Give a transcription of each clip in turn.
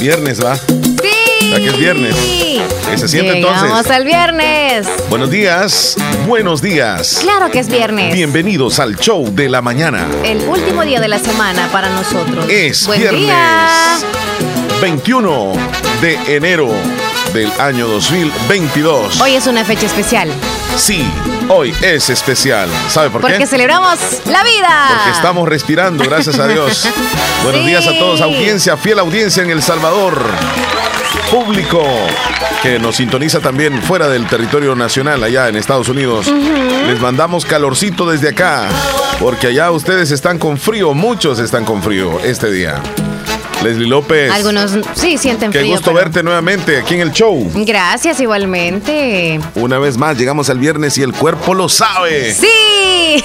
Viernes, ¿va? Sí. ¿A que es viernes? ¿Qué se siente Llegamos entonces? al viernes. Buenos días, buenos días. Claro que es viernes. Bienvenidos al show de la mañana. El último día de la semana para nosotros. Es Buen viernes día. 21 de enero del año 2022. Hoy es una fecha especial. Sí, hoy es especial. ¿Sabe por porque qué? celebramos la vida. Porque estamos respirando, gracias a Dios. Buenos Sí. días a todos, audiencia, fiel audiencia en El Salvador. Público que nos sintoniza también fuera del territorio nacional, allá en Estados Unidos. Les mandamos calorcito desde acá, porque allá ustedes están con frío, muchos están con frío este día. Leslie López, Algunos sí sienten qué frío. gusto pero- verte nuevamente aquí en el show. Gracias, igualmente. Una vez más, llegamos al viernes y el cuerpo lo sabe. ¡Sí!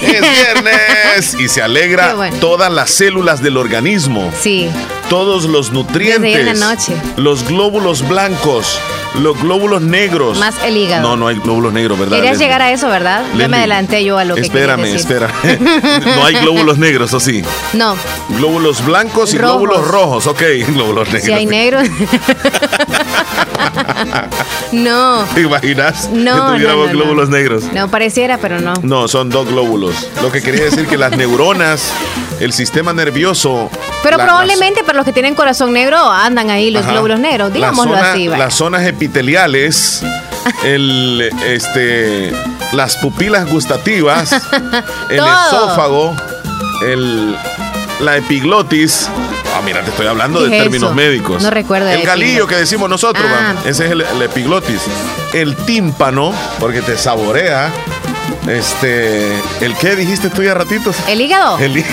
Es viernes y se alegra Qué bueno. todas las células del organismo, Sí. todos los nutrientes, Desde noche. los glóbulos blancos, los glóbulos negros. Más el hígado. No, no hay glóbulos negros, ¿verdad? Querías Leslie? llegar a eso, ¿verdad? Ya Leslie, me adelanté yo a lo que Espérame, espera. no hay glóbulos negros, ¿o sí? No, Glóbulos blancos y Rojos. glóbulos rojos. Ok, glóbulos negros. si hay negros. no. ¿Te imaginas No, que tuviéramos no, no. glóbulos negros? No, pareciera, pero no. No, son dos glóbulos. Lo que quería decir que las neuronas, el sistema nervioso. Pero la- probablemente para los que tienen corazón negro andan ahí los Ajá. glóbulos negros, La digámoslo zona- así. va. Las zonas epiteliales, el, este, las pupilas gustativas, el esófago, el, la epiglotis. Ah, mira, te estoy hablando ¿Qué de es términos eso? médicos. No recuerdo El galillo que decimos nosotros, Ah. ese es el, el epiglotis. El tímpano, porque te saborea. Este, ¿el qué dijiste tú ya ratitos? ¿El hígado? El, hí-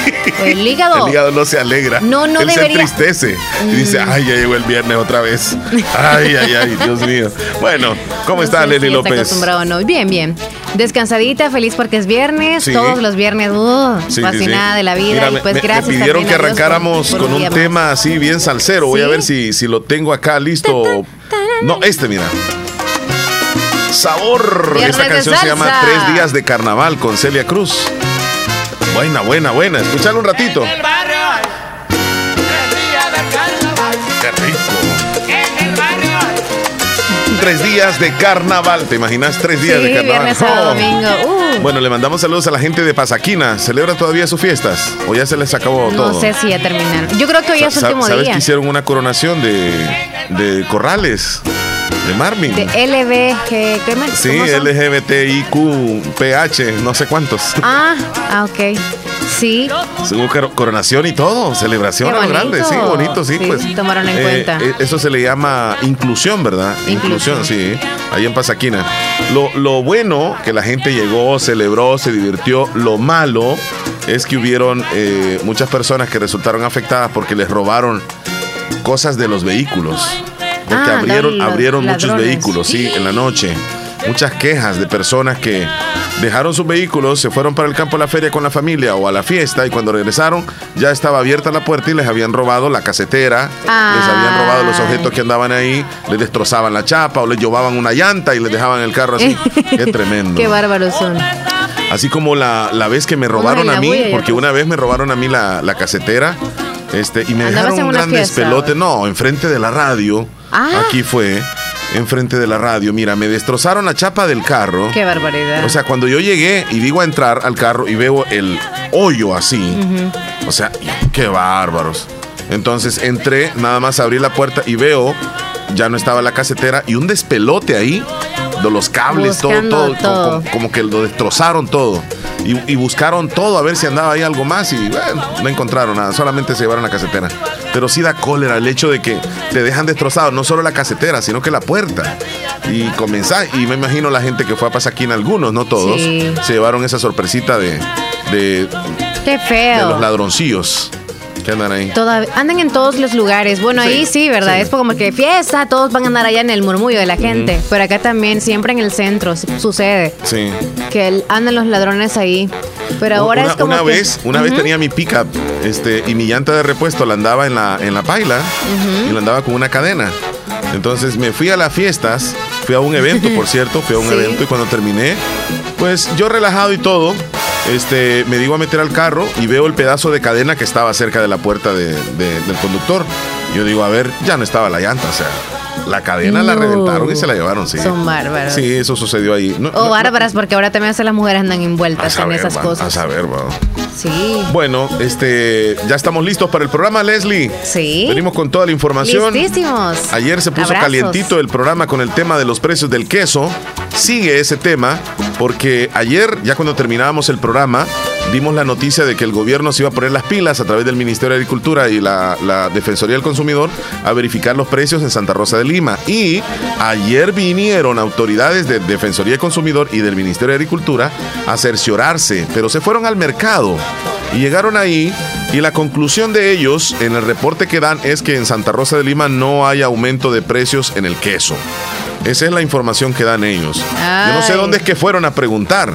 El hígado. El hígado no se alegra. No, no Él debería- Mm. se entristece. Y dice, ay, ya llegó el viernes otra vez. Ay, ay, ay, Dios mío. Bueno, ¿cómo No está sé Leslie si está López? acostumbrado no. Bien, bien. Descansadita, feliz porque es viernes. Sí. Todos los viernes, uh, Sí, fascinada sí. de la vida. Mira, y pues me, gracias. me pidieron que por- arrancáramos por con un tema así bien salsero. Voy a ver si, si lo tengo acá listo. No, este, mira. Sabor. Viernes Esta canción se llama. Tres días de carnaval con Celia Cruz. Buena, buena, buena. Escúchalo un ratito. el barrio Tres días de carnaval. ¿Te imaginas tres días Sí, de carnaval? viernes, Oh. domingo. Uh, Bueno, le mandamos saludos a la gente de Pasaquina. ¿Celebra todavía sus fiestas? ¿O ya se les acabó todo? no sé si ya terminaron. Yo creo que hoy es su último ¿Sabes día. que hicieron una coronación de, de corrales? De Marvin. De LBG. ¿qué me- sí, ¿cómo son? LGBTIQ, PH, no sé cuántos. Ah, ah, ok. Sí. Hubo coro- coronación y todo, celebración a grande, sí, bonito, sí, Sí, pues. tomaron en cuenta. eh, eso se le llama inclusión, ¿verdad? Inclusión. sí, ahí en Pasaquina. Lo, lo bueno, que la gente llegó, celebró, se divirtió. Lo malo es que hubieron eh, muchas personas que resultaron afectadas porque les robaron cosas de los vehículos. Porque Ah, abrieron, abrieron muchos vehículos, sí, en la noche. Muchas quejas de personas que dejaron sus vehículos, se fueron para el campo a la feria con la familia o a la fiesta y cuando regresaron ya estaba abierta la puerta y les habían robado la casetera, les habían robado los objetos que andaban ahí, les destrozaban la chapa o les llevaban una llanta y les dejaban el carro así. Qué tremendo. Qué bárbaros son. Así como la, la vez que me robaron a mí, porque una vez me robaron a mí la, la casetera, este, y me ¿Andabas dejaron un gran fiesta, despelote. No, enfrente de la radio. Ah. Aquí fue, enfrente de la radio. Mira, me destrozaron la chapa del carro. Qué barbaridad. O sea, cuando yo llegué y digo a entrar al carro y veo el hoyo así, o sea, qué bárbaros. Entonces entré, nada más abrí la puerta y veo, ya no estaba la casetera y un despelote ahí de los cables, todo, todo, todo. Como, como que lo destrozaron todo. Y, y buscaron todo a ver si andaba ahí algo más y bueno, no encontraron nada, solamente se llevaron la casetera. Pero sí da cólera el hecho de que te dejan destrozado no solo la casetera, sino que la puerta. Y comenzar, y me imagino la gente que fue a Pasaquina, algunos, no todos, Sí. se llevaron esa sorpresita de, de, Qué de los ladroncillos. ¿Qué andan ahí? andan en todos los lugares. Bueno, ahí sí, ¿verdad? Es como que fiesta, todos van a andar allá en el murmullo de la gente. Pero acá también, siempre en el centro, sucede. Sí. Que andan los ladrones ahí. Pero ahora una, es como una vez, una vez tenía mi pickup, este, y mi llanta de repuesto la andaba en la, en la paila y la andaba con una cadena. Entonces me fui a las fiestas, fui a un evento, por cierto, fui a un evento y cuando terminé, pues yo relajado y todo, este, me digo a meter al carro y veo el pedazo de cadena que estaba cerca de la puerta del conductor. Yo digo, a ver, ya no estaba la llanta, o sea, la cadena la reventaron y se la llevaron, sí. Son bárbaros. Sí, eso sucedió ahí. o bárbaras, porque ahora también las mujeres andan envueltas en esas cosas. A saber, bueno. Sí. Bueno, este, ya estamos listos para el programa, Leslie. Sí. Venimos con toda la información. Listísimos. Ayer se puso calientito el programa con el tema de los precios del queso. Sigue ese tema, porque ayer, ya cuando terminábamos el programa, dimos la noticia de que el gobierno se iba a poner las pilas a través del Ministerio de Agricultura y la, la, Defensoría del Consumidor a verificar los precios en Santa Rosa de Lima. Y ayer vinieron autoridades de Defensoría del Consumidor y del Ministerio de Agricultura a cerciorarse, pero se fueron al mercado y llegaron ahí y la conclusión de ellos en el reporte que dan es que en Santa Rosa de Lima no hay aumento de precios en el queso. Esa es la información que dan ellos. Yo no sé dónde es que fueron a preguntar.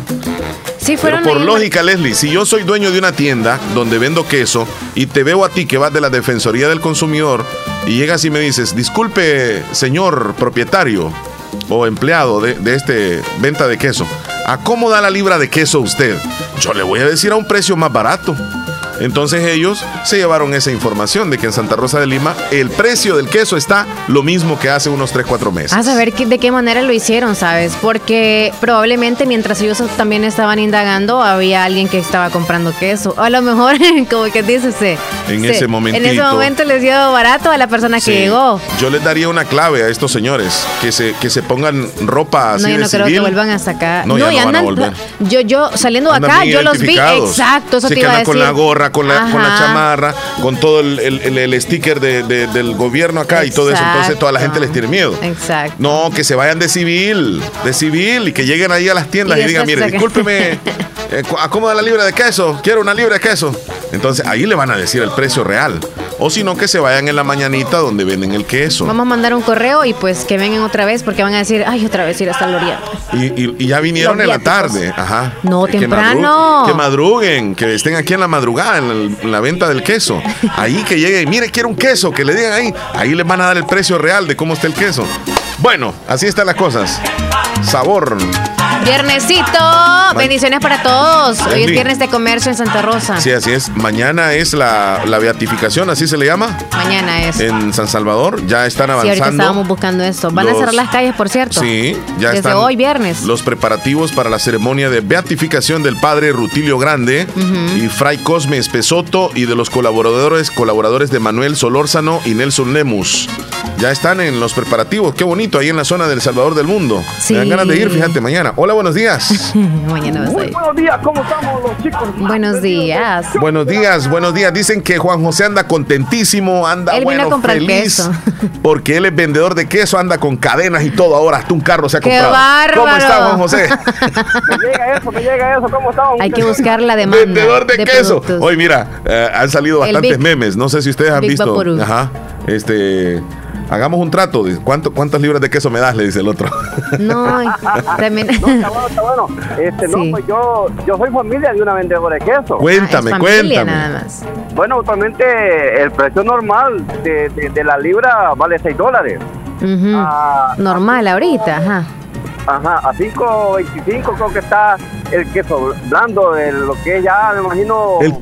Sí, fueron Pero por lógica, Leslie, si yo soy dueño de una tienda donde vendo queso y te veo a ti que vas de la Defensoría del Consumidor y llegas y me dices, disculpe, señor propietario o empleado de, de este venta de queso, ¿a cómo da la libra de queso usted? Yo le voy a decir a un precio más barato. Entonces ellos se llevaron esa información de que en Santa Rosa de Lima el precio del queso está lo mismo que hace unos 3, 4 meses. A saber de qué manera lo hicieron, ¿sabes? Porque probablemente mientras ellos también estaban indagando, había alguien que estaba comprando queso. O a lo mejor, como que dices, en ese momento. En ese momento les dio barato a la persona que llegó. Yo les daría una clave a estos señores, que se, que se pongan ropa así No, yo no creo que vuelvan a sacar. No, ya no van a volver. Yo, yo, saliendo acá, yo los vi. Exacto, eso te iba a decir. con la gorra con la, con la chamarra, con todo el, el, sticker de, del gobierno acá y todo eso. Entonces toda la gente les tiene miedo. Exacto. No, que se vayan de civil, de civil y que lleguen ahí a las tiendas y, digan, mire, discúlpeme, eh, acomoda la libra de queso, quiero una libra de queso. Entonces ahí le van a decir el precio real. O si no, que se vayan en la mañanita donde venden el queso. Vamos a mandar un correo y pues que vengan otra vez porque van a decir, ay, otra vez ir hasta el y, y, ya vinieron en la tarde. Ajá. No, temprano. Que, madruguen, que estén aquí en la madrugada, en, la venta del queso. Ahí que lleguen, mire, quiero un queso, que le digan ahí. Ahí les van a dar el precio real de cómo está el queso. Bueno, así están las cosas. Sabor. Viernesito, bendiciones para todos. Hoy es viernes de comercio en Santa Rosa. Sí, así es. Mañana es la, beatificación, así se le llama. Mañana es. En San Salvador, ya están avanzando. Sí, ahorita estábamos buscando esto. Van a cerrar las calles, por cierto. Sí, ya Desde hoy viernes. Los preparativos para la ceremonia de beatificación del padre Rutilio Grande y Fray Cosme Espesoto y de los colaboradores, colaboradores de Manuel Solórzano y Nelson Lemus. Ya están en los preparativos. Qué bonito ahí en la zona del Salvador del Mundo. Sí. Dan ganas de ir, fíjate, mañana. Hola, buenos días. mañana vas a ir. Buenos días, ¿cómo estamos los chicos? Buenos días. Buenos días, buenos días. Dicen que Juan José anda contentísimo, anda él bueno, vino a comprar feliz. Queso. Porque él es vendedor de queso, anda con cadenas y todo. Ahora hasta un carro se ha ¡Qué comprado. Bárbaro. ¿Cómo está Juan José? me llega eso, me llega eso. ¿Cómo estamos? Hay que buscar la demanda. Vendedor de, queso. Hoy mira, eh, han salido bastantes memes. No sé si ustedes han Big visto. Vaporú. Ajá. Este hagamos un trato. ¿Cuánto, ¿Cuántas libras de queso me das? Le dice el otro. No, también. No, está bueno, está bueno. Este, no, pues yo, yo soy familia de una vendedora de queso. Cuéntame, Ah, familia cuéntame. Nada más. Bueno, actualmente el precio normal de, de, de la libra vale 6 dólares. Ah, Normal ahorita, ajá. Ajá, a 5.25 creo que está el queso blando, de lo que ya, me imagino. El-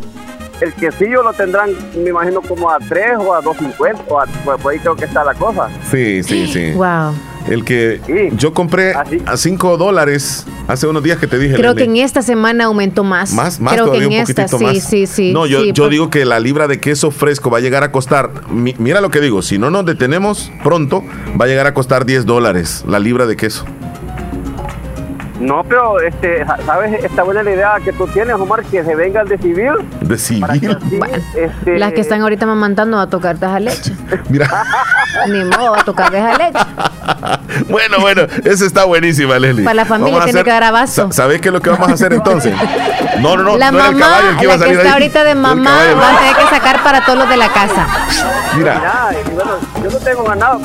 El quesillo lo tendrán, me imagino, como a 3 o a 2.50, o a, pues, ahí creo que está la cosa. Sí, sí, sí. Wow. El que Sí. yo compré Así. a 5 dólares hace unos días que te dije. Creo que en esta semana aumentó más. Más, más Creo que todavía en un esta, poquitito sí, más. sí, sí. No, yo, sí, yo por- digo que la libra de queso fresco va a llegar a costar, mi- mira lo que digo, si no nos detenemos pronto, va a llegar a costar 10 dólares la libra de queso. No, pero, este, sa- ¿sabes? Está buena la idea que tú tienes, Omar, que se venga el de civil. De civil. así, Bueno, este, Las que están ahorita mamantando a tocar taja leche. Mira, Ni modo, va a tocar dejar leche. bueno, bueno, esa está buenísima, Leslie. Para la familia tiene hacer- que dar abasto. Sa- ¿Sabés qué es lo que vamos a hacer entonces? No, no, no, la no era el mamá, caballo el que iba a la que salir está ahí. ahorita de El mamá, caballo. va a tener que sacar para todos los de la casa. Mira, yo no tengo ganado.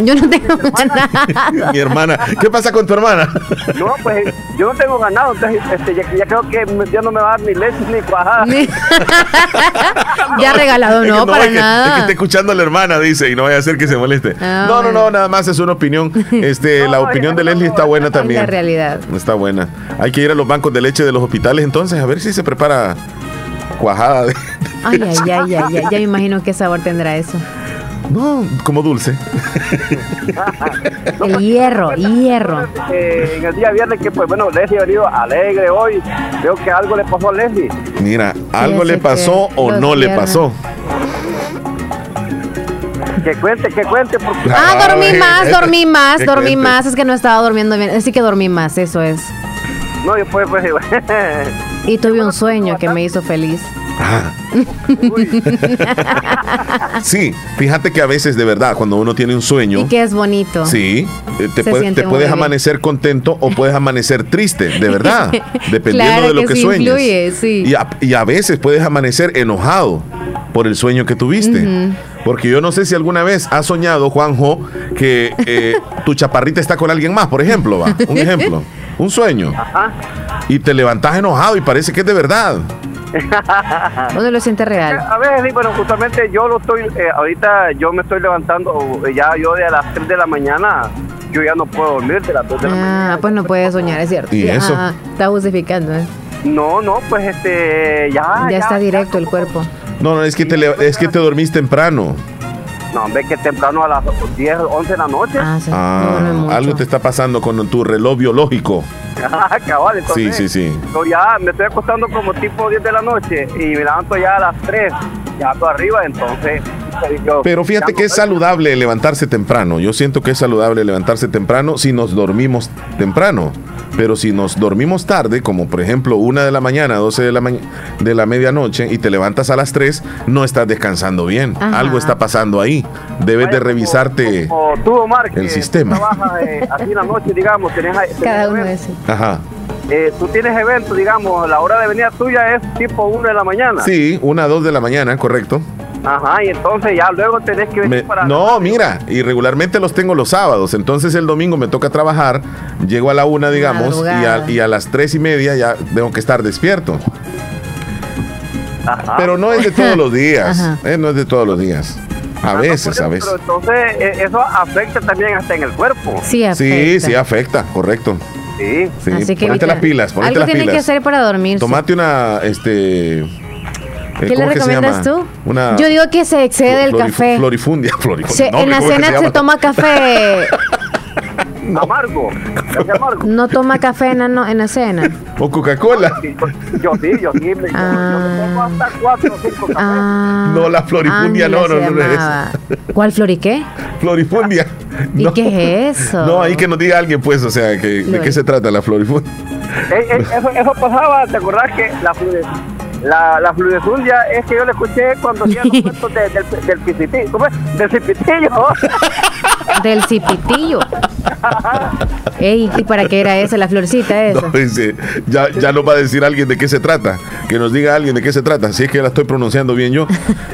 Yo no tengo nada. mi hermana. ¿Qué pasa con tu hermana? No, pues yo no tengo ganado, entonces este, ya, ya creo que ya no me va a dar ni leche ni cuajada. Ni- ya regalado, Es no, que para es que, nada. Es que está escuchando a la hermana, dice, y no vaya a hacer que se moleste. Ah, no, no, no, nada más es opinión. Este, la opinión de Leslie está buena Es también. la realidad. Está buena. Hay que ir a los bancos de leche de los hospitales entonces a ver si se prepara cuajada de... Ay, ay, ay, ay, ay, ya me imagino qué sabor tendrá eso. No, como dulce. El hierro, hierro. Eh, en el día viernes que pues bueno, Leslie ha venido alegre hoy. Veo que algo le pasó a Leslie. Mira, ¿algo le pasó o no le pasó? Que cuente, que cuente, porque Ah, dormí más, dormí más, dormí cuente. más. Es que no estaba durmiendo bien. Así que dormí más, eso es. no, yo pues, pues Y tuve un sueño que me hizo feliz. Ah. Sí, fíjate que a veces de verdad, cuando uno tiene un sueño, Y que es bonito. sí, eh, te, puede- te puedes bien. amanecer contento o puedes amanecer triste, de verdad, dependiendo Claro de lo que que, sí sueñes. influye, sí. Y, a, y a veces puedes amanecer enojado por el sueño que tuviste. Porque yo no sé si alguna vez has soñado, Juanjo, que eh, tu chaparrita está con alguien más, por ejemplo, va. Un ejemplo. Un sueño. Ajá. Y te levantás enojado y parece que es de verdad. Uno lo siente real. A ver, sí, bueno, justamente yo lo estoy, eh, ahorita yo me estoy levantando, eh, ya yo de a las 3 de la mañana, yo ya no puedo dormir de las 2 de la mañana. Ah, pues no puede soñar, es cierto. ¿Y eso? Ah, está justificando, ¿eh? No, no, pues este, ya. ya está directo el cuerpo. No, no, es que te, le- es que te dormís temprano. No, hombre, que temprano a las 10, 11 de la noche. Ah, sí. Ah, algo te está pasando con tu reloj biológico. Ah, cabal, entonces. Sí, sí, sí. Yo ya me estoy acostando como tipo 10 de la noche y me levanto ya a las 3, ya ando arriba, entonces. Pero fíjate que es saludable levantarse temprano. Yo siento que es saludable levantarse temprano si nos dormimos temprano. Pero si nos dormimos tarde, como por ejemplo una de la mañana, 12 de la, ma- de la medianoche, y te levantas a las 3, no estás descansando bien. Ajá. Algo está pasando ahí. Debes Vaya, de revisarte. Como tú, Omar, que el sistema. trabajas eh, así en la noche, digamos, tenés, tenés Cada uno es. Ajá. Eh, tú tienes eventos, digamos, la hora de venida tuya es tipo 1 de la mañana. Sí, una, dos de la mañana, correcto. Ajá, y entonces ya luego tenés que venir Me- para. no, mira, y regularmente los tengo los sábados, entonces el domingo me toca trabajar, llego a la una, digamos, y a, Madrugada. y a las tres y media ya tengo que estar despierto. Ajá. Pero no es de todos los días, eh, no es de todos los días. A Ah, no, veces, a eso, veces. Pero entonces eh, eso afecta también hasta en el cuerpo. Sí, afecta. Sí, sí, afecta, correcto. Sí. Sí, Así que ponete evita- las pilas, ponete Algo las tiene pilas. que hacer para dormir. Tomate una, este... eh, ¿Qué le ¿cómo que se recomiendas tú? Una Yo digo que se excede del florif- café. Florifundia, florifundia. Se- No, en la ¿cómo que cena se, toma café. Amargo. café amargo. No toma café en la, no- en la cena. O Coca-Cola. Yo, sí, yo sí. Me, yo- Ah. yo me tomo hasta cuatro o cinco cafés. Ah, No, la florifundia, no, Ángela no, se no es. ¿Cuál floriqué? Florifundia. ¿Y No. qué es eso? No, ahí que nos diga alguien, pues, o sea, que, ¿de Flori. qué se trata la florifundia? Eh, eh, eso, eso pasaba, ¿te acordás que la fluide- la, la fluidefundia es que yo le escuché cuando hacían los cuentos de- del, del picitillo, ¿cómo es? Del cipitillo. Del cipitillo. Ey, ¿y para qué era esa, la florcita esa? No, dice, ya, ya nos va a decir alguien de qué se trata. Que nos diga alguien de qué se trata. Si es que la estoy pronunciando bien yo.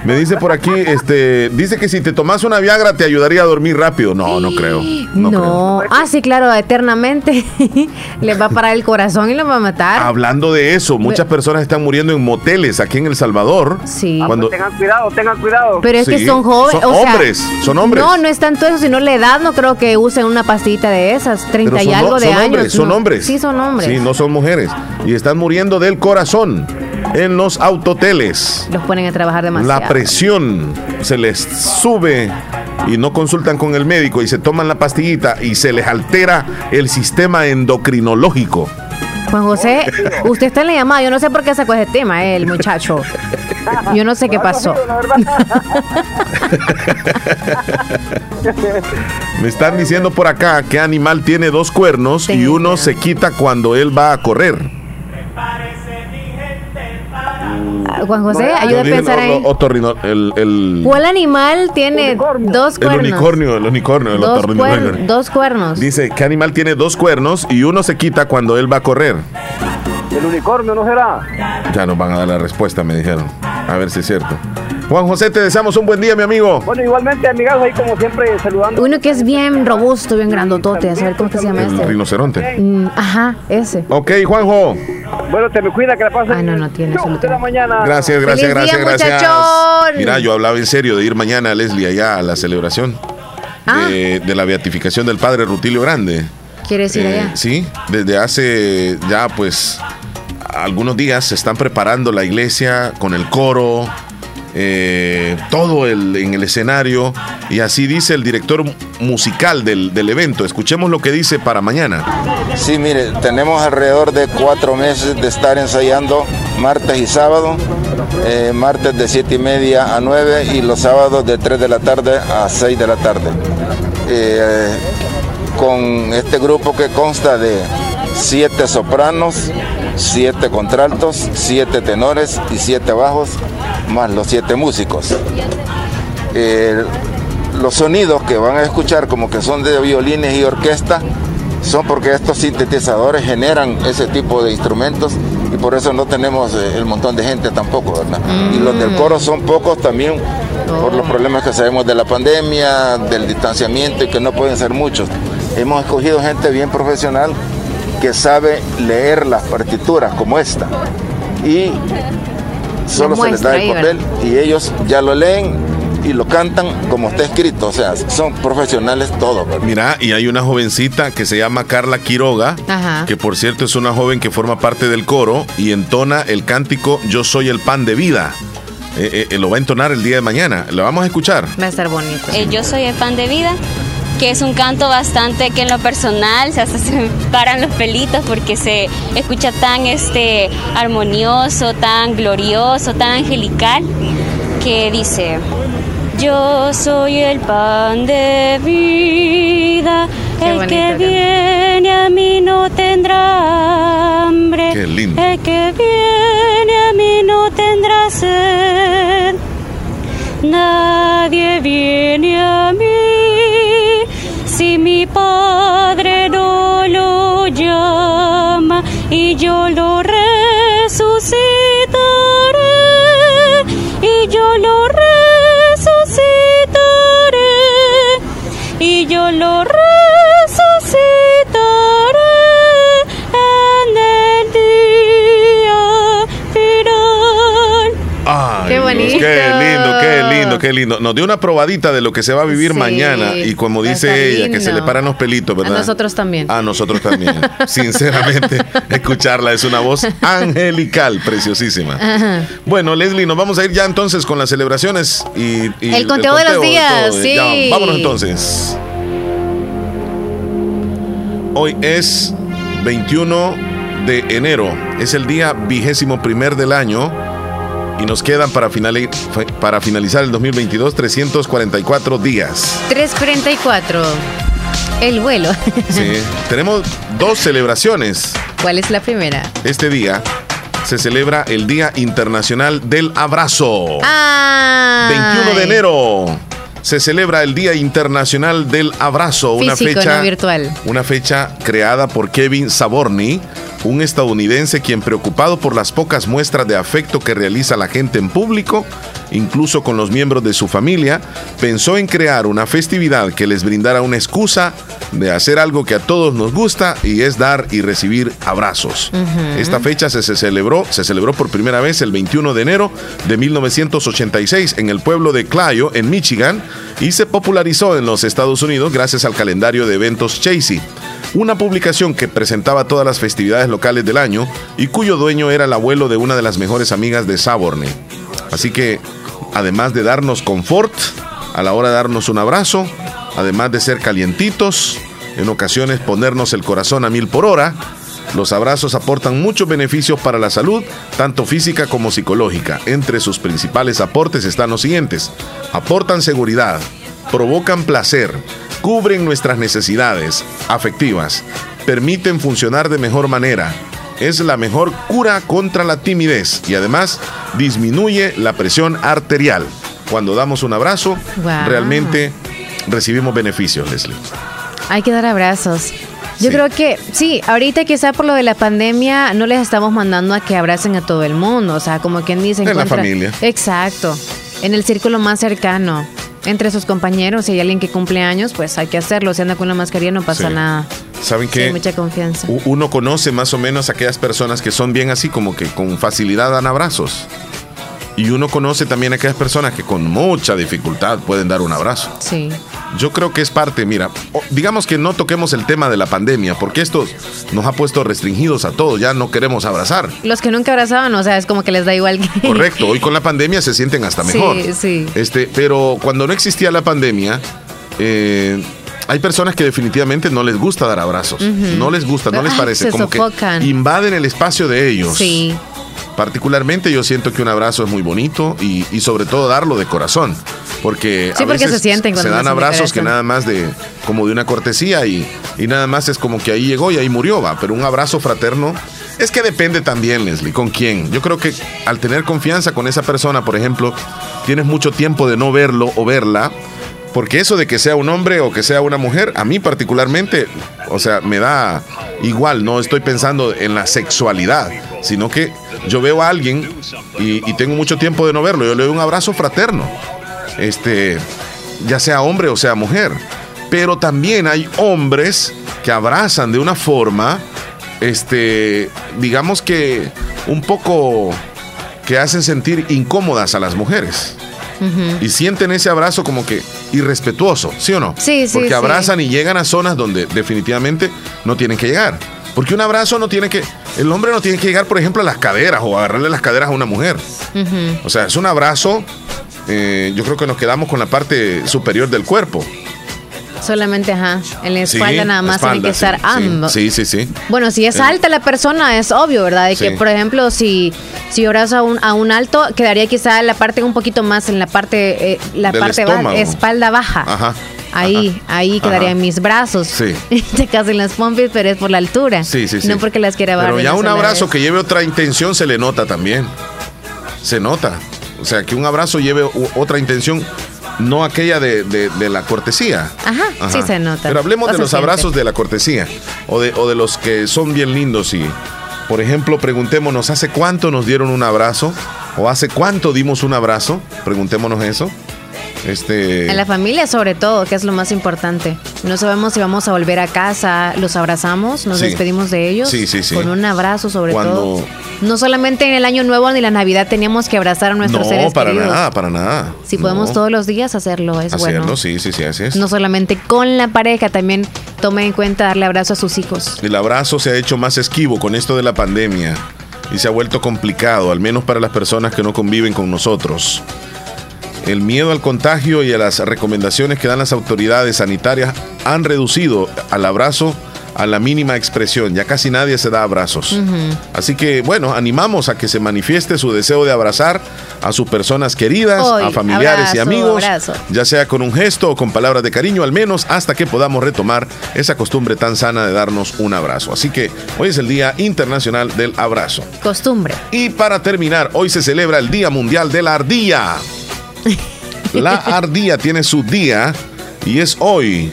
Me dice por aquí, este, dice que si te tomas una Viagra te ayudaría a dormir rápido. No, no creo. No, No, creo. ah, sí, claro, eternamente les va a parar el corazón y los va a matar. Hablando de eso, muchas personas están muriendo en moteles aquí en El Salvador. Sí. Cuando, Tengan cuidado, tengan cuidado. Pero es que son jóvenes. son o sea, hombres, son hombres. No, no es tanto eso, sino la edad. No creo que usen una pastita de esas, 30 pero y algo no- de son años. hombres, son no. hombres. Sí, son hombres. Sí, no son mujeres. Y están muriendo del corazón en los autoteles. Los ponen a trabajar demasiado. La presión se les sube y no consultan con el médico y se toman la pastillita y se les altera el sistema endocrinológico. Juan José, usted está en la llamada. Yo no sé por qué sacó ese tema, eh, el muchacho. Yo no sé qué pasó. Me están diciendo por acá que animal tiene dos cuernos y uno se quita cuando él va a correr. Juan José, ayuda a pensar ahí. otorrino- el, el, ¿Cuál animal tiene Unicornio. dos el cuernos? unicornio, el unicornio, el Dos, otorrinolaringos. cuer- dos cuernos. Dice, ¿qué animal tiene dos cuernos y uno se quita cuando él va a correr? El unicornio, ¿no será? Ya nos van a dar la respuesta, me dijeron. A ver si es cierto. Juan José, te deseamos un buen día, mi amigo. Bueno, igualmente, amigados, ahí como siempre, saludando. Uno que es bien robusto, bien grandotote. A saber cómo que se llama El este. rinoceronte. Mm, ajá, ese. Ok, Juanjo. Bueno, te me cuida que la pasen. Ah, no, no tiene, la mañana. Gracias, gracias, Feliz día, gracias, gracias. muchachón. Mira, yo hablaba en serio de ir mañana, Leslie, allá a la celebración Ah. de, de la beatificación del padre Rutilio Grande. ¿Quieres ir Eh, allá? Sí, desde hace ya pues algunos días se están preparando la iglesia con el coro, eh, todo el, en el escenario y así dice el director musical del, del evento. Escuchemos lo que dice para mañana. Sí, mire, tenemos alrededor de cuatro meses de estar ensayando martes y sábado, eh, martes de siete y media a 9 y los sábados de 3 de la tarde a 6 de la tarde. Eh, con este grupo que consta de siete sopranos, siete contraltos, siete tenores y siete bajos, más los siete músicos. Eh, los sonidos que van a escuchar como que son de violines y orquesta son porque estos sintetizadores generan ese tipo de instrumentos y por eso no tenemos eh, el montón de gente tampoco, ¿verdad? Y los del coro son pocos también por los problemas que sabemos de la pandemia, del distanciamiento y que no pueden ser muchos. Hemos escogido gente bien profesional que sabe leer las partituras como esta y solo se les da el papel y ellos ya lo leen y lo cantan como está escrito, o sea, son profesionales todos. Mira, y hay una jovencita que se llama Carla Quiroga, Ajá. que por cierto es una joven que forma parte del coro y entona el cántico Yo soy el pan de vida. Eh, eh, eh, lo va a entonar el día de mañana. Lo vamos a escuchar. Va a estar bonito. Eh, yo soy el pan de vida, que es un canto bastante que en lo personal se hasta se me paran los pelitos porque se escucha tan este armonioso, tan glorioso, tan angelical, que dice, yo soy el pan de vida, Qué el que viene a mí no tendrá hambre, Qué lindo. el que viene a mí no tendrá sed. Nadie viene a mí si mi padre no lo llama y yo lo resucitaré qué lindo, qué lindo. Nos dio una probadita de lo que se va a vivir Sí, mañana y como a dice ella, que se le paran los pelitos, A ¿verdad? nosotros también. A nosotros también. Sinceramente, escucharla es una voz angelical, preciosísima. Ajá. Bueno, Leslie, nos vamos a ir ya entonces con las celebraciones y, y El conteo de los días, sí. Ya, vámonos entonces. Hoy es 21 de enero, es el día vigésimo primer del año y nos quedan para, finali- para finalizar el 2022 344 días. 344. El vuelo. Sí, tenemos dos celebraciones. ¿Cuál es la primera? Este día se celebra el Día Internacional del Abrazo. Ah. 21 de enero se celebra el Día Internacional del Abrazo, una Físico, fecha no virtual. una fecha creada por Kevin Saborny, un estadounidense quien preocupado por las pocas muestras de afecto que realiza la gente en público, incluso con los miembros de su familia, pensó en crear una festividad que les brindara una excusa de hacer algo que a todos nos gusta y es dar y recibir abrazos. Esta fecha se, se celebró, se celebró por primera vez el 21 de enero de 1986 en el pueblo de Clio, en Michigan, y se popularizó en los Estados Unidos gracias al calendario de eventos Chasey una publicación que presentaba todas las festividades locales del año y cuyo dueño era el abuelo de una de las mejores amigas de Saborne. Así que, además de darnos confort, a la hora de darnos un abrazo, además de ser calientitos, en ocasiones ponernos el corazón a mil por hora, los abrazos aportan muchos beneficios para la salud, tanto física como psicológica. Entre sus principales aportes están los siguientes. Aportan seguridad, provocan placer, cubren nuestras necesidades afectivas, permiten funcionar de mejor manera, es la mejor cura contra la timidez y además disminuye la presión arterial. Cuando damos un abrazo, Wow. realmente recibimos beneficios, Leslie. Hay que dar abrazos. Yo Sí. creo que sí, ahorita quizá por lo de la pandemia no les estamos mandando a que abracen a todo el mundo, o sea, como quien dice. En la familia. Exacto, en el círculo más cercano, entre sus compañeros, si hay alguien que cumple años, pues hay que hacerlo, si anda con la mascarilla no pasa Sí. nada. ¿Saben Sí, qué? mucha confianza. Uno conoce más o menos aquellas personas que son bien así, como que con facilidad dan abrazos. Y uno conoce también aquellas personas que con mucha dificultad pueden dar un abrazo. Sí. Yo creo que es parte, mira, digamos que no toquemos el tema de la pandemia, porque esto nos ha puesto restringidos a todos, ya no queremos abrazar. Los que nunca abrazaban, o sea, es como que les da igual que... Correcto, hoy con la pandemia se sienten hasta mejor. Sí, sí. Este, pero cuando no existía la pandemia, eh, hay personas que definitivamente no les gusta dar abrazos. No les gusta, no les parece. se como sofocan. que invaden el espacio de ellos. Sí. Particularmente yo siento que un abrazo es muy bonito y, y sobre todo darlo de corazón. Porque Sí, a porque veces se sienten cuando dan abrazos que nada más de como de una cortesía y, y nada más es como que ahí llegó y ahí murió, va. Pero un abrazo fraterno es que depende también, Leslie, con quién. Yo creo que al tener confianza con esa persona, por ejemplo, tienes mucho tiempo de no verlo o verla. Porque eso de que sea un hombre o que sea una mujer, a mí particularmente, o sea, me da igual, no estoy pensando en la sexualidad, sino que yo veo a alguien y, tengo mucho tiempo de no verlo, yo le doy un abrazo fraterno, este, ya sea hombre o sea mujer. Pero también hay hombres que abrazan de una forma, este, digamos que un poco que hacen sentir incómodas a las mujeres y sienten ese abrazo como que irrespetuoso, ¿sí o no? Sí, sí, Porque sí. abrazan y llegan a zonas donde definitivamente no tienen que llegar. Porque un abrazo no tiene que, el hombre no tiene que llegar, por ejemplo, a las caderas o agarrarle las caderas a una mujer. O sea, es un abrazo, eh, yo creo que nos quedamos con la parte superior del cuerpo. Solamente, ajá. En la Sí, espalda nada más espalda, tienen que sí, estar sí. ambos. Sí, sí, sí. Bueno, si es Eh. alta la persona, es obvio, ¿verdad? De que, Sí. por ejemplo, si, si abrazo a un, a un alto, quedaría quizá la parte un poquito más en la parte, eh, la Del parte estómago. baja, espalda baja. Ajá. Ahí, ahí quedarían mis brazos. Sí. Te casi en las pompis, pero es por la altura. Sí, sí, sí. No porque las quiera bajar. Pero ya un abrazo vez. que lleve otra intención se le nota también. Se nota. O sea, que un abrazo lleve otra intención, no aquella de, de- de la cortesía. Ajá, sí se nota. Pero hablemos O de los siente. abrazos de la cortesía o de, o de los que son bien lindos y, por ejemplo, preguntémonos, ¿hace cuánto nos dieron un abrazo? ¿O hace cuánto dimos un abrazo? Preguntémonos eso. Este, En la familia sobre todo, que es lo más importante. No sabemos si vamos a volver a casa, los abrazamos, nos Sí. despedimos de ellos. Sí, sí, sí. Con un abrazo sobre Cuando- todo. No solamente en el año nuevo ni la Navidad teníamos que abrazar a nuestros no, seres para queridos. nada, para nada. Si podemos No. todos los días hacerlo, es Hacerlo, bueno. sí, sí, sí, así es. No solamente con la pareja, también tome en cuenta darle abrazo a sus hijos. El abrazo se ha hecho más esquivo con esto de la pandemia y se ha vuelto complicado, al menos para las personas que no conviven con nosotros. El miedo al contagio y a las recomendaciones que dan las autoridades sanitarias han reducido al abrazo a la mínima expresión. Ya casi nadie se da abrazos. Así que, bueno, animamos a que se manifieste su deseo de abrazar a sus personas queridas, Hoy, a familiares y amigos, abrazo. ya sea con un gesto o con palabras de cariño, al menos hasta que podamos retomar esa costumbre tan sana de darnos un abrazo. Así que hoy es el Día Internacional del Abrazo. Costumbre. Y para terminar, hoy se celebra el Día Mundial de la Ardilla. La ardilla tiene su día y es hoy.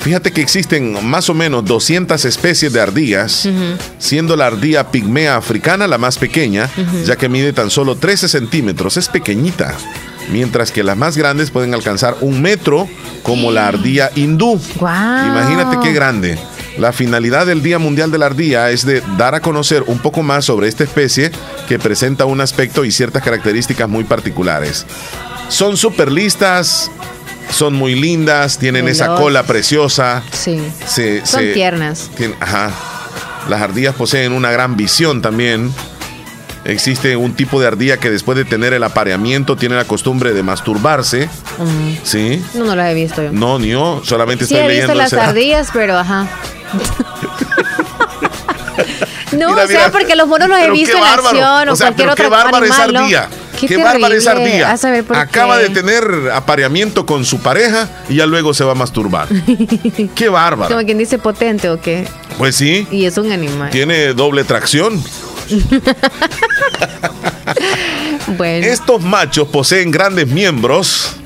Fíjate que existen más o menos 200 especies de ardillas, siendo la ardilla pigmea africana la más pequeña, ya que mide tan solo 13 centímetros, es pequeñita. Mientras que las más grandes pueden alcanzar un metro, como la ardilla hindú. Imagínate qué grande. La finalidad del Día Mundial de la Ardilla es de dar a conocer un poco más sobre esta especie que presenta un aspecto y ciertas características muy particulares. Son súper listas, son muy lindas, tienen esa cola preciosa. Sí. se- Son se- tiernas. ajá. Las ardillas poseen una gran visión también. Existe un tipo de ardilla que después de tener el apareamiento tiene la costumbre de masturbarse. ¿Sí? No, no las he visto yo. No, ni yo, solamente Sí, estoy he visto leyendo las ese dato. ardillas, pero ajá. no, Mira, o sea, mira. porque los monos los he visto qué en bárbaro. acción o, O sea, cualquier pero qué otro bárbara esa animal, ¿no? ardilla. Qué Qué Qué, bárbara esa ardilla. A saber por Acaba qué. de tener apareamiento con su pareja y ya luego se va a masturbar. Qué bárbara. Como quien dice potente o qué. Pues sí, Y es un animal. tiene doble tracción. Bueno. Estos machos poseen grandes miembros.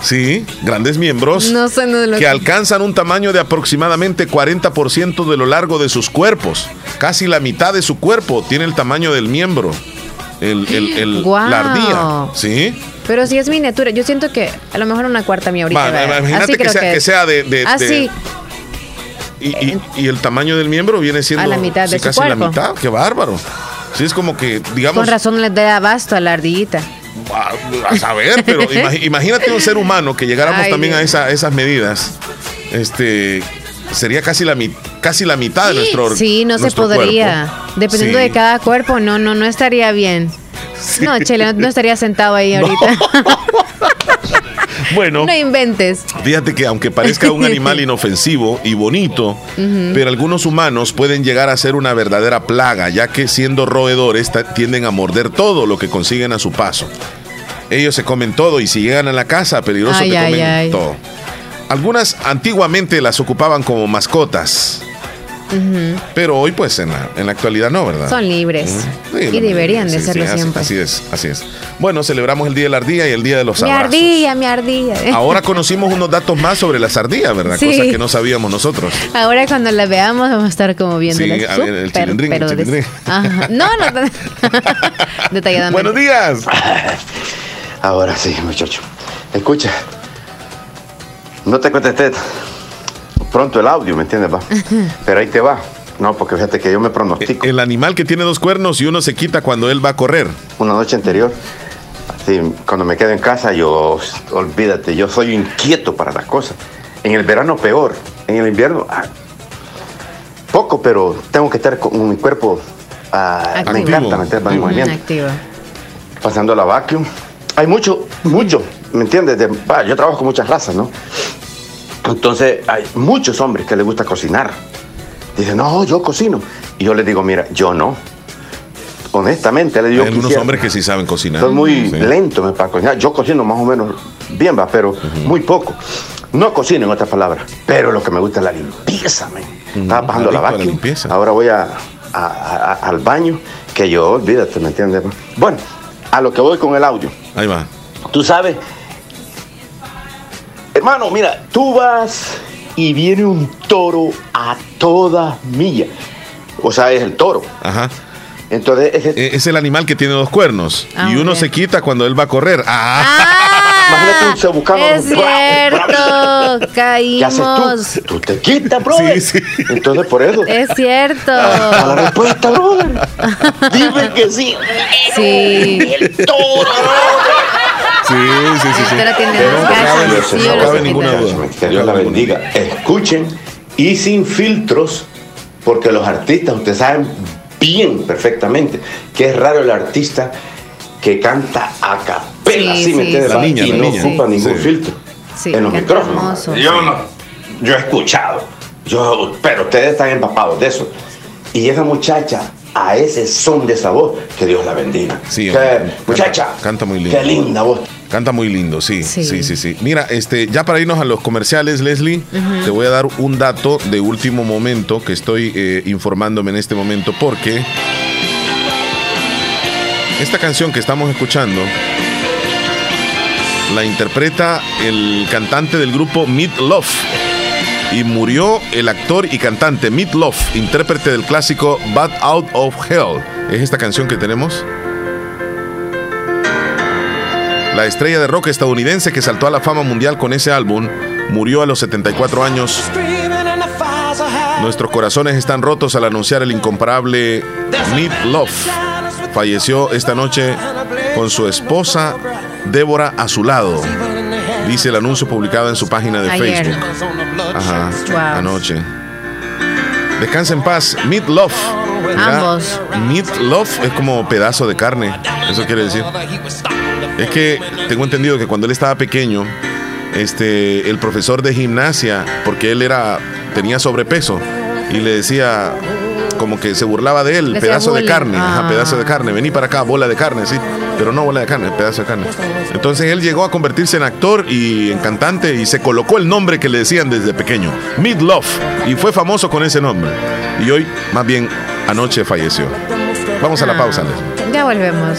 Sí, grandes miembros. No sé que alcanzan un tamaño de aproximadamente 40% de lo largo de sus cuerpos. Casi la mitad de su cuerpo tiene el tamaño del miembro. El, el- el- Guau. La ardilla. ¿Sí? Pero si es miniatura, yo siento que a lo mejor una cuarta mía ahorita. Imagínate Así que sea, que sea de. de- Ah, de- sí. y, y- y el tamaño del miembro viene siendo. A la mitad de sí, su casi la mitad. Qué bárbaro. Sí, es como que, digamos. Con razón le da abasto a la ardillita. A, a saber, pero imagínate un ser humano que llegáramos Ay, también a, esa- esas medidas. Este sería casi la mi- casi la mitad de nuestro Sí, no se podría. cuerpo. Dependiendo Sí. de cada cuerpo, no, no, no estaría bien. No, Chele, no, no estaría sentado ahí ahorita. Bueno, no inventes. fíjate que aunque parezca un animal inofensivo y bonito, pero algunos humanos pueden llegar a ser una verdadera plaga, ya que siendo roedores tienden a morder todo lo que consiguen a su paso. Ellos se comen todo y si llegan a la casa, peligroso Ay, te ay, comen ay. todo. Algunas antiguamente las ocupaban como mascotas, pero hoy pues en la, en la actualidad no, ¿verdad? Son libres. Sí, y deberían de sí, serlo sí, siempre. Así, es, así es. Bueno, celebramos el Día de la Ardilla y el Día de los mi Abrazos. ardilla, mi ardilla. Ahora conocimos unos datos más sobre las ardillas, ¿verdad? Sí. Cosas que no sabíamos nosotros. Ahora cuando la veamos vamos a estar como viendo Sí, a ver, el chilindrín, el chilindrín. No, no. Detalladamente. Buenos días. Ahora sí, muchacho. Escucha. No te contesté pronto el audio, ¿me entiendes? Va? Pero ahí te va. No, porque fíjate que yo me pronostico. El animal que tiene dos cuernos y uno se quita cuando él va a correr. Una noche anterior, así, cuando me quedo en casa, yo, olvídate, yo soy inquieto para las cosas. En el verano peor. En el invierno, ah, poco, pero tengo que estar con mi cuerpo. ah, me encanta meter movimiento. activa. pasando la vacuum. Hay mucho, mucho, ¿me entiendes? De- yo trabajo con muchas razas, ¿no? Entonces, hay muchos hombres que les gusta cocinar. Dicen, no, yo cocino. Y yo les digo, mira, yo no. Honestamente, le digo Hay algunos quisiera. hombres que sí saben cocinar. Soy muy Sí. lento me, para cocinar. Yo cocino más o menos bien, va, pero muy poco. No cocino, en otras palabras. Pero lo que me gusta es la limpieza, man. Estaba bajando la adicto a la limpieza. Ahora voy a, a- a- al baño, que yo, olvídate, ¿me entiendes? Bueno, a lo que voy con el audio. Ahí va. Tú sabes, hermano, mira, tú vas y viene un toro a toda milla. O sea, es el toro. Ajá. Entonces, ese- E- Es el animal que tiene dos cuernos. Ah, y uno ok. se quita cuando él va a correr. Ah, Imagínate un. Es cierto, ¿qué haces caímos. tú? Tú te quitas, brother. Sí, sí. Entonces, por eso. Es cierto. A la respuesta, brother. Dime que sí. Sí. El toro. Sí, sí, sí. sí. Pero tiene no cabe- sí, no cabe ninguna duda. Que Dios la bendiga. Escuchen y sin filtros, porque los artistas, ustedes saben bien perfectamente que es raro el artista que canta a capela, Sí, así me sí, entiendes? La niña, y la no niña. ocupa Sí. ningún Sí. filtro Sí, en los micrófonos. hermoso. Yo no, yo he escuchado, yo, pero ustedes están empapados de eso. Y esa muchacha, a ese son de esa voz, que Dios la bendiga. Sí, Que- canta- muchacha, canta muy lindo. Qué linda voz. Canta muy lindo, sí, Sí. sí, sí, sí. Mira, este, ya para irnos a los comerciales, Leslie, te voy a dar un dato de último momento que estoy eh, informándome en este momento porque esta canción que estamos escuchando la interpreta el cantante del grupo Meat Love y murió el actor y cantante Meat Love, intérprete del clásico Bad Out of Hell. ¿Es esta canción que tenemos? La estrella de rock estadounidense que saltó a la fama mundial con ese álbum murió a los 74 años. Nuestros corazones están rotos al anunciar el incomparable Meat Love. Falleció esta noche con su esposa Débora a su lado. Dice el anuncio publicado en su página de Ayer. Facebook. Ajá, Wow. anoche. Descansa en paz. Meat Love. Ambos. Meat Love es como pedazo de carne. Eso quiere decir. Es que tengo entendido que cuando él estaba pequeño, este, el profesor de gimnasia, porque él era, tenía sobrepeso, y le decía, como que se burlaba de él, pedazo de carne, ajá, Ah. pedazo de carne, vení para acá, bola de carne, sí. pero no bola de carne, pedazo de carne. Entonces él llegó a convertirse en actor y en cantante y se colocó el nombre que le decían desde pequeño, Mid Love, y fue famoso con ese nombre. Y hoy, más bien, anoche falleció. Vamos a la Ah. pausa, Les. Ya volvemos.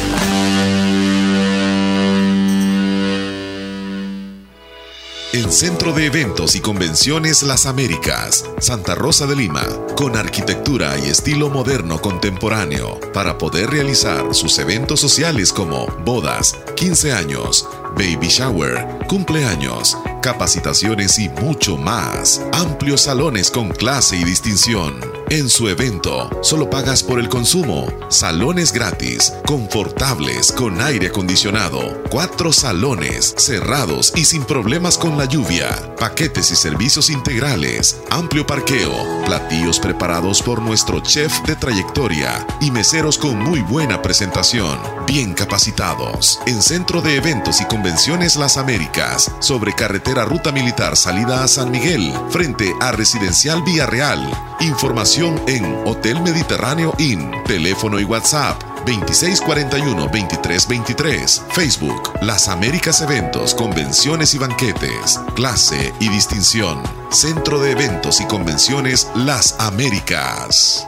Centro de Eventos y Convenciones Las Américas, Santa Rosa de Lima, con arquitectura y estilo moderno contemporáneo, para poder realizar sus eventos sociales como bodas, 15 años, baby shower, cumpleaños, capacitaciones y mucho más. Amplios salones con clase y distinción. En su evento, solo pagas por el consumo. Salones gratis, confortables, con aire acondicionado. Cuatro salones, cerrados y sin problemas con la lluvia. Paquetes y servicios integrales. Amplio parqueo. Platillos preparados por nuestro chef de trayectoria. Y meseros con muy buena presentación. Bien capacitados. En Centro de Eventos y Convenciones Las Américas. Sobre carretera Ruta Militar salida a San Miguel. Frente a Residencial Villarreal. Información en Hotel Mediterráneo Inn. Teléfono y WhatsApp 2641-2323. Facebook, Las Américas Eventos, Convenciones y Banquetes. Clase y distinción. Centro de Eventos y Convenciones Las Américas.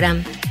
Instagram.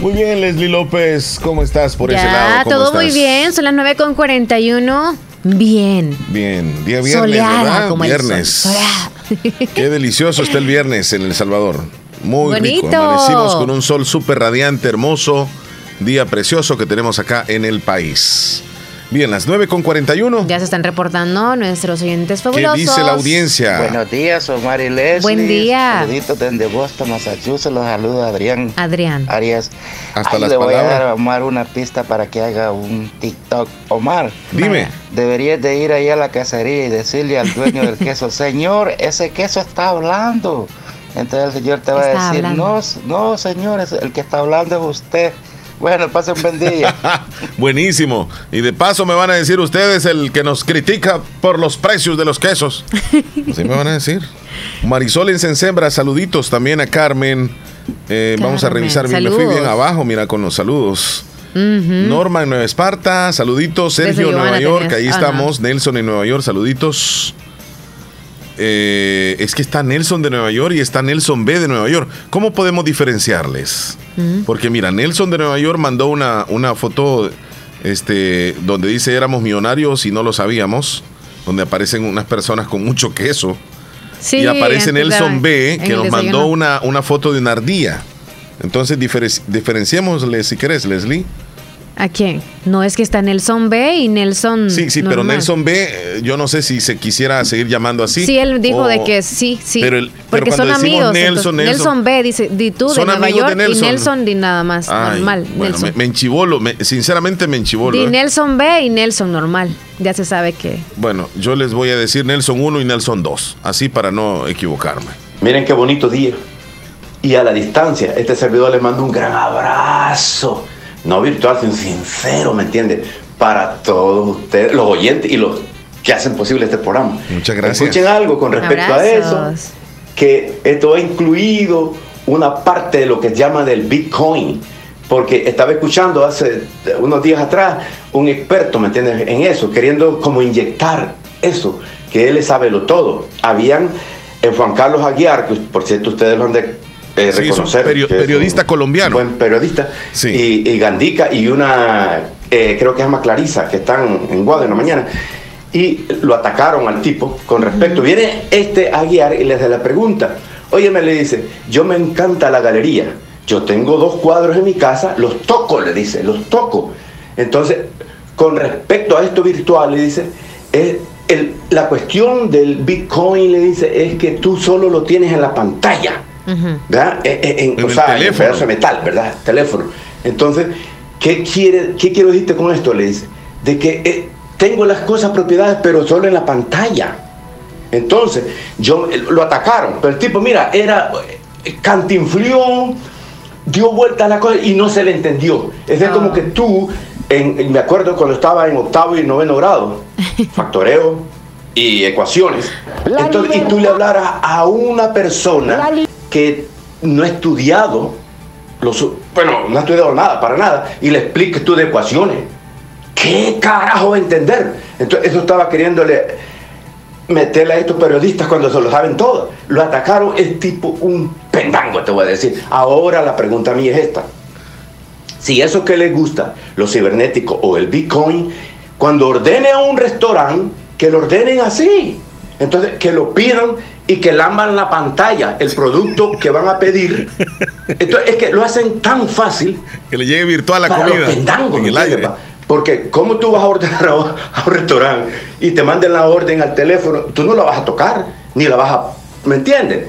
Muy bien, Leslie López, ¿cómo estás por ese lado? Ya, ¿Cómo todo muy bien. Son las 9 con 41. Bien. Bien, día viernes, Soleada ¿verdad? como el viernes. sol. Soleada. Qué delicioso está el viernes en El Salvador. Muy rico. Bonito. Amanecimos con un sol súper radiante, hermoso. Día precioso que tenemos acá en el país. Bien, las 9 con 41. Ya se están reportando nuestros oyentes ¿Qué fabulosos. dice la audiencia? Buenos días, Omar y Leslie. Buen día. Saluditos desde Boston, Massachusetts. Los saluda Adrián Adrián. Arias. Hasta Ay, las le voy a dar a Omar una pista para que haga un TikTok. Omar. Dime. Deberías de ir ahí a la cacería y decirle al dueño del queso, señor, ese queso está hablando. Entonces el señor te va Está a decir, hablando. no, no, señor, es- el que está hablando es usted. Bueno, pase un buen día. Buenísimo. Y de paso me van a decir ustedes el que nos critica por los precios de los quesos. Así me van a decir. Marisol en Sensembra, saluditos también a Carmen. Eh, vamos a revisar bien. Me fui bien abajo, mira, con los saludos. Norma en Nueva Esparta, saluditos. Sergio en Nueva York, tenés. ahí Ajá. estamos. Nelson en Nueva York, saluditos. Eh, es que está Nelson de Nueva York y está Nelson B de Nueva York. ¿Cómo podemos diferenciarles? Porque mira, Nelson de Nueva York mandó una, una foto este, donde dice éramos millonarios y no lo sabíamos, donde aparecen unas personas con mucho queso. Sí, y aparece Nelson B que nos mandó una, una foto de una ardilla. Entonces diferen- diferenciémosle si querés, Leslie. ¿A quién? No es que está Nelson B y Nelson. Sí, sí, pero. Nelson B, eh, yo no sé si se quisiera seguir llamando así. Sí, él dijo o- de que sí, sí. Pero el- porque cuando son decimos amigos. Nelson, entonces, Nelson- B dice, di tú de Son Nueva amigos de York Nelson. y Nelson di nada más, Ay, normal. bueno, Nelson. me, me enchivolo, me- sinceramente me enchivolo. Di ¿eh? Nelson B y Nelson normal. Ya se sabe que. Bueno, yo les voy a decir Nelson 1 y Nelson 2, así para no equivocarme. Miren qué bonito día. Y a la distancia, este servidor les mando un gran abrazo. No virtual, sino sincero, ¿me entiende? Para todos ustedes, los oyentes y los que hacen posible este programa. Muchas gracias. Escuchen algo con respecto a eso. Que esto ha incluido una parte de lo que se llama del Bitcoin. Porque estaba escuchando hace unos días atrás un experto, ¿me entiendes?, en eso, queriendo como inyectar eso, que él sabe lo todo. Habían en Juan Carlos Aguiar, que por cierto ustedes lo han de eh, Sí, es un perio- es periodista un colombiano. Buen periodista. Y, y Gandica y una, eh, creo que se llama Clarisa, que están en Guada en la mañana. Y lo atacaron al tipo con respecto. Viene este Aguiar y les da la pregunta. Oye, me le dice, yo me encanta la galería. Yo tengo dos cuadros en mi casa, los toco, le dice, los toco. Entonces, con respecto a esto virtual, le dice, es el- la cuestión del Bitcoin, le dice, es que tú solo lo tienes en la pantalla. ¿Verdad? Eh, eh, En, En o el sea, en el teléfono. pedazo de metal, ¿verdad? Teléfono. Entonces, ¿qué, quiere, ¿qué quiero decirte con esto? Le dice, de que eh, tengo las cosas propiedades, pero solo en la pantalla. Entonces, yo lo atacaron, pero el tipo, mira, era cantinflió, dio vuelta a la cosa y no se le entendió. Es de como que tú, en, en- me acuerdo cuando estaba en octavo y noveno grado, factoreo y ecuaciones, entonces, y tú le hablaras a una persona que no ha estudiado, los, bueno, no ha estudiado nada, para nada, y le expliques tú de ecuaciones. ¿Qué carajo va a entender? Entonces, eso estaba queriéndole meterle a estos periodistas cuando se lo saben todo. Lo atacaron, es tipo un pendango, te voy a decir. Ahora la pregunta mía es esta. Si eso que les gusta, lo cibernético o el Bitcoin, cuando ordene a un restaurante, que lo ordenen así. Entonces, que lo pidan y que lamban la pantalla, el producto que van a pedir. Entonces, es que lo hacen tan fácil. Que le llegue virtual la para comida en ¿me el aire. Porque como tú vas a ordenar a un, a un restaurante y te manden la orden al teléfono, tú no la vas a tocar, ni la vas a... ¿Me entiendes?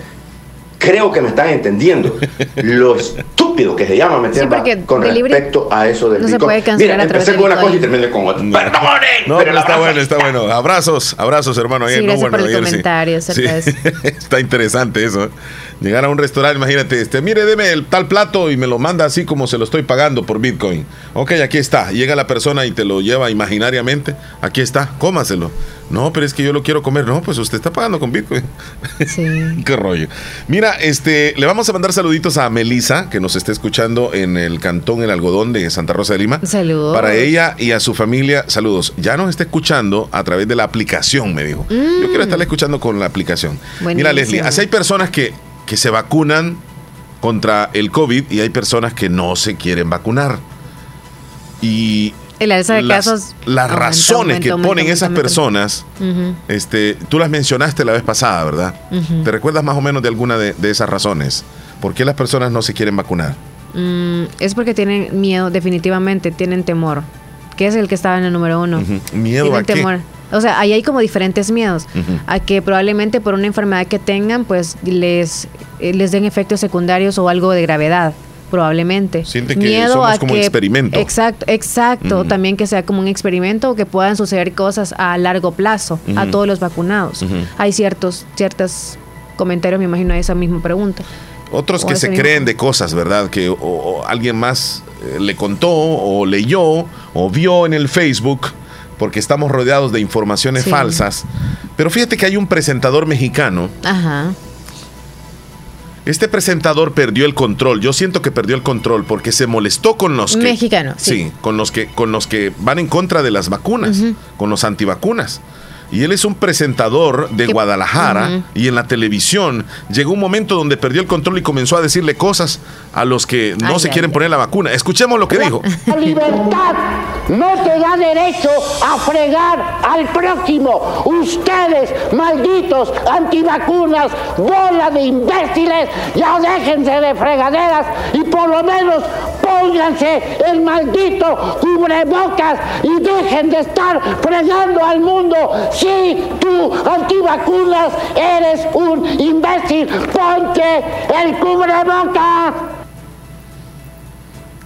Creo que me están entendiendo lo estúpido que se llama, ¿me Sí, entiendes? con respecto a eso del no se Bitcoin. puede cancelar Mira, a empecé con una cosa y Bitcoin. terminé con otra. ¡Perdonen! No, pero está abrazo- bueno, está bueno. Abrazos, abrazos, hermano. Sí, gracias Nuevo por el Jersey. comentario acerca de eso. está interesante eso. Llegar a un restaurante, imagínate, este, mire, deme el tal plato y me lo manda así como se lo estoy pagando por Bitcoin. Ok, aquí está. Llega la persona y te lo lleva imaginariamente. Aquí está, cómaselo. No, pero es que yo lo quiero comer. No, pues usted está pagando con Bitcoin. Qué rollo. Mira, este, le vamos a mandar saluditos a Melisa, que nos está escuchando en el cantón El Algodón de Santa Rosa de Lima. Saludos. Para ella y a su familia, saludos. Ya nos está escuchando a través de la aplicación, me dijo. Yo quiero estarle escuchando con la aplicación. Mira, Buenísimo. Leslie, así hay personas que, que se vacunan contra el COVID y hay personas que no se quieren vacunar. Y El alza de las, casos. las aumenta, razones aumenta, que aumenta, ponen esas personas, este, tú las mencionaste la vez pasada, ¿verdad? ¿Te recuerdas más o menos de alguna de, de esas razones? ¿Por qué las personas no se quieren vacunar? Mm, es porque tienen miedo, definitivamente, tienen temor. Que es el que estaba en el número uno. ¿Miedo Tienen a qué? O sea, ahí hay como diferentes miedos. A que probablemente por una enfermedad que tengan, pues les, eh, les den efectos secundarios o algo de gravedad. Probablemente. Sienten que somos como experimento. Exacto, exacto. También que sea como un experimento o que puedan suceder cosas a largo plazo a todos los vacunados. Hay ciertos, ciertos comentarios, me imagino, a esa misma pregunta. Otros O que se mismo. creen de cosas, ¿verdad? Que o- o alguien más eh, le contó o leyó o vio en el Facebook, porque estamos rodeados de informaciones Sí. falsas. Pero fíjate que hay un presentador mexicano. Ajá. Este presentador perdió el control. Yo siento que perdió el control porque se molestó con los que. Mexicano, sí. con los que, con los que van en contra de las vacunas, con los antivacunas. Y él es un presentador de Guadalajara y en la televisión llegó un momento donde perdió el control y comenzó a decirle cosas a los que no Ay, se ay, quieren poner la vacuna. Escuchemos lo que dijo. La libertad no te da derecho a fregar al próximo. Ustedes, malditos antivacunas, bola de imbéciles, ya déjense de fregaderas y por lo menos pónganse el maldito cubrebocas y dejen de estar fregando al mundo. Si tú, antivacunas, eres un imbécil, ponte el cubrebocas.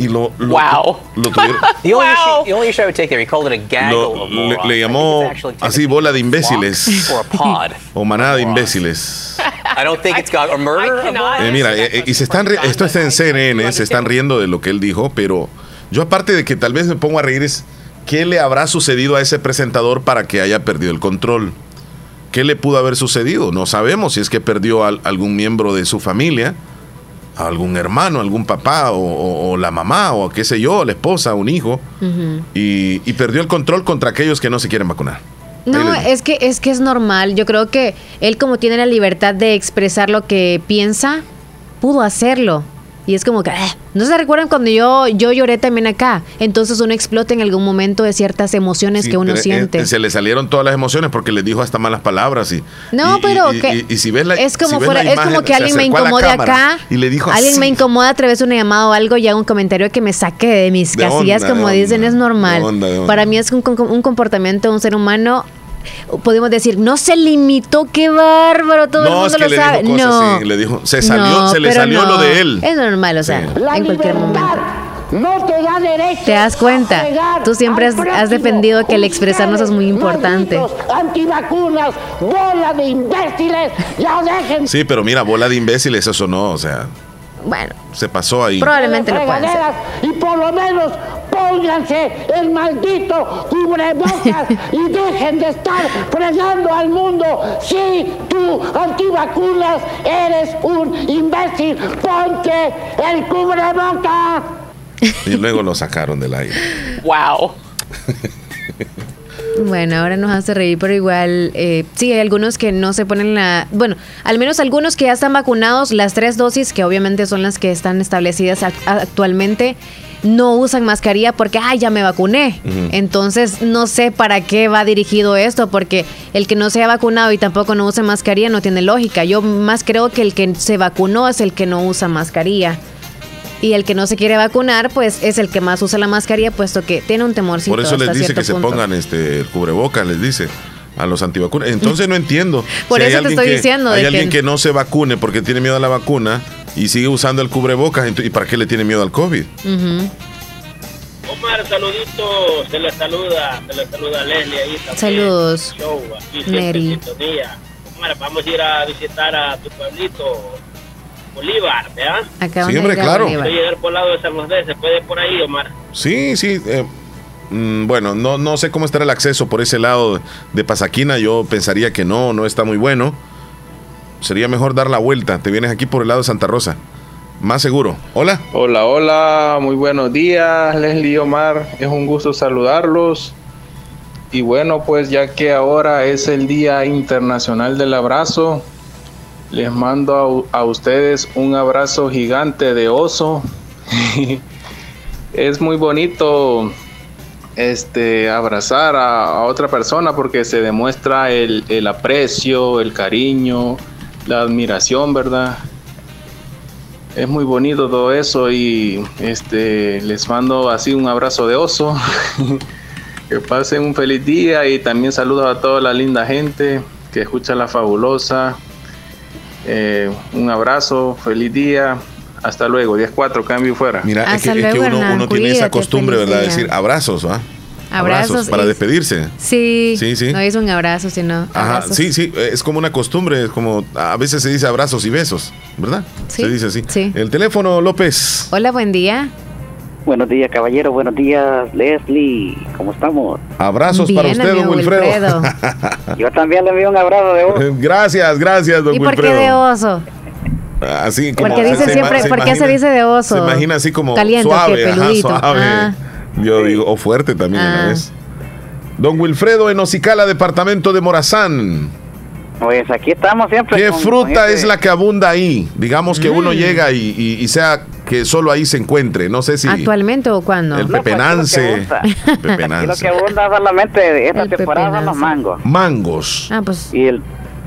Y lo, lo, Wow. lo tuvieron- The only, issue, the only issue I would take there, he called it a gaggle lo- of le, morons. le llamó así bola de imbéciles or a pod. o manada de imbéciles. I don't think it's got or murder. Eh, mira, eh, eh, y se están esto está en CNN, se están riendo de lo que él dijo, pero yo aparte de que tal vez me pongo a reír es qué le habrá sucedido a ese presentador para que haya perdido el control. ¿Qué le pudo haber sucedido? No sabemos si es que perdió a algún miembro de su familia, a algún hermano, algún papá o, o- o la mamá o qué sé yo, la esposa, un hijo, y, y perdió el control contra aquellos que no se quieren vacunar. No, es que es que es normal. Yo creo que él como tiene la libertad de expresar lo que piensa, pudo hacerlo. Y es como que, "Ah". ¿no se recuerdan cuando yo, yo lloré también acá? Entonces uno explota en algún momento de ciertas emociones Sí, que uno eh, siente. se le salieron todas las emociones porque le dijo hasta malas palabras y No, y- pero y, que y- y si ves la es como si fuera, la es como que alguien me acercó a la incomode cámara acá, y le dijo alguien así. me incomoda a través de una llamada o algo y haga un comentario que me saque de mis De casillas, onda, como de dicen, onda, es normal. onda. Para mí es un, un comportamiento de un ser humano. Podemos decir, no se limitó, qué bárbaro, todo el no, mundo es que lo le sabe. dijo cosas, no, sí, le dijo, se salió, No, se le salió no. lo de él. Es normal, o sea, La en cualquier momento. no te da derecho ¿Te das cuenta? Tú siempre has, has defendido que el expresarnos es muy importante. Antivacunas, bola de imbéciles, ya dejen Sí, pero mira, bola de imbéciles, eso no, o sea, Bueno, se pasó ahí. probablemente lo puedan hacer. y por lo menos pónganse el maldito cubrebocas y dejen de estar fregando al mundo. Si tú, antivacunas, eres un imbécil, ponte el cubrebocas. Y luego lo sacaron del aire. Wow. Bueno, ahora nos hace reír, pero igual, eh, sí, hay algunos que no se ponen la... Bueno, al menos algunos que ya están vacunados, las tres dosis, que obviamente son las que están establecidas act- actualmente, no usan mascarilla porque, ay, ya me vacuné. Entonces, no sé para qué va dirigido esto, porque el que no se ha vacunado y tampoco no use mascarilla no tiene lógica. Yo más creo que el que se vacunó es el que no usa mascarilla. Y el que no se quiere vacunar, pues es el que más usa la mascarilla, puesto que tiene un temorcito. Por eso les dice que se pongan este el cubrebocas, les dice a los antivacunas. Entonces no entiendo. Por eso te estoy que- diciendo Hay de alguien que- que no se vacune porque tiene miedo a la vacuna y sigue usando el cubrebocas. ¿Y para qué le tiene miedo al COVID? Ujú. Omar, saluditos, se le saluda, se le saluda a Leslie ahí también. Saludos, Show, aquí. Omar, vamos a ir a visitar a tu pueblito, Bolívar, ¿verdad? Acá Sí, hombre, claro. Voy a llegar por el lado de San José, ¿se puede por ahí, Omar? Sí, sí. eh, mm, bueno, no, no sé cómo estará el acceso por ese lado de Pasaquina. Yo pensaría que no, no está muy bueno. Sería mejor dar la vuelta. Te vienes aquí por el lado de Santa Rosa. Más seguro. Hola. Hola, hola, muy buenos días, Leslie y Omar, es un gusto saludarlos. Y bueno, pues ya que ahora es el Día Internacional del Abrazo, les mando a, a ustedes un abrazo gigante de oso. es muy bonito este abrazar a, otra persona porque se demuestra el, el aprecio, el cariño, la admiración, ¿verdad? es muy bonito todo eso y este les mando así un abrazo de oso. que pasen un feliz día y también saludos a toda la linda gente que escucha la fabulosa. Eh, un abrazo, feliz día. Hasta luego, 10-4, cambio y fuera. Mira, es que, es uno, Hernán, uno tiene esa costumbre, ¿verdad? día. Decir abrazos, ¿va? Abrazos para despedirse. Sí. Sí, sí. No es un abrazo, sino. Ajá, abrazos. sí, sí, es como una costumbre, es como a veces se dice abrazos y besos, ¿verdad? Sí, Se dice así. sí. El teléfono, López. Hola, buen día. Buenos días, caballero. Buenos días, Leslie. ¿Cómo estamos? Abrazos para usted, don Wilfredo. Yo también le envío un abrazo de vos. gracias, gracias, don ¿Y por qué Wilfredo. de oso? Así como Porque dice se siempre, se ¿por qué se dice de oso? Se imagina así como Caliente, suave, ajá, suave. Ah. Yo digo, o fuerte también Ah. vez. Don Wilfredo en Ocicala, departamento de Morazán. Pues aquí estamos siempre. ¿Qué con- fruta con ese- es la que abunda ahí? Digamos que uno Mm. llega y, y- y sea que solo ahí se encuentre. No sé si ¿Actualmente o cuándo? el pues, pepenance. Aquí lo pepenance. que abunda solamente esta El temporada son los mangos. Mangos. Ah, pues. Y, el,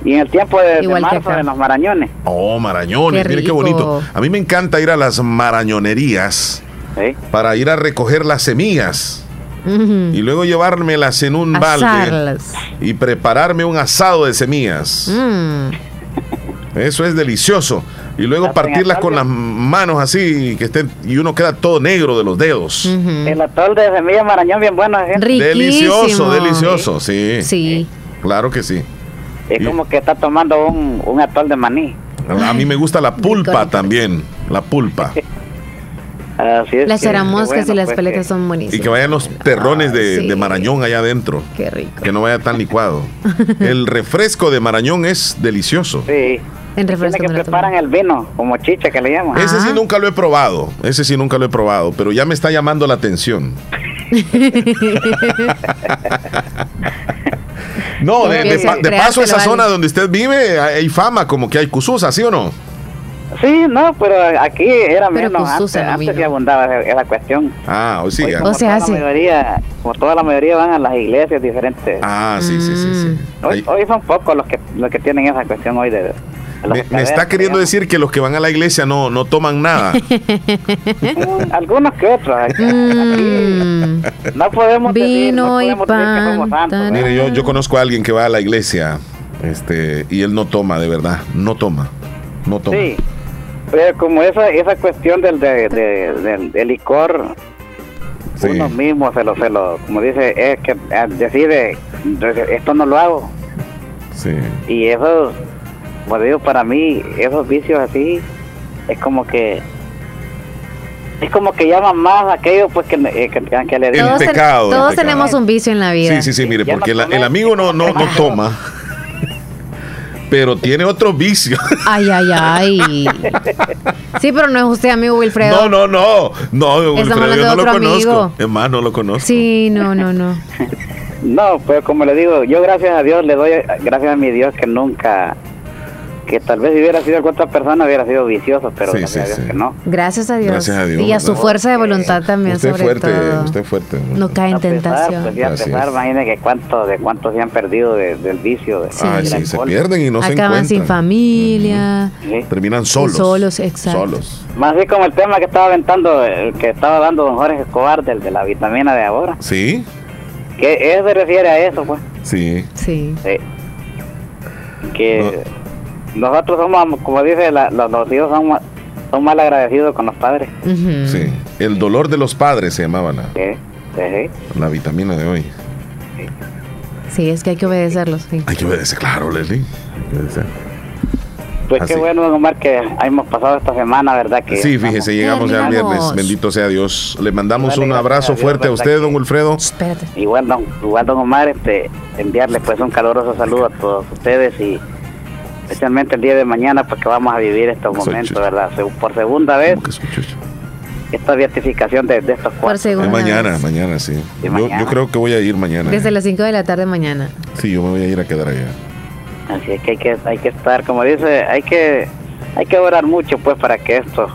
y en el tiempo de, de marzo de los marañones. Oh, marañones. Qué Mire qué bonito. A mí me encanta ir a las marañonerías ¿sí? para ir a recoger las semillas y luego llevármelas en un balde Asarlas. y prepararme un asado de semillas. Mm. Eso es delicioso. Y luego partirlas con las manos así que estén y uno queda todo negro de los dedos. Ujú. El atol de semilla marañón bien bueno. ¿eh? Riquísimo. Delicioso, delicioso, sí. Sí. Claro que sí. Es como que está tomando un, un atol de maní. A mí me gusta la pulpa también, la pulpa. Así es Las que, ceramoscas bueno, y las pues, peletas que- son Y buenísimas. que vayan los terrones de, sí. de Marañón allá adentro. Qué rico. Que no vaya tan licuado. El refresco de Marañón es delicioso. Sí. En refresco que preparan el vino, como chicha que le llaman. Ese sí nunca lo he probado. Ese sí nunca lo he probado. Pero ya me está llamando la atención. No, de, de de paso, esa zona donde usted vive hay fama, como que hay cususa, ¿sí o no? Sí, no, pero aquí era Pero menos. Antes, no antes vino. sí abundaba esa, esa cuestión. Ah, o sí. Hoy, como O sea, toda la sí. mayoría, como toda la mayoría van a las iglesias diferentes. Ah, sí, sí, sí, sí. Hoy, Ahí- hoy son pocos los que los que tienen esa cuestión hoy de, Me, está queriendo digamos. decir que los que van a la iglesia no, no toman nada. Mm, algunos que otros. Aquí, Mm. no podemos decir, no Vino y podemos decir que somos santos. pan. Mire, yo, yo conozco a alguien que va a la iglesia este, y él no toma, de verdad. No toma. No toma. Sí, pero como esa esa cuestión del de, de- del, del licor, Sí. uno mismo se lo se lo como dice es que eh, decide esto no lo hago Sí. y eso como digo para mí esos vicios así es como que es como que llaman más aquello pues que, eh, que, que le El Todos, pecado, el todos pecado. tenemos un vicio en la vida. Sí, sí, sí, mire, no porque la- tomé. el amigo no, no, no toma, pero tiene otro vicio. Ay, ay, ay. Sí, pero no es usted, amigo Wilfredo. No, no, no. No, Wilfredo, yo no lo conozco. amigo. Es más, no lo conozco. Sí, no, no, no. no pues como le digo yo gracias a Dios le doy gracias a mi Dios que nunca que tal vez si hubiera sido con otra persona hubiera sido vicioso pero Sí, gracias sí, a Dios sí. que no Gracias a Dios. Gracias a Dios, Y a su fuerza de voluntad también, Usted es sobre fuerte, todo. usted es fuerte. No cae en pesar, tentación. pues ya a Así pesar, es. imagínate que cuánto, de cuántos se han perdido de- del vicio. De, del sí, se pierden y no se Acaban sin encuentran. familia. Sí. Terminan solos. solos, exacto. Solos. Más así como el tema que estaba aventando, el que estaba dando don Jorge Escobar del de la vitamina de ahora. ¿Sí? Que él se refiere a eso, pues. Sí. Sí. Sí. Que nosotros somos, como dice, la- los, los hijos son, son mal agradecidos con los padres. Sí. El dolor de los padres se llamaba la, Sí, sí, sí. la vitamina de hoy. Sí, es que hay que obedecerlos. sí. Hay que obedecer, claro, Leslie. Hay que obedecer. Pues Así. qué bueno, don Omar, que hemos pasado esta semana, ¿verdad? Que Sí, fíjese, llegamos ya el viernes. Bendito sea Dios. Le mandamos un abrazo a Dios, fuerte a ¿verdad usted, que- don Wilfredo. Espérate. Igual don, igual don Omar, este, enviarle pues un caluroso saludo a todos ustedes y especialmente el día de mañana porque vamos a vivir estos momentos. ¿verdad? Por segunda vez ¿Cómo que soy chucho? esta beatificación de, de estos Por cuatro. Es segunda mañana, vez. mañana, sí. Sí, mañana. yo creo que voy a ir mañana. Desde las 5 de la tarde mañana. Sí, yo me voy a ir a quedar allá. Así es que hay que hay que estar, como dice, hay que hay que orar mucho pues para que esto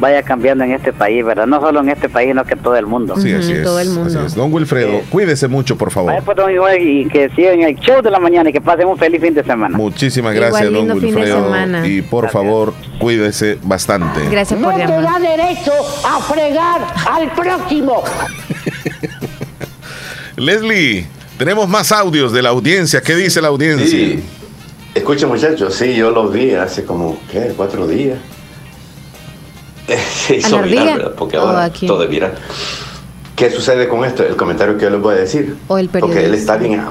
vaya cambiando en este país, ¿verdad? No solo en este país, sino que en todo el mundo. Sí, así es. así es. Don Wilfredo, cuídese mucho, por favor. Vaya, pues, don Igual, y que sigan el show de la mañana y que pasen un feliz fin de semana. Muchísimas gracias, Igual, don lindo fin de Wilfredo. semana. Y por favor, cuídese bastante. Gracias No por te llamar. da derecho a fregar al próximo. Leslie, tenemos más audios de la audiencia. ¿Qué dice la audiencia? Sí. Escuchen muchachos, sí, yo los vi hace como, ¿qué? Cuatro días. Se hizo ¿A la viral? ¿verdad? Porque ¿O ahora todo es viral. ¿Qué sucede con esto? El comentario que yo les voy a decir. O el Porque él periodista. está bien,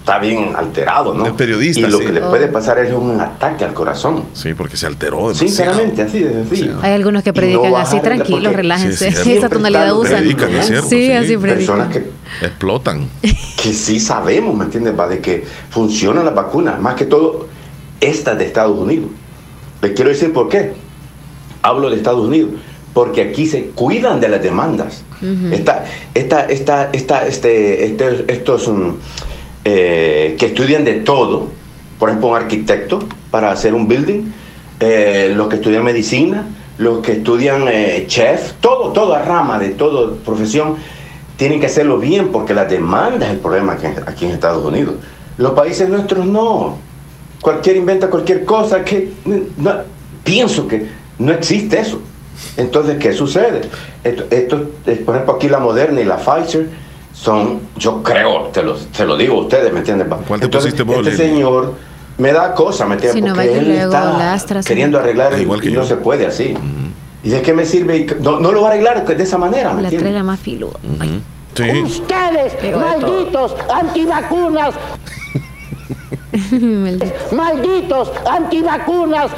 está bien alterado, ¿no? El periodista, Y lo sí. que le Oh. puede pasar es un ataque al corazón. Sí, porque se alteró demasiado. Sinceramente, así de sencillo. Hay algunos que no predican bajar así, tranquilos, relájense. Sí, sí, Esa tonalidad están- usan. Predican, es cierto, sí, sí. así Personas predican. que Explotan. que sí sabemos, ¿me entiendes? Va, de que funcionan las vacunas, más que todo estas de Estados Unidos. Les quiero decir por qué. Hablo de Estados Unidos, porque aquí se cuidan de las demandas. Esta, esta, esta, esta, este, este- estos eh, que estudian de todo, por ejemplo, un arquitecto para hacer un building, eh, los que estudian medicina, los que estudian eh, chef, todo, toda rama de toda profesión, tienen que hacerlo bien porque la demanda es el problema aquí, en- aquí en Estados Unidos. Los países nuestros no. Cualquier inventa cualquier cosa que no- pienso que no existe eso. Entonces, ¿qué sucede? Esto, esto, por ejemplo, aquí la Moderna y la Pfizer son, yo creo, te lo, te lo digo a ustedes, ¿me entienden? ¿Cuál te Entonces, pusiste Este señor me da cosa, ¿me entiendes? Sinovac Porque y él está queriendo arreglar el- Igual que y yo. no se puede así. ¿Y de qué me sirve? Y No, no lo va a arreglar de esa manera, ¿me La entiendes? trae la más filuda. Sí. Ustedes, Pero malditos antivacunas, Maldito. malditos antivacunas.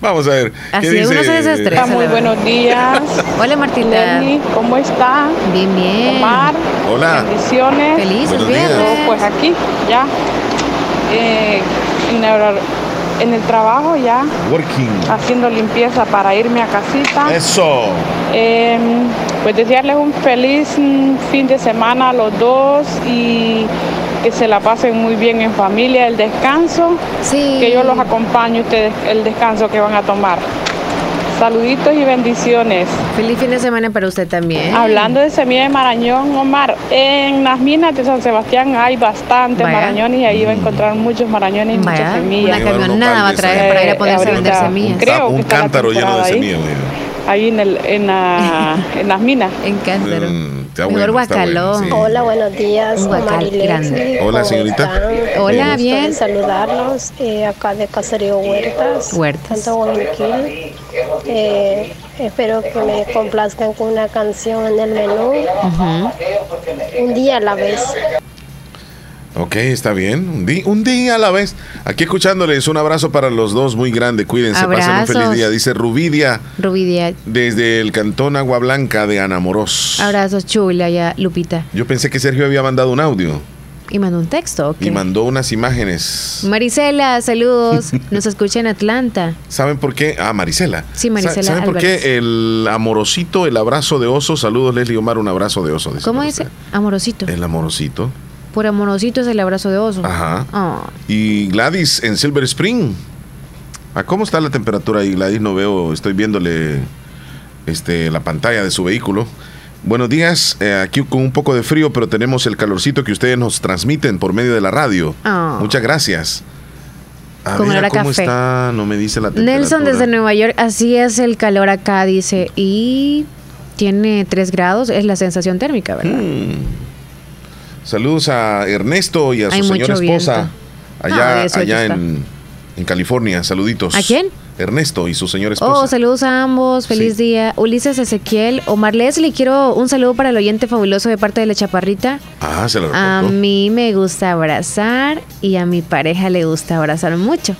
Vamos a ver. ¿Qué Así dice? uno se desestresa. Muy buenos días. Hola Martita. Leslie, ¿cómo está? Bien, bien. Omar, Hola. bendiciones. Felices viernes. Pues aquí, ya. eh, en, el, en el trabajo ya, Working. haciendo limpieza para irme a casita. Eso. Eh, pues desearles un feliz mm, fin de semana a los dos y que se la pasen muy bien en familia, el descanso, Sí. que yo los acompañe ustedes el descanso que van a tomar. Saluditos y bendiciones. Feliz fin de semana para usted también. Hablando de semilla de marañón, Omar, en las minas de San Sebastián hay bastantes Vaya. marañones y ahí va a encontrar muchos marañones y muchas Vaya, semillas. una camionada va a traer para ir a ponerse a vender semillas. Creo que un está la cántaro lleno de ahí. semillas. Ahí en, el, en, la- en las minas. En cántaro. Mm, está Mejor bueno, está guacalón. bueno, sí. Hola, buenos días. Un guacal grande. Hola, ¿cómo señorita. Hola, bien. de saludarlos eh, acá de Caserío Huertas. Huertas. Santo Guayaquil. Eh, espero que me complazcan con una canción en el menú. Un día a la vez. Ok, está bien. Un, di- un día a la vez. Aquí escuchándoles un abrazo para los dos muy grande. Cuídense, pasen un Abrazos. feliz día. Dice Rubidia Rubidia. desde el cantón Agua Blanca de Anamoros. Abrazos chula ya, Lupita. Yo pensé que Sergio había mandado un audio Y mandó un texto. ¿o y mandó unas imágenes. Marisela, saludos. Nos escucha en Atlanta. ¿Saben por qué? Ah, Marisela. Sí, Marisela Sa- ¿Saben por qué el amorosito, el abrazo de oso? Saludos, Leslie Omar, un abrazo de oso. dice ¿Cómo dice? Amorosito. El amorosito. Por amorosito es el abrazo de oso. Ajá. Y Gladys en Silver Spring. ¿A cómo está la temperatura ahí, Gladys? No veo, estoy viéndole este, la pantalla de su vehículo. Buenos días, eh, aquí con un poco de frío, pero tenemos el calorcito que ustedes nos transmiten por medio de la radio. Ah. Muchas gracias. A Con ver, olor a ¿cómo café. está? No me dice la temperatura. Nelson desde Nueva York, así es el calor acá, dice. Y tiene 3 grados, es la sensación térmica, ¿verdad? Mm. Saludos a Ernesto y a su Hay señora esposa allá, No, 18 allá en, en California. Saluditos. ¿A quién? Ernesto y su señora esposa. Oh, saludos a ambos, feliz día. Ulises Ezequiel, Omar Leslie, quiero un saludo para el oyente fabuloso de parte de la chaparrita. Ah, se lo A reportó. mí me gusta abrazar y a mi pareja le gusta abrazar mucho.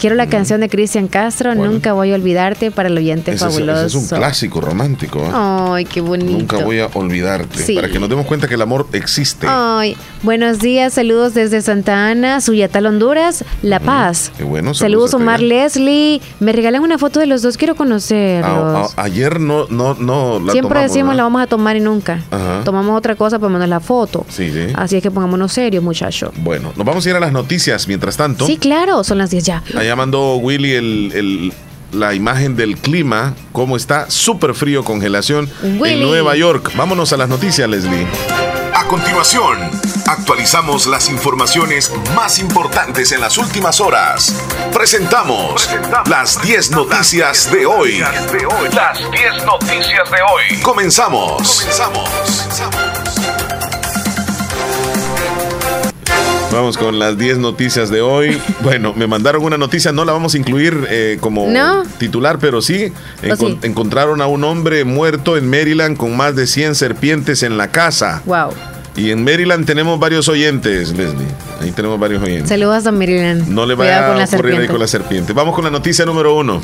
Quiero Mm. la canción de Cristian Castro, Nunca voy a olvidarte para el oyente Ese es, fabuloso. ese es un clásico romántico. ¿eh? Ay, qué bonito. Nunca voy a olvidarte. Sí. Para que nos demos cuenta que el amor existe. Ay, buenos días, saludos desde Santa Ana, Suyatal, Honduras, La Paz. Qué bueno. Saludos, hasta Omar. Leslie. Me regalan una foto de los dos, quiero conocerlos. A- a- ayer no, no, no la Siempre tomamos, decimos la vamos a tomar y nunca. Ajá. Tomamos otra cosa para mandar la foto. Sí, sí. Así es que pongámonos serios, muchachos. Bueno, nos vamos a ir a las noticias mientras tanto. Sí, claro, son las 10 ya. Allá mandó Willy el, el, la imagen del clima, cómo está súper frío, congelación Willy. en Nueva York. Vámonos a las noticias, Leslie. A continuación, actualizamos las informaciones más importantes en las últimas horas. Presentamos las 10 noticias de hoy. Las 10 noticias de hoy. Comenzamos. Vamos con las 10 noticias de hoy. Bueno, me mandaron una noticia, no la vamos a incluir eh, como ¿No? titular, pero sí, ¿O sí? encontraron a un hombre muerto en Maryland con más de 100 serpientes en la casa. Wow. Y en Maryland tenemos varios oyentes, Leslie. Ahí tenemos varios oyentes. Saludos a Maryland. No le vaya a ocurrir ahí con la serpiente. Vamos con la noticia número uno.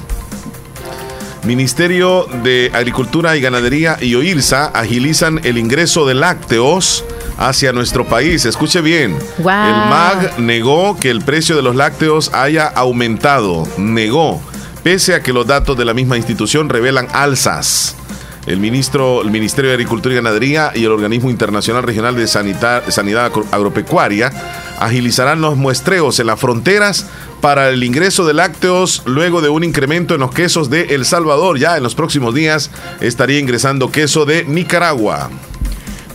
Ministerio de Agricultura y Ganadería y OIRSA agilizan el ingreso de lácteos hacia nuestro país. Escuche bien. El MAG negó que el precio de los lácteos haya aumentado. Negó, pese a que los datos de la misma institución revelan alzas. El, ministro, el Ministerio de Agricultura y Ganadería y el Organismo Internacional Regional de Sanidad Agro- Agropecuaria agilizarán los muestreos en las fronteras para el ingreso de lácteos luego de un incremento en los quesos de El Salvador. Ya en los próximos días estaría ingresando queso de Nicaragua.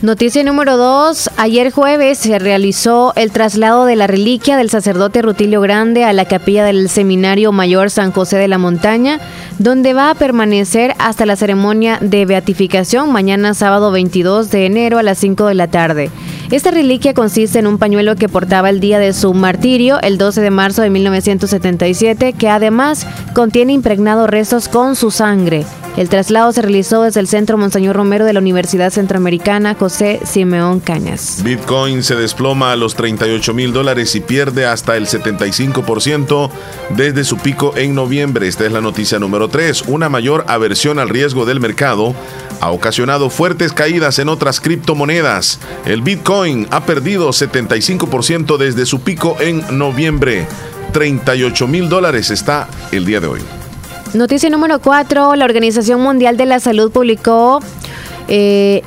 Noticia número 2. Ayer jueves se realizó el traslado de la reliquia del sacerdote Rutilio Grande a la capilla del Seminario Mayor San José de la Montaña, donde va a permanecer hasta la ceremonia de beatificación mañana sábado 22 de enero a las 5 de la tarde. Esta reliquia consiste en un pañuelo que portaba el día de su martirio, el 12 de marzo de 1977, que además contiene impregnados restos con su sangre. El traslado se realizó desde el Centro Monseñor Romero de la Universidad Centroamericana José Simeón Cañas. Bitcoin se desploma a los 38 mil dólares y pierde hasta el 75% desde su pico en noviembre. Esta es la noticia número 3. Una mayor aversión al riesgo del mercado ha ocasionado fuertes caídas en otras criptomonedas. El Bitcoin ha perdido 75% desde su pico en noviembre. 38 mil dólares está el día de hoy. Noticia número 4. La Organización Mundial de la Salud publicó eh,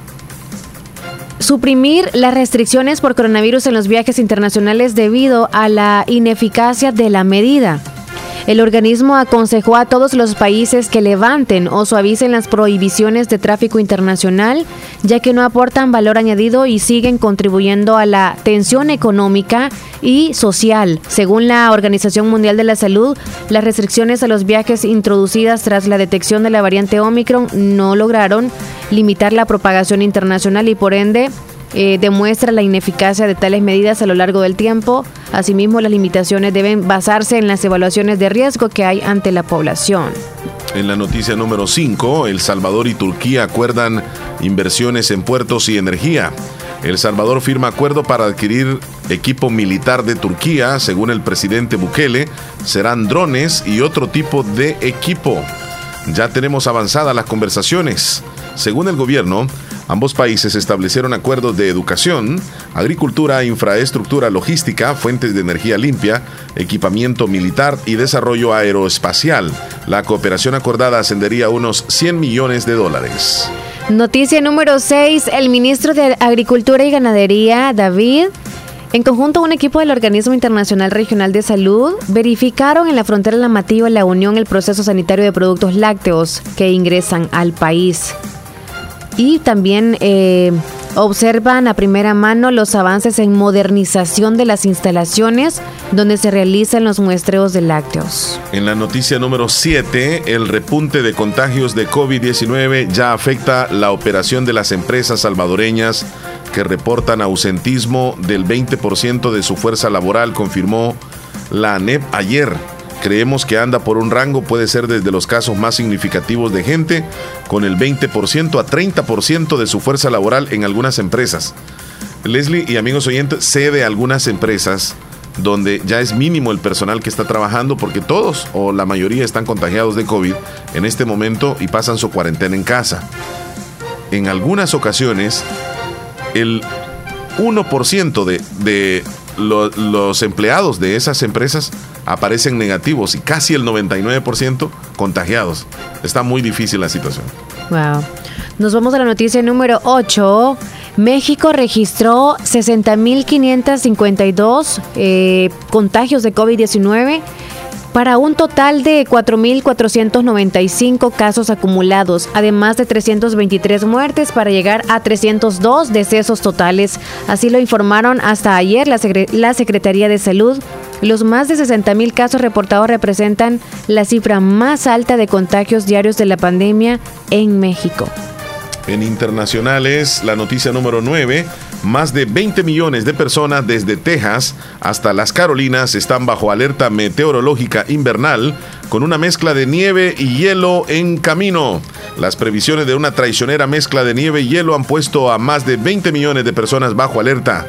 suprimir las restricciones por coronavirus en los viajes internacionales debido a la ineficacia de la medida. El organismo aconsejó a todos los países que levanten o suavicen las prohibiciones de tráfico internacional, ya que no aportan valor añadido y siguen contribuyendo a la tensión económica y social. Según la Organización Mundial de la Salud, las restricciones a los viajes introducidas tras la detección de la variante Omicron no lograron limitar la propagación internacional y por ende eh, demuestra la ineficacia de tales medidas a lo largo del tiempo. Asimismo, las limitaciones deben basarse en las evaluaciones de riesgo que hay ante la población. En la noticia número 5, El Salvador y Turquía acuerdan inversiones en puertos y energía. El Salvador firma acuerdo para adquirir equipo militar de Turquía, según el presidente Bukele, serán drones y otro tipo de equipo. Ya tenemos avanzadas las conversaciones. Según el gobierno, ambos países establecieron acuerdos de educación, agricultura, infraestructura logística, fuentes de energía limpia, equipamiento militar y desarrollo aeroespacial. La cooperación acordada ascendería unos 100 millones de dólares. Noticia número 6. El ministro de Agricultura y Ganadería, David, en conjunto un equipo del Organismo Internacional Regional de Salud, verificaron en la frontera La Matillo La Unión el proceso sanitario de productos lácteos que ingresan al país. Y también eh, observan a primera mano los avances en modernización de las instalaciones donde se realizan los muestreos de lácteos. En la noticia número 7, el repunte de contagios de COVID-19 ya afecta la operación de las empresas salvadoreñas que reportan ausentismo del 20% de su fuerza laboral, confirmó la ANEP ayer. Creemos que anda por un rango, puede ser desde los casos más significativos de gente, con el 20% a 30% de su fuerza laboral en algunas empresas. Leslie y amigos oyentes, sé de algunas empresas donde ya es mínimo el personal que está trabajando porque todos o la mayoría están contagiados de COVID en este momento y pasan su cuarentena en casa. En algunas ocasiones, el 1% de, de lo- los empleados de esas empresas aparecen negativos y casi el 99% contagiados. Está muy difícil la situación. Wow. Nos vamos a la noticia número 8. México registró 60.552 eh, contagios de COVID-19 para un total de 4.495 casos acumulados, además de 323 muertes para llegar a 302 decesos totales. Así lo informaron hasta ayer la, la Secretaría de Salud. Los más de 60.000 casos reportados representan la cifra más alta de contagios diarios de la pandemia en México. En internacionales, la noticia número 9, más de 20 millones de personas desde Texas hasta las Carolinas están bajo alerta meteorológica invernal con una mezcla de nieve y hielo en camino. Las previsiones de una traicionera mezcla de nieve y hielo han puesto a más de 20 millones de personas bajo alerta.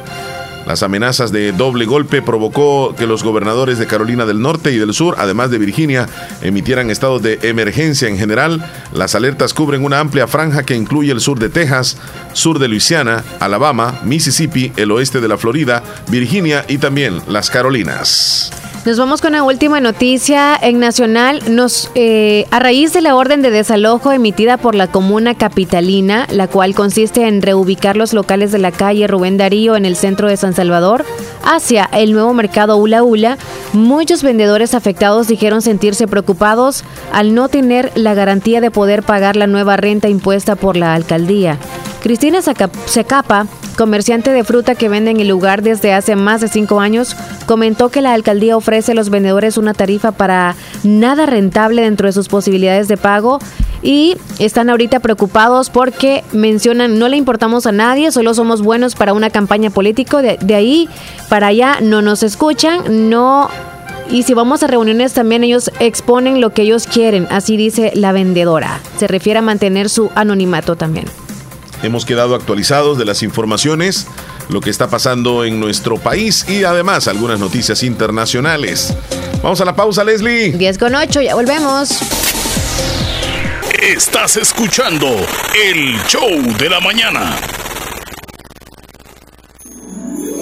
Las amenazas de doble golpe provocó que los gobernadores de Carolina del Norte y del Sur, además de Virginia, emitieran estados de emergencia en general. Las alertas cubren una amplia franja que incluye el sur de Texas, sur de Luisiana, Alabama, Mississippi, el oeste de la Florida, Virginia y también las Carolinas. Nos vamos con la última noticia en Nacional. Nos, eh, a raíz de la orden de desalojo emitida por la comuna capitalina, la cual consiste en reubicar los locales de la calle Rubén Darío en el centro de San Salvador hacia el nuevo mercado Ula Ula, muchos vendedores afectados dijeron sentirse preocupados al no tener la garantía de poder pagar la nueva renta impuesta por la alcaldía. Cristina Secapa, comerciante de fruta que vende en el lugar desde hace más de cinco años, comentó que la alcaldía ofrece a los vendedores una tarifa para nada rentable dentro de sus posibilidades de pago y están ahorita preocupados porque mencionan no le importamos a nadie, solo somos buenos para una campaña política, de, de ahí para allá no nos escuchan, no y si vamos a reuniones también ellos exponen lo que ellos quieren, así dice la vendedora. Se refiere a mantener su anonimato también. Hemos quedado actualizados de las informaciones, lo que está pasando en nuestro país y además algunas noticias internacionales. Vamos a la pausa, Leslie. 10 con 8, ya volvemos. Estás escuchando el show de la mañana.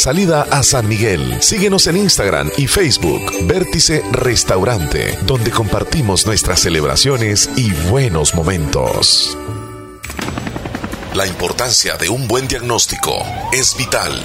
salida a San Miguel. Síguenos en Instagram y Facebook, Vértice Restaurante, donde compartimos nuestras celebraciones y buenos momentos. La importancia de un buen diagnóstico es vital.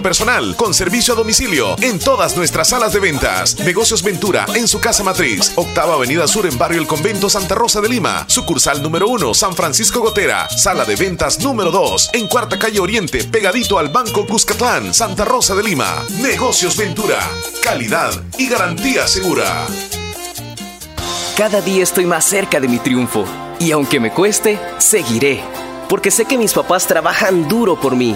personal con servicio a domicilio en todas nuestras salas de ventas. Negocios Ventura en su casa matriz, Octava Avenida Sur en Barrio El Convento Santa Rosa de Lima, sucursal número 1 San Francisco Gotera, sala de ventas número 2 en Cuarta Calle Oriente, pegadito al Banco Cuscatlán, Santa Rosa de Lima. Negocios Ventura, calidad y garantía segura. Cada día estoy más cerca de mi triunfo y aunque me cueste, seguiré, porque sé que mis papás trabajan duro por mí.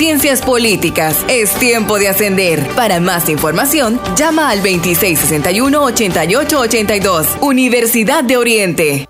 Ciencias Políticas. Es tiempo de ascender. Para más información, llama al 2660 8882 Universidad de Oriente.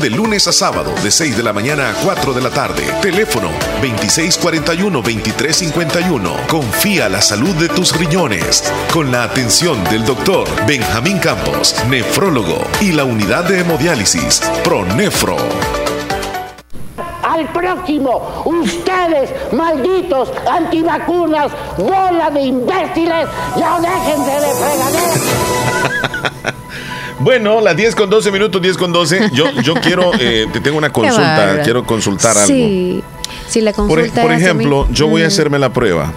de lunes a sábado de 6 de la mañana a 4 de la tarde. Teléfono 2641-2351. Confía la salud de tus riñones con la atención del doctor Benjamín Campos, nefrólogo y la unidad de hemodiálisis Pronefro. Al próximo, ustedes, malditos antivacunas, bola de imbéciles, ya déjense de fregadera. Bueno, las 10 con 12 minutos, 10 con 12. Yo, yo quiero, eh, te tengo una consulta, quiero consultar algo. Sí. Si la Por, consulta por a ejemplo, yo voy a Mm. hacerme la prueba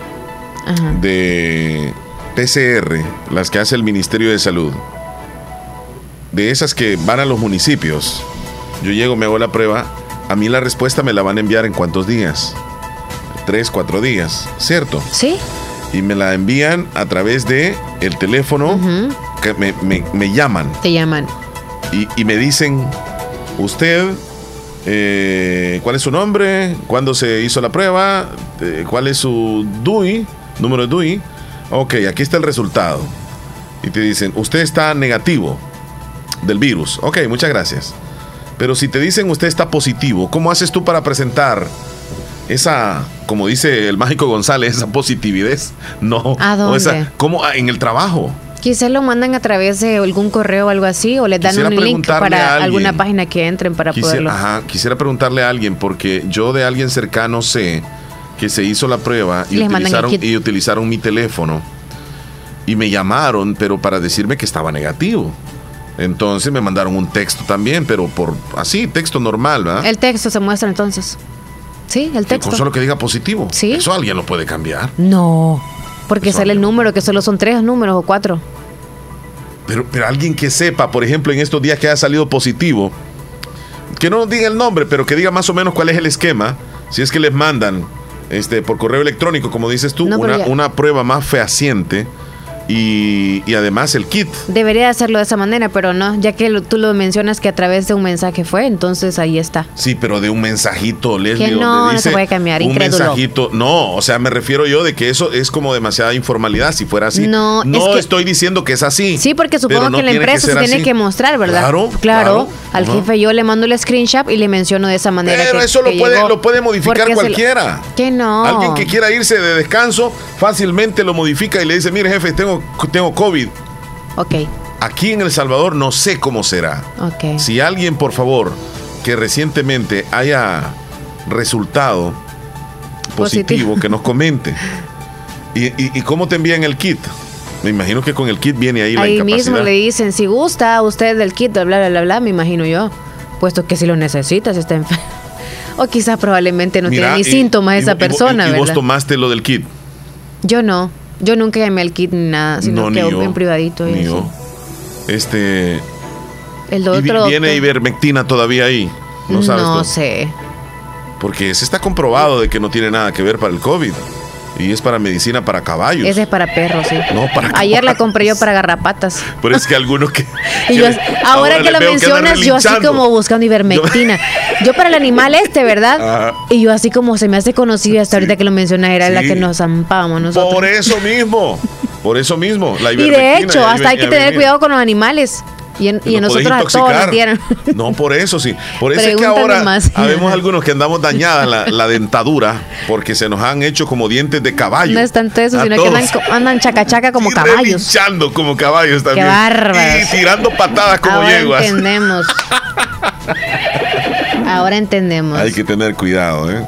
Ajá. de PCR, las que hace el Ministerio de Salud. De esas que van a los municipios. Yo llego, me hago la prueba. A mí la respuesta me la van a enviar en cuántos días. Tres, cuatro días, ¿cierto? Sí. Y me la envían a través de el teléfono que me, me- me llaman Te llaman. y, y me dicen, usted, eh, ¿cuál es su nombre? ¿Cuándo se hizo la prueba? Eh, ¿Cuál es su DUI? Número de DUI. Ok, aquí está el resultado. Y te dicen, usted está negativo del virus. Ok, muchas gracias. Pero si te dicen usted está positivo, ¿cómo haces tú para presentar esa, como dice el mágico González, esa positividad? No. ¿A o dónde? esa- ¿Cómo? Ah, En el trabajo. Quizás lo mandan a través de algún correo o algo así, o les dan Quisiera un link para alguien. alguna página que entren para Quisiera, poderlo. ajá, quisiera preguntarle a alguien, porque yo de alguien cercano sé que se hizo la prueba y utilizaron, y utilizaron mi teléfono y me llamaron, pero para decirme que estaba negativo. Entonces me mandaron un texto también, pero por así, texto normal, ¿verdad? El texto se muestra entonces. Sí, el Que texto. con solo que diga positivo. Sí. Eso alguien lo puede cambiar. No, porque sale el número, que solo son tres números o cuatro. Pero, pero alguien que sepa, por ejemplo, en estos días que haya salido positivo, que no diga el nombre, pero que diga más o menos cuál es el esquema, si es que les mandan este, por correo electrónico, como dices tú, No, una, una prueba más fehaciente y, y además el kit. Debería hacerlo de esa manera, pero no, ya que lo- tú lo mencionas que a través de un mensaje fue, entonces ahí está. Sí, pero de un mensajito, Leslie, Que no, donde no dice se puede cambiar, un incrédulo. mensajito. No, o sea, me refiero yo de que eso es como demasiada informalidad. Si fuera así, No, es que- estoy diciendo que es así. Sí, porque supongo no que la empresa se tiene así. que mostrar, ¿verdad? Claro, claro. Al jefe yo le mando el screenshot y le menciono de esa manera. Pero que- eso lo que puede, llegó. lo puede modificar se lo- cualquiera. Que no. Alguien que quiera irse de descanso fácilmente lo modifica y le dice, mire jefe, tengo, tengo COVID. Ok, Aquí en El Salvador no sé cómo será. ok. Si alguien, por favor, que recientemente haya resultado positivo, Positivo. que nos comente. ¿Y, y, y cómo te envían el kit? Me imagino que con el kit viene ahí, la Ahí mismo le dicen, si gusta usted del kit, bla, bla, bla, bla, me imagino yo. Puesto que si lo necesita, si está enfermo. O quizás probablemente no Mira, tiene ni y- síntomas esa persona, y, vos ¿verdad? tomaste lo del kit. Yo no. Yo nunca llamé al kit ni nada, sino no, que yo. en privadito. y ni yo. Este. El y otro vi- viene ivermectina todavía ahí. No sabes. No sé. Porque se está comprobado de que no tiene nada que ver para el COVID. Y es para medicina para caballos. Ese es para perros, sí. No, para Ayer la compré yo para garrapatas. Pero es que algunos que. Y yo, ahora que lo mencionas, yo así como buscando ivermectina. Yo para el animal este, ¿verdad? Ajá. Y yo así como se me hace conocido hasta ahorita que lo mencionas, era la que nos zampábamos nosotros. Por eso mismo. Por eso mismo. La y de hecho, hasta hay que tener cuidado con los animales. Y, en- y nosotros a todos nos intoxicar. dieron. No, por eso sí. Por eso es que ahora más. habemos algunos que andamos dañada la, la dentadura porque se nos han hecho como dientes de caballo. No es tanto eso, sino que todos. andan, co- andan chacachaca como caballos. Relinchando como caballos también. bárbaros. Y tirando patadas como Ahora yeguas. entendemos. Ahora entendemos. Hay que tener cuidado, ¿eh?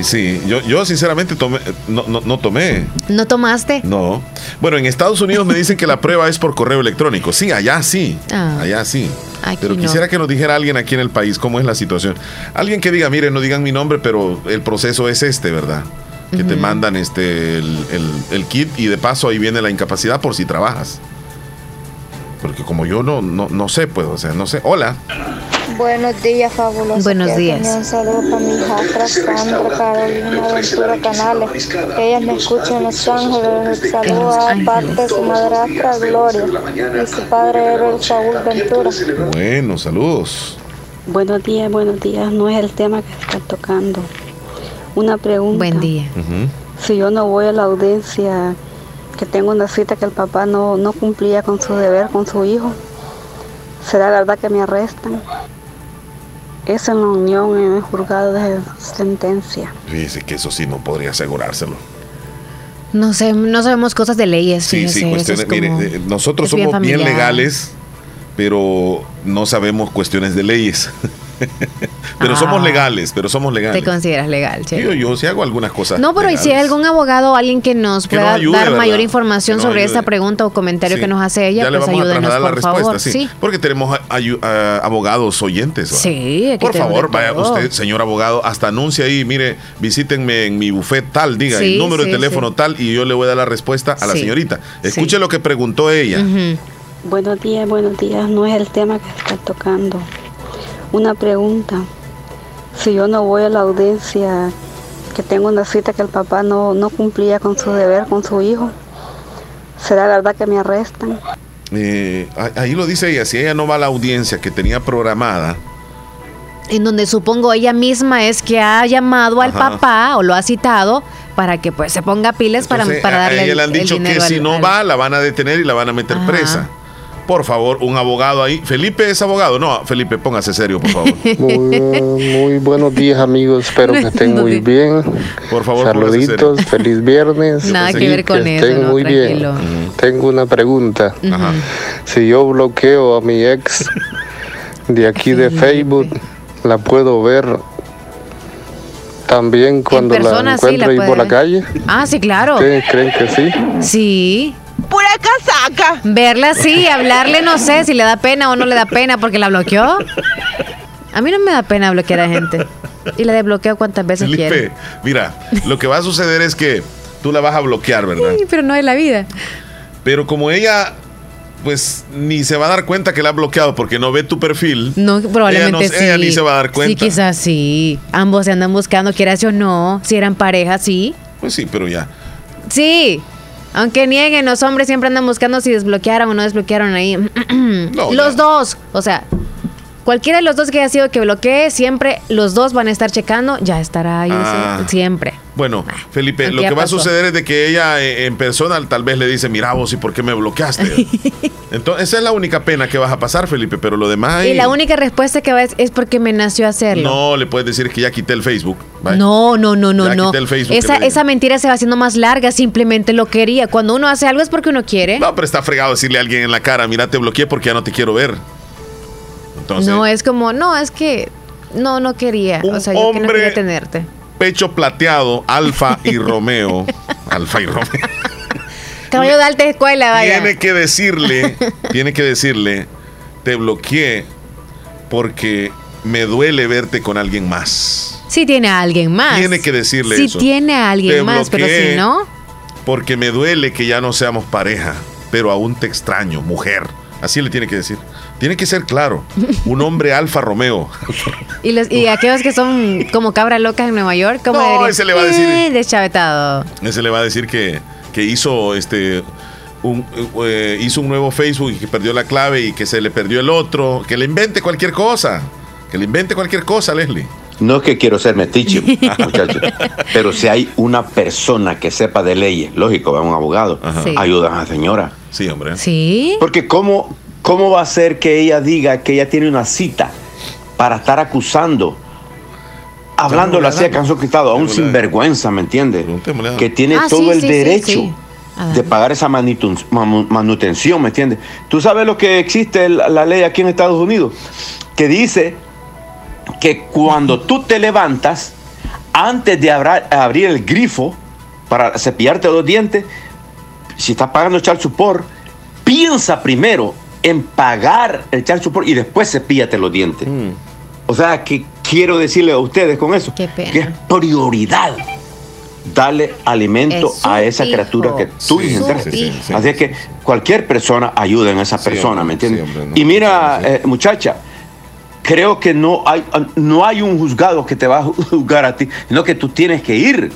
Sí, yo, yo sinceramente tomé, no, no, no tomé. ¿No tomaste? No. Bueno, en Estados Unidos me dicen que la prueba es por correo electrónico. Sí, allá sí. Ah. Allá sí. Aquí Pero no. quisiera que nos dijera alguien aquí en el país cómo es la situación. Alguien que diga, mire, no digan mi nombre, pero el proceso es este, ¿verdad? Que te mandan este el, el- el kit y de paso ahí viene la incapacidad por si trabajas. Porque como yo no, no, no sé, pues, o sea, no sé. Hola. Buenos días, fabulosos. Buenos días. Un saludo para mi hijastra Sandra Carolina Ventura Canales. Ella me escucha en Los Ángeles. Un saludo aparte de su madrastra Gloria y su padre era el Saúl Ventura. Bueno, saludos. Buenos días, buenos días. No es el tema que está tocando. Una pregunta. Buen día. Si yo no voy a la audiencia, que tengo una cita que el papá no, no cumplía con su deber con su hijo, ¿será verdad que me arrestan? Es en la unión, en el juzgado de sentencia. Fíjese que eso sí no podría asegurárselo. No sé, no sabemos cosas de leyes. Sí, fíjese, sí, eso cuestiones. es como- mire, eh, nosotros bien somos bien familiar. legales, pero no sabemos cuestiones de leyes. pero somos Ah. legales, pero somos legales. Te consideras legal, che. Yo, yo sí hago algunas cosas. No, pero ¿y si hay algún abogado o alguien que nos Que pueda nos ayude, dar ¿verdad? mayor información sobre ayude. esta pregunta o comentario Sí. que nos hace ella? ya le pues vamos a ayúdenos, la por respuesta, favor. sí. Porque tenemos a- abogados oyentes. ¿va? Sí, aquí Por favor, vaya todo. usted, señor abogado, hasta anuncie ahí, mire, visítenme en mi buffet tal, diga Sí, el número sí, de teléfono sí. tal y yo le voy a dar la respuesta a la señorita. sí. Escuche lo que preguntó ella. Buenos días, buenos días. No es el tema que está tocando. Una pregunta. Si yo no voy a la audiencia, que tengo una cita que el papá no, no cumplía con su deber con su hijo, ¿será verdad que me arrestan? Eh, ah- ahí lo dice ella, si ella no va a la audiencia que tenía programada, En donde supongo ella misma es que ha llamado al Ajá. papá o lo ha citado para que pues se ponga piles para, entonces, para a- a darle ella el, le han dicho que si no al- va la van a detener y la van a meter Ajá. presa. Por favor, un abogado ahí. Felipe es abogado. No, Felipe, póngase serio, por favor. Muy, muy buenos días amigos, espero que estén muy bien. Por favor, Saluditos, feliz viernes. Nada que ver con eso, estén no, muy tranquilo. bien. Tengo una pregunta. Ajá. Si yo bloqueo a mi ex de aquí de Facebook, ¿la puedo ver también cuando la persona sí la encuentro ahí puede por la calle? Ah, sí, claro. ¿Ustedes creen que sí? Sí. Pura casaca. Verla sí, hablarle no sé si le da pena o no le da pena porque la bloqueó. A mí no me da pena bloquear a gente. Y la desbloqueo cuantas veces Felipe, mira, lo que va a suceder es que tú la vas a bloquear, ¿verdad? Ay, pero no es la vida. Pero como ella, pues ni se va a dar cuenta que la ha bloqueado porque no ve tu perfil. No, probablemente ella no- sí. ella ni se va a dar cuenta. Sí, quizás sí. Ambos se andan buscando, quieras o no. Si eran pareja, sí. Pues sí, pero ya. Sí. Aunque nieguen, los hombres siempre andan buscando si desbloquearon o no desbloquearon ahí. los dos. O sea, cualquiera de los dos que haya sido que bloquee, siempre los dos van a estar checando. Ya estará ahí. Ah. Siempre. Bueno, Felipe, aquí lo que va a suceder es de que ella eh, en persona tal vez le dice, mira vos, ¿y por qué me bloqueaste? Entonces, esa es la única pena que vas a pasar, Felipe, pero lo demás Y la única respuesta que va es, es porque me nació hacerlo. no le puedes decir que ya quité el Facebook. Bye. No, no, no, no, Ya no. quité el Facebook Esa, esa mentira se va haciendo más larga, simplemente lo quería. Cuando uno hace algo es porque uno quiere. No, pero está fregado decirle a alguien en la cara, mira, te bloqueé porque ya no te quiero ver. Entonces, no, es como, no, es que no, no quería. O sea, yo que no quería tenerte. pecho plateado, Alfa y Romeo. Alfa y Romeo. Caballo de alta escuela, vaya. Tiene que decirle, tiene que decirle, te bloqueé porque me duele verte con alguien más. Si tiene a alguien más. Tiene que decirle si eso. tiene a alguien Te más, pero si no. Porque me duele que ya no seamos pareja, pero aún te extraño, mujer. Así le tiene que decir. Tiene que ser claro. Un hombre alfa Romeo. Y, los, y aquellos que son como cabras locas en Nueva York, como No, ese le va a decir- "Eh, deschavetado. Ese le va a decir que, que hizo este un, eh, hizo un nuevo Facebook y que perdió la clave y que se le perdió el otro. Que le invente cualquier cosa. Que le invente cualquier cosa, Leslie. No es que quiero ser metiche, muchachos, pero si hay una persona que sepa de leyes, lógico, va un abogado, Sí. ayuda a la señora. Sí, hombre. Sí. Porque ¿cómo, ¿cómo va a ser que ella diga que ella tiene una cita para estar acusando, hablándole así a Canso Quitado, a un sinvergüenza, ¿me entiendes? Que tiene Ah, todo sí, el sí, derecho sí. de pagar esa manutención, ¿me entiendes? Tú sabes lo que existe la, ley aquí en Estados Unidos, que dice que cuando tú te levantas, antes de abra- abrir el grifo para cepillarte los dientes, si estás pagando child support, piensa primero en pagar el child support y después cepíllate los dientes. O sea, que quiero decirle a ustedes con eso, que es prioridad darle alimento Es a esa hijo. criatura que tú Sí. Sí, Así es que cualquier persona ayuda en esa persona, hombre, ¿me entiendes? sí, hombre, no, y mira, eh, muchacha, creo que no hay, no hay un juzgado que te va a juzgar a ti, sino que tú tienes que ir.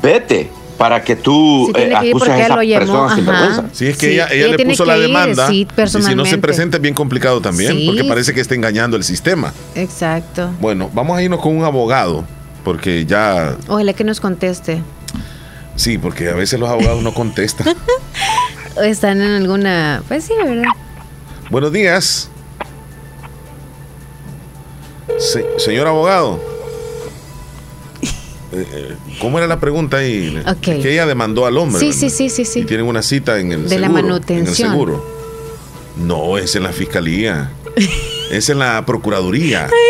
Vete para que tú Sí, eh, acuses a esa persona sin vergüenza. Sí, es que Sí, ella, ella ella le puso la ir, demanda. sí, y si no se presenta es bien complicado también, Sí. porque parece que está engañando el sistema. Exacto. Bueno, vamos a irnos con un abogado, porque ya, Ojalá que nos conteste. sí, porque a veces los abogados no contestan. O están en alguna. Pues sí, ¿verdad? Buenos días. Se- señor abogado. Eh, ¿Cómo era la pregunta ahí? Ok. Que ella demandó al hombre. Sí, ¿verdad? sí, sí, sí, sí. Y tienen una cita en el De la seguro. En el manutención. seguro. No, es en la fiscalía. es en la procuraduría.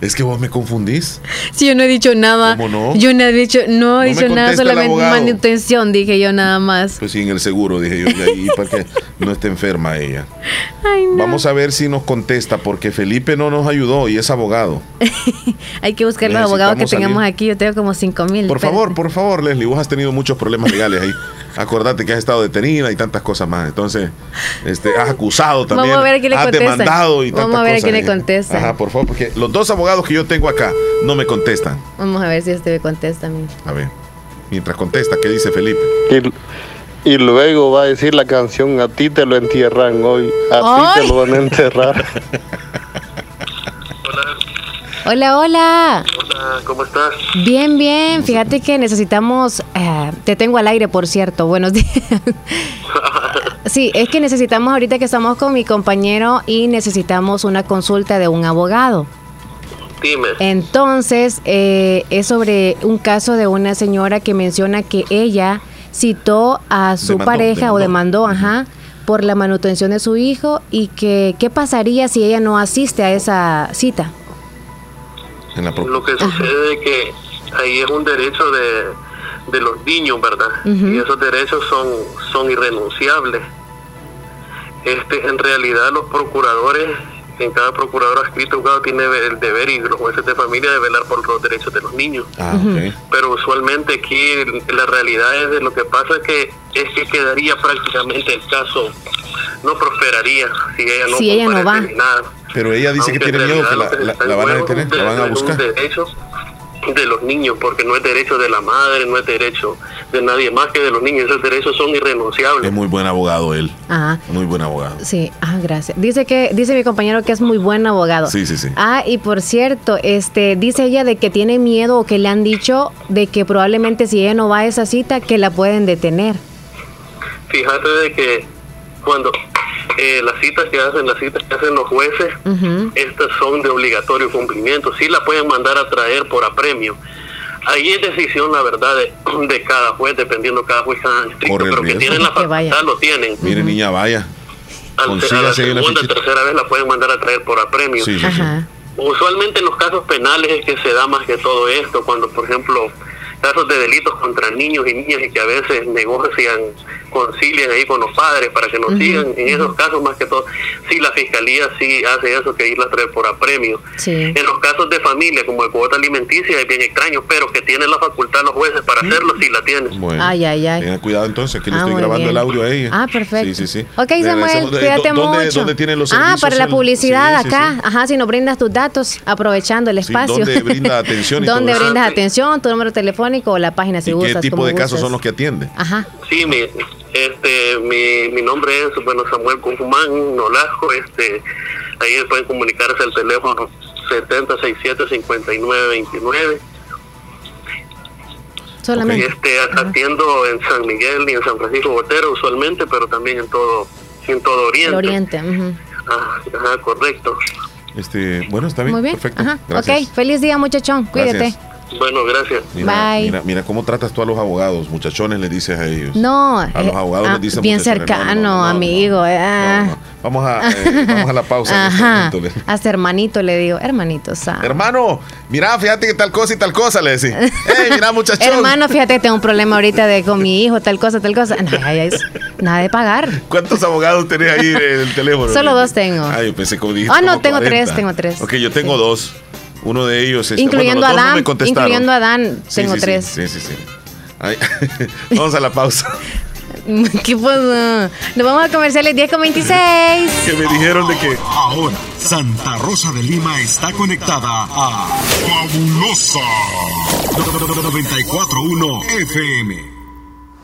es que vos me confundís. Sí, yo no he dicho nada. ¿Cómo no? Yo no he dicho, no he No me dicho nada, solamente manutención, dije yo nada más. Pues sí, en el seguro, dije yo. Y para que no esté enferma ella. Ay, no. Vamos a ver si nos contesta, porque Felipe no nos ayudó y es abogado. Hay que buscar los abogados que tengamos salir. aquí. Yo tengo como cinco mil. Por favor, por favor, Leslie, vos has tenido muchos problemas legales ahí. Acordate que has estado detenida y tantas cosas más. Entonces, este, has acusado también. Vamos a ver a quién le has contesta. demandado y tantas Vamos a ver a quién le ahí. contesta. Ajá, por favor, porque los dos abogados que yo tengo acá no me contestan. Vamos a ver si este me contesta a mí. A ver, mientras contesta, ¿qué dice Felipe? Y, y luego va a decir la canción, a ti te lo entierran hoy, a ti te lo van a enterrar. Hola, hola. Hola, ¿cómo estás? Bien, bien. Fíjate que necesitamos. eh, te tengo al aire, por cierto. Buenos días. Sí, es que necesitamos ahorita que estamos con mi compañero y necesitamos una consulta de un abogado. Dime. Entonces, eh, es sobre un caso de una señora que menciona que ella citó a su Demandó, pareja o demandó. demandó, ajá, por la manutención de su hijo y que qué pasaría si ella no asiste a esa cita. Lo que sucede es que ahí es un derecho de, de los niños, ¿verdad? Y esos derechos son, son irrenunciables. Este, en realidad los procuradores, en cada procurador adscrito juzgado tiene el deber y los jueces de familia de velar por los derechos de los niños. Ah. Pero usualmente aquí la realidad es de lo que pasa es que es que quedaría prácticamente el caso, no prosperaría si ella no Si ella no va. nada. Pero ella dice que tiene en miedo que la, van a detener, la van a buscar. derecho de los niños, porque no es derecho de la madre, no es derecho de nadie más que de los niños. Esos derechos son irrenunciables. Es muy buen abogado él. Ajá. Muy buen abogado. Sí, ah, gracias. Dice que dice mi compañero que es muy buen abogado. Sí, sí, sí. Ah, y por cierto, este dice ella de que tiene miedo o que le han dicho de que probablemente si ella no va a esa cita que la pueden detener. Fíjate de que cuando eh, las citas que hacen, las citas que hacen los jueces, estas son de obligatorio cumplimiento. Sí la pueden mandar a traer por apremio. Ahí es decisión, la verdad, de, de cada juez, dependiendo cada juez el pero que tienen la facultad, lo tienen. Mire, niña, vaya. Al- a la Consígase segunda, tercera vez la pueden mandar a traer por apremio. Sí, sí, sí. Ajá. Usualmente en los casos penales es que se da más que todo esto, cuando por ejemplo casos de delitos contra niños y niñas y que a veces negocian, concilian ahí con los padres para que nos Ujú, sigan. En esos casos, más que todo, sí, la fiscalía sí hace eso, que irla a traer por apremio. Sí. En los casos de familia, como de cuota alimenticia, es bien extraño, pero que tienen la facultad los jueces para hacerlo, sí la tienen. Bueno, Ay, ay, ay. tenga cuidado entonces, que le Ah, estoy grabando bien. el audio a ella. Ah, perfecto. Sí, sí, sí. Ok, Samuel, cuídate ¿dónde- mucho. ¿Dónde tienen los ah, servicios? para la publicidad Sí, acá. sí. Ajá, si nos brindas tus datos, aprovechando el Sí, espacio. ¿dónde brinda atención y ¿Dónde todo eso? brindas Ah, atención? Tu número telefónico o la página si ¿Y gustas. qué tipo de casos son los que atiende? Ajá. Sí, mi, este, mi, mi nombre es, bueno, Samuel Guzmán Nolasco, este, ahí pueden comunicarse al teléfono 7067-5929. Solamente. Este, atiendo en San Miguel y en San Francisco Botero usualmente, pero también en todo, en todo Oriente. El Oriente. Ah, ajá, correcto. Este, bueno, está bien. Muy bien. Perfecto. Ajá. Gracias. Ok, feliz día, muchachón. Cuídate. Gracias. Bueno, gracias. Mira, Bye. Mira, mira cómo tratas tú a los abogados, muchachones, le dices a ellos. No, A los eh, abogados ah, les dicen bien muchachones. No, no, cercano, no, no, no, amigo. eh, ah. Vamos a, eh, vamos a la pausa. en este Ajá. momento, le- Hasta hermanito le digo, hermanito, sa. Hermano, mira, fíjate que tal cosa y tal cosa, le decís. ¡Ey, mira, muchachón! Hermano, fíjate que tengo un problema ahorita de con mi hijo, tal cosa, tal cosa. No, ay, ay, es nada de pagar. ¿Cuántos abogados tenés ahí en el teléfono? Solo dos tengo. Ah, yo pensé que dijiste Ah, no, como tengo 40. tres, tengo tres. Ok, yo tengo dos. Uno de ellos es. Incluyendo bueno, no Adán, contestaron. incluyendo a Adán, tengo sí, sí, tres. Sí, sí, sí. Ay, vamos a la pausa. ¿Qué pasó? Nos vamos a comerciales 10 con 26. Que me dijeron de que. Ahora, Santa Rosa de Lima está conectada a Fabulosa 941 FM.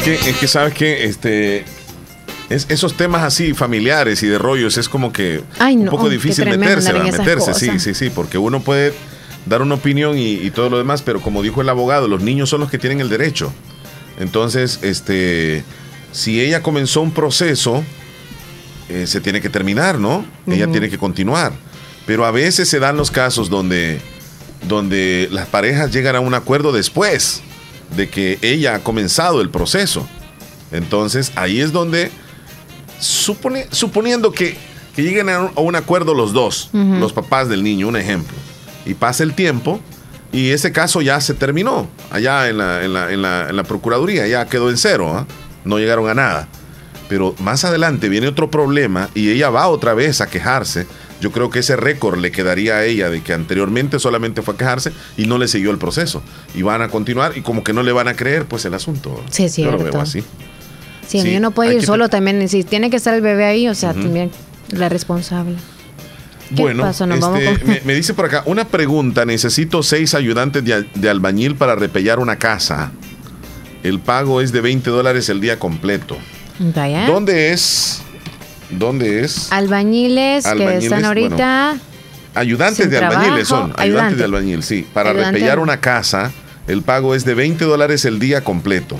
Que, es que sabes que este. Es, esos temas así familiares y de rollos es como que Ay, un poco difícil meterse, meterse, sí, sí, sí, porque uno puede dar una opinión y, y todo lo demás, pero como dijo el abogado, los niños son los que tienen el derecho. Entonces, este, si ella comenzó un proceso, eh, se tiene que terminar, ¿no? Ella tiene que continuar. Pero a veces se dan los casos donde, donde las parejas llegan a un acuerdo después de que ella ha comenzado el proceso. Entonces, ahí es donde, supone- suponiendo que, que lleguen a un, a un acuerdo los dos, los papás del niño, un ejemplo, y pasa el tiempo y ese caso ya se terminó allá en la, en la- en la- en la Procuraduría, ya quedó en cero, ¿ah? no llegaron a nada. Pero más adelante viene otro problema y ella va otra vez a quejarse. Yo creo que ese récord le quedaría a ella de que anteriormente solamente fue a quejarse y no le siguió el proceso. Y van a continuar y como que no le van a creer pues el asunto. Sí, es Yo lo cierto. veo así. El Sí, niño no puede ir solo también, si tiene que estar el bebé ahí, o sea, también la responsable. ¿Qué Bueno, pasó? Nos este, vamos con- me, me dice por acá, una pregunta, necesito seis ayudantes de, de albañil para repellar una casa. El pago es de 20 dólares el día completo. ¿Dónde es? ¿Dónde es? Albañiles, que están ahorita. Ayudantes sin de albañiles trabajo, son, ayudantes ayudante. de albañil, sí. Para Ayudante. repellar una casa, el pago es de 20 dólares el día completo.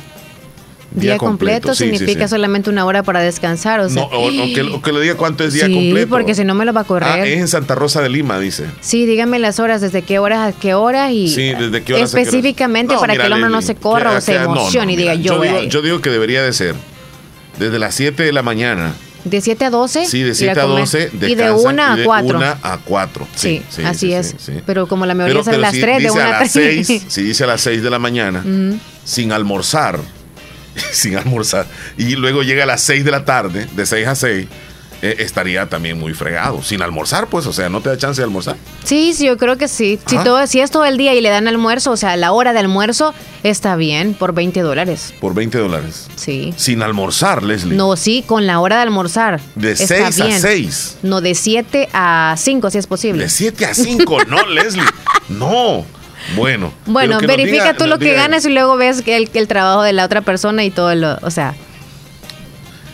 Día, completo, sí, sí, significa sí. solamente una hora para descansar, o sea. No, o, o que, o que le diga cuánto es día sí, completo. porque si no me lo va a correr. Ah, es en Santa Rosa de Lima, dice. Sí, dígame las horas, desde qué horas a qué horas y Sí, desde qué horas a qué horas. específicamente No, para mira, que el hombre no se corra que- o se no, emocione y diga mira, yo, voy digo, a ir". yo digo que debería de ser desde las 7 de la mañana De 7 a 12. Sí, de ir 7 a comer. 12 Y de descansan, 1 a de 4. 1 a 4. Sí, así sí, es. sí, sí. Pero como la mayoría sale a las si 3, de dice 1 a a las 3. 6, si dice a las 6 de la mañana, Ujú. sin almorzar, sin almorzar, y luego llega a las 6 de la tarde, de 6 a 6, eh, estaría también muy fregado. Sin almorzar, pues, o sea, no te da chance de almorzar. Sí, sí, yo creo que sí. Si, todo, si es todo el día y le dan almuerzo, o sea, la hora de almuerzo, está bien, por 20 dólares. Por 20 dólares. Sí. Sin almorzar, Leslie. No, sí, con la hora de almorzar. de está 6 a bien. 6. No, de 7 a 5, si es posible. De 7 a 5, no, Leslie. No. Bueno. Bueno, verifica diga- tú lo que diga- ganas y luego ves que el, el trabajo de la otra persona y todo lo. O sea,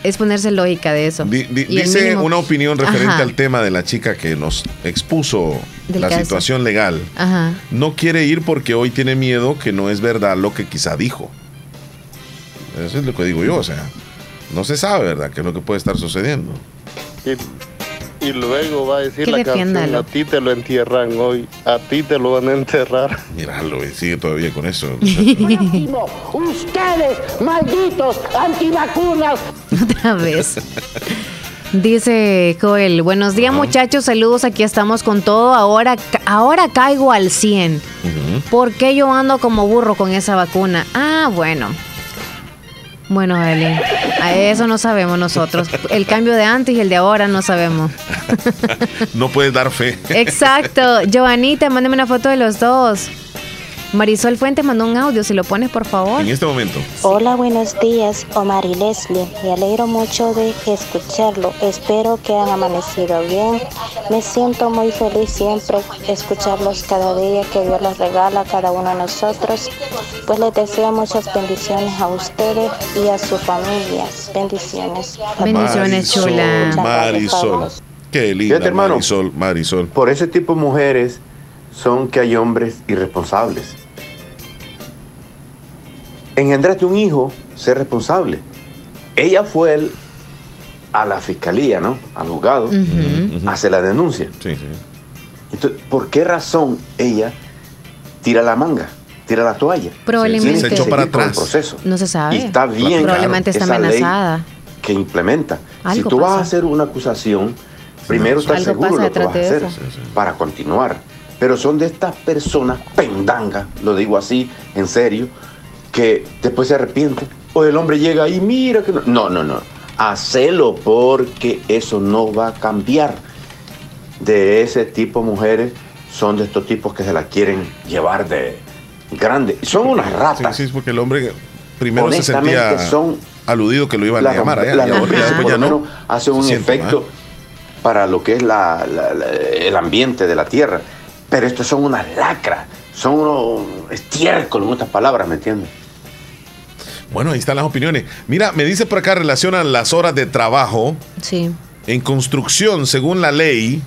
es ponerse lógica de eso. Di- dice mínimo- una opinión referente Ajá. al tema de la chica que nos expuso Del la caso. situación legal. Ajá. No quiere ir porque hoy tiene miedo que no es verdad lo que quizá dijo. Eso es lo que digo yo, o sea, no se sabe, ¿verdad?, qué es lo que puede estar sucediendo. Y, y luego va a decir Que la canción, a ti te lo entierran hoy, a ti te lo van a enterrar. Míralo, y sigue todavía con eso. Ustedes, malditos antivacunas. Otra vez. Dice Joel, buenos días muchachos, saludos, aquí estamos con todo, ahora, ca- ahora caigo al 100. ¿Por qué yo ando como burro con esa vacuna? Ah, bueno. Bueno, Eli, a eso no sabemos nosotros. El cambio de antes y el de ahora no sabemos. no puedes dar fe. Exacto. Joanita, mándame una foto de los dos. Marisol Fuentes mandó un audio, si lo pones por favor. En este momento. Hola, buenos días, Omar y Leslie. Me alegro mucho de escucharlo. Espero que han amanecido bien. Me siento muy feliz siempre escucharlos cada día que Dios los regala a cada uno de nosotros. Pues les deseo muchas bendiciones a ustedes y a sus familias. Bendiciones. Marisol, Marisol. Qué linda, Fíjate, hermano. Marisol, Marisol. Por ese tipo de mujeres son que hay hombres irresponsables. Engendraste un hijo, ser responsable. Ella fue el- a la fiscalía, ¿no? Al juzgado, hace la denuncia. Entonces, ¿por qué razón ella tira la manga, tira la toalla? Probablemente. Tiene que seguir con el proceso. No se sabe. Y está bien Probablemente está esa ley amenazada. que implementa. si tú vas a hacer una acusación, primero estás seguro lo que vas a hacer eso. para continuar. Pero son de estas personas pendangas, lo digo así, en serio, que después se arrepienten. O el hombre llega y mira que no. No, no, no. Hacelo porque eso no va a cambiar. De ese tipo de mujeres son de estos tipos que se la quieren llevar de grande. Son unas ratas. Sí, sí, porque el hombre primero se sentía son aludido que lo iban a la llamar allá, la y ahora ya ya no. hace un efecto para lo que es la- el ambiente de la tierra. Pero estos son unas lacras, son unos estiércoles, en otras palabras, ¿me entiendes? Bueno, ahí están las opiniones. Mira, me dice por acá, relacionan las horas de trabajo. Sí. En construcción, según la ley,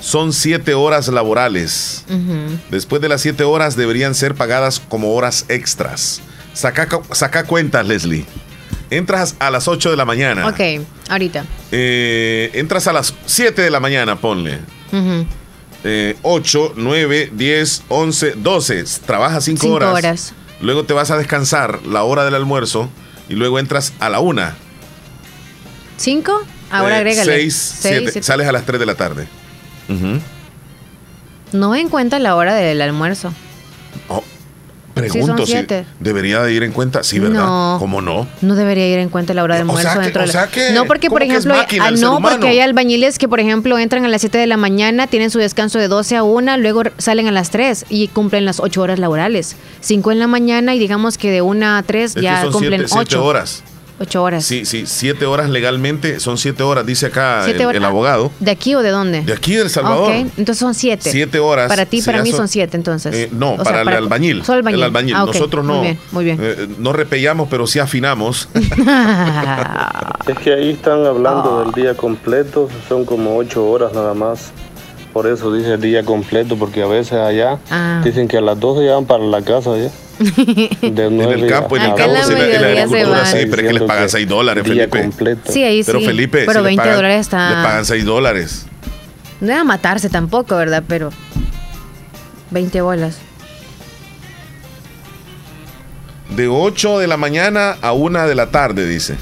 son siete horas laborales. Ujú. Después de las siete horas deberían ser pagadas como horas extras. Saca, saca cuentas, Leslie. Entras a las 8 de la mañana. Ok, ahorita. Eh, entras a las 7 de la mañana, ponle. Ujú. Eh, 8, 9, 10, 11, 12. Trabajas 5 Cinco horas. horas. Luego te vas a descansar la hora del almuerzo y luego entras a la 1. ¿Cinco? Ahora agrégale. 6, Seis, 7. siete. Sales a las 3 de la tarde. Ujú. No en cuenta la hora del almuerzo. Pregunto son si debería de ir en cuenta. Sí, ¿verdad? No. ¿Cómo no? No debería ir en cuenta la hora del O sea almuerzo que- dentro de o sea que- No, porque por ¿cómo que ejemplo, máquina ah, no, porque hay albañiles que por ejemplo entran a las 7 de la mañana, tienen su descanso de 12 a 1, luego salen a las 3 y cumplen las 8 horas laborales. 5 en la mañana y digamos que de 1 a 3 Es que ya cumplen 7 8 horas. 8 horas. Sí, sí, 7 horas legalmente son 7 horas, dice acá Siete el, horas. el abogado. ¿De aquí o de dónde? De aquí, de El Salvador. Ok, entonces son 7. 7 horas. Para ti, para mí son 7 entonces. Eh, no, O sea, para el albañil. Solo albañil. El albañil. Ah. Nosotros no. Muy bien, muy bien. eh, no repellamos, pero sí afinamos. Es que ahí están hablando del día completo, son como ocho horas nada más. Por eso dice día completo, porque a veces allá Ah. dicen que a las 12 ya van para la casa ya. De en el campo, en el campo, la sí, en la- agricultura, sí, pero es que les pagan 6 dólares, Felipe. completo. Sí, ahí Pero sí. Felipe, Pero si les 20 pagan- dólares está- Les pagan 6 dólares. No es a matarse tampoco, ¿verdad? Pero 20 bolas. De 8 de la mañana a 1 de la tarde, dice.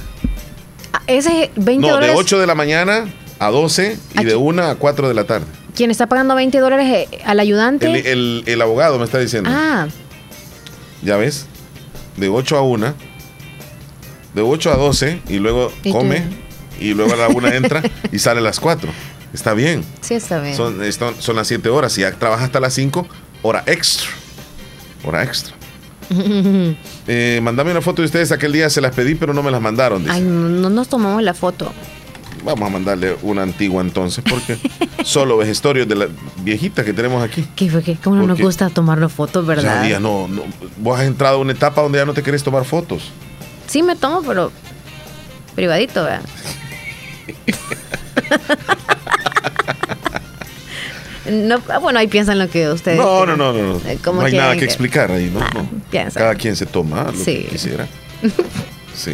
Ah, ese 20 No, de dólares. 8 de la mañana a 12 y de 1 a 4 de la tarde. Quien está pagando 20 dólares eh, al ayudante. El, el- el abogado me está diciendo. ah, ¿Ya ves? De 8 a 1, de 8 a 12 y luego ¿Y tú? come y luego a la 1 entra y sale a las 4. Está bien. sí está bien. Son, son las 7 horas. Si ya trabaja hasta las 5, hora extra. Hora extra. Eh, mandame una foto de ustedes. Aquel día se las pedí, pero no me las mandaron. dice. Ay, no, no nos tomamos la foto. Vamos a mandarle una antigua entonces, porque solo ves historias de la viejita que tenemos aquí. ¿Qué fue que cómo no nos gusta tomarnos fotos, verdad? Ya, ya no, no- vos has entrado a una etapa donde ya no te querés tomar fotos. Sí me tomo, pero privadito, ¿verdad? No, ah, bueno, ahí piensan lo que ustedes. No, no, no, no. no. Eh, No hay nada que que- explicar ahí, ¿no? no. piensa. Cada quien se toma lo Sí. que quisiera. Sí.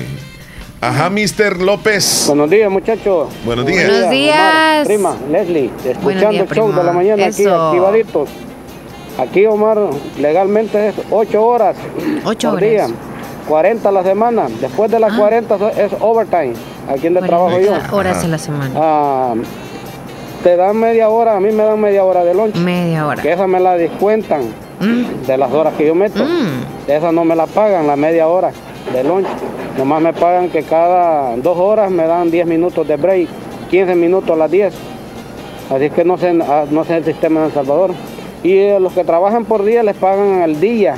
Ajá, Mr. López. Buenos días, muchachos. Buenos días. Buenos Omar, días. prima, Leslie, escuchando Buenos días, el show de la mañana aquí, activaditos. Aquí, Omar, legalmente es 8 horas Ocho por horas. día, 40 a la semana. Después de las 40 so- es overtime, aquí donde trabajo yo. horas a la semana. Ah, te dan media hora, a mí me dan media hora de lunch. Media hora. Que esa me la descuentan de las horas que yo meto. Esa no me la pagan, la media hora de lunch. Nomás me pagan que cada dos horas me dan 10 minutos de break, 15 minutos a las 10. Así que no sé, ah, no sé el sistema en El Salvador. Y eh, los que trabajan por día les pagan al día.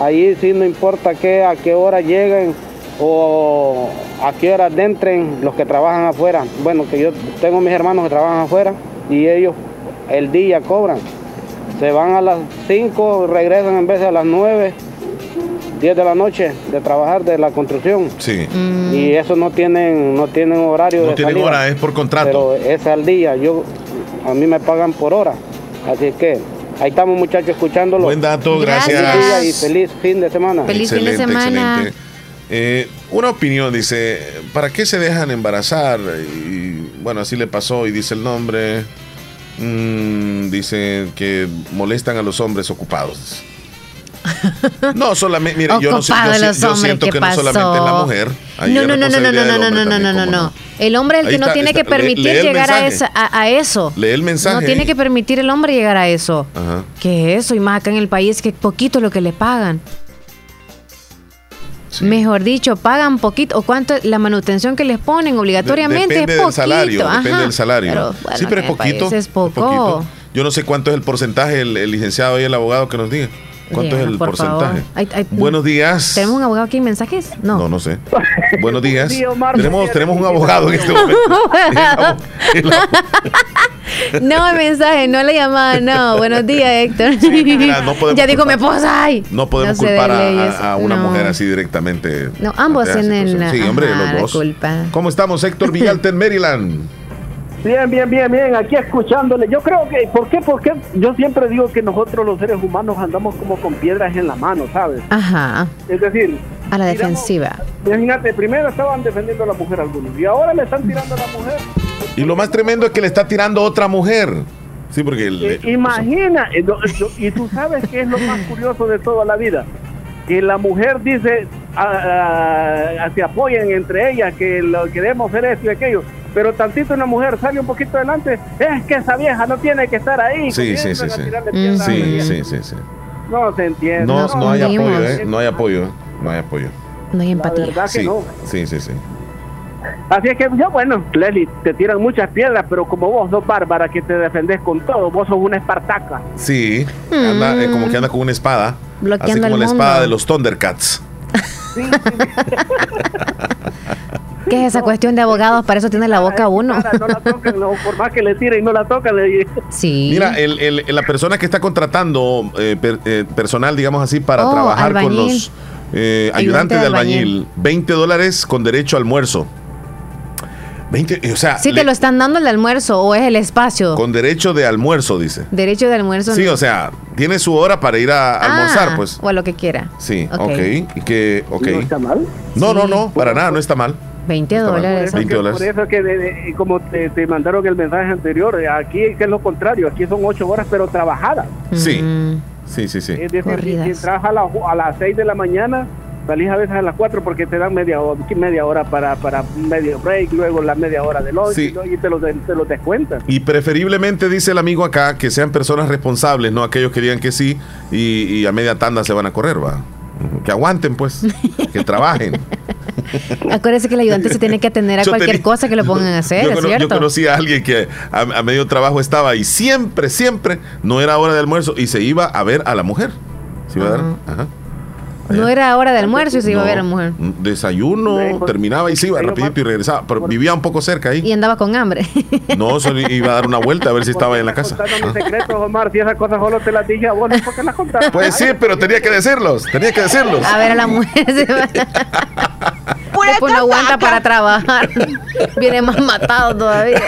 Ahí sí no importa qué, a qué hora lleguen o a qué hora entren los que trabajan afuera. Bueno, que yo tengo mis hermanos que trabajan afuera y ellos el día cobran. Se van a las 5, regresan en vez de a las 9, 10 de la noche de trabajar de la construcción. Sí. Y eso no tienen, no tienen horario No de tienen salida. hora, es por contrato. Pero es al día. Yo, a mí me pagan por hora. Así que ahí estamos muchachos escuchándolo. Buen dato, gracias. Feliz día y feliz fin de semana. excelente, excelente. Eh, una opinión, dice, ¿para qué se dejan embarazar? Y bueno, así le pasó y dice el nombre. Mm, dice que molestan a los hombres ocupados. No, solamente, mire, yo, no sé, yo, hombres, siento ¿qué que no solamente es la mujer. No, no, no, no, no, no, no, del no, no, no, no, ¿cómo no. El hombre es el que no tiene está. que permitir lee llegar a, mensaje. esa, a, a eso. Lee el mensaje. No tiene ahí. que permitir el hombre llegar a eso. Ajá. Que eso, y más acá en el país, que poquito lo que le pagan. Mejor dicho, pagan poquito. ¿O cuánto la manutención que les ponen obligatoriamente depende es del poquito? salario, ajá. depende del salario. Pero, bueno, sí, pero es poquito. Es poco. poquito. Yo no sé cuánto es el porcentaje, el, el licenciado y el abogado que nos diga. ¿Cuánto es el por porcentaje? Ay, ay, Buenos días. ¿Tenemos un abogado aquí en mensajes? No. No, no sé. Buenos días. Sí, Omar, tenemos, tenemos un abogado en este momento. no, el mensaje, no la llamada, no. Buenos días, Héctor. mira, no podemos ya dijo mi esposa. Ay. No podemos No sé de culpar a- una No. mujer así directamente. No, ambos tienen. Sí, hombre, los dos. culpa. ¿Cómo estamos, Héctor Villalta en Maryland? Bien, bien, bien, bien, aquí escuchándole. Yo creo que, ¿por qué? Porque yo siempre digo que nosotros los seres humanos andamos como con piedras en la mano, ¿sabes? Ajá. Es decir, A la tiramos- defensiva. imagínate, primero estaban defendiendo a la mujer algunos y ahora le están tirando a la mujer. Y lo más tremendo es que le está tirando otra mujer. Sí, porque le- Eh, Imagina, eh, y tú sabes qué es lo más curioso de toda la vida, que la mujer dice, ah, ah, se apoyan entre ellas, que lo queremos hacer esto y aquello, pero tantito una mujer sale un poquito adelante, es que esa vieja no tiene que estar ahí. Sí, sí, sí, a sí. a la Sí, sí, sí, sí. No se entiende. No, no hay apoyo, ¿eh? No hay apoyo. No hay apoyo. No hay empatía. verdad que Sí, no. sí, sí, sí. Así es que yo, bueno, Leslie, te tiran muchas piedras, pero como vos sos bárbara que te defendés con todo, vos sos una espartaca. Sí, anda, eh, como que anda con una espada. así. Bloqueando como el la mundo. espada de los Thundercats. ¿Qué es esa cuestión de abogados? Para eso tiene la boca uno. No la tocan, no, por más que le tiren, no la tocan. Le... Sí. Mira, el, el- la persona que está contratando eh, per- eh, personal, digamos así, para Oh, trabajar con los eh, Ayudante ayudantes de albañil. 20 dólares con derecho a almuerzo. 20, eh, o sea, ¿Sí le- te lo están dando el almuerzo o es el espacio? con derecho de almuerzo, dice. Derecho de almuerzo. Sí, no. o sea, tiene su hora para ir a Ah, almorzar, pues. O a lo que quiera. Sí, ok. ok. Y que, ok. ¿No está mal? No, no, no, para nada, no está mal. 20 Está mal. dólares. 20 Que dólares. Por eso que, de- de- como te, te mandaron el mensaje anterior, eh, aquí que es lo contrario, aquí son ocho horas, pero trabajadas. Sí, Mm. sí, sí, sí. Es decir, si, Corridas. si entras a, la- a las seis de la mañana, Salís a veces a las 4 porque te dan media hora, media hora para, para medio break, luego la media hora de lunch Sí. ¿no? y te lo, te lo descuentan. Y preferiblemente, dice el amigo acá, que sean personas responsables, no aquellos que digan que sí y, y a media tanda se van a correr, va. Que aguanten, pues, que trabajen. Acuérdese que el ayudante se tiene que atender a Yo cualquier cosa que lo pongan a hacer, yo, ¿es cono- yo cierto? conocí a alguien que a, a medio trabajo estaba y siempre, siempre no era hora de almuerzo y se iba a ver a la mujer. Se iba a dar, ajá. No era hora de almuerzo y se iba a ver a la mujer. Desayuno, terminaba y se iba rapidito y regresaba. Pero vivía un poco cerca ahí. Y andaba con hambre. No, solo iba a dar una vuelta a ver si estaba en la casa. Contando mis secretos, Omar, si esas cosas solo te las dije a vos, ¿no? ¿por qué las contaste? Pues sí, pero tenía que decirlos, tenía que decirlos. A ver a la mujer. se va. Después no aguanta para trabajar. Viene más matado todavía.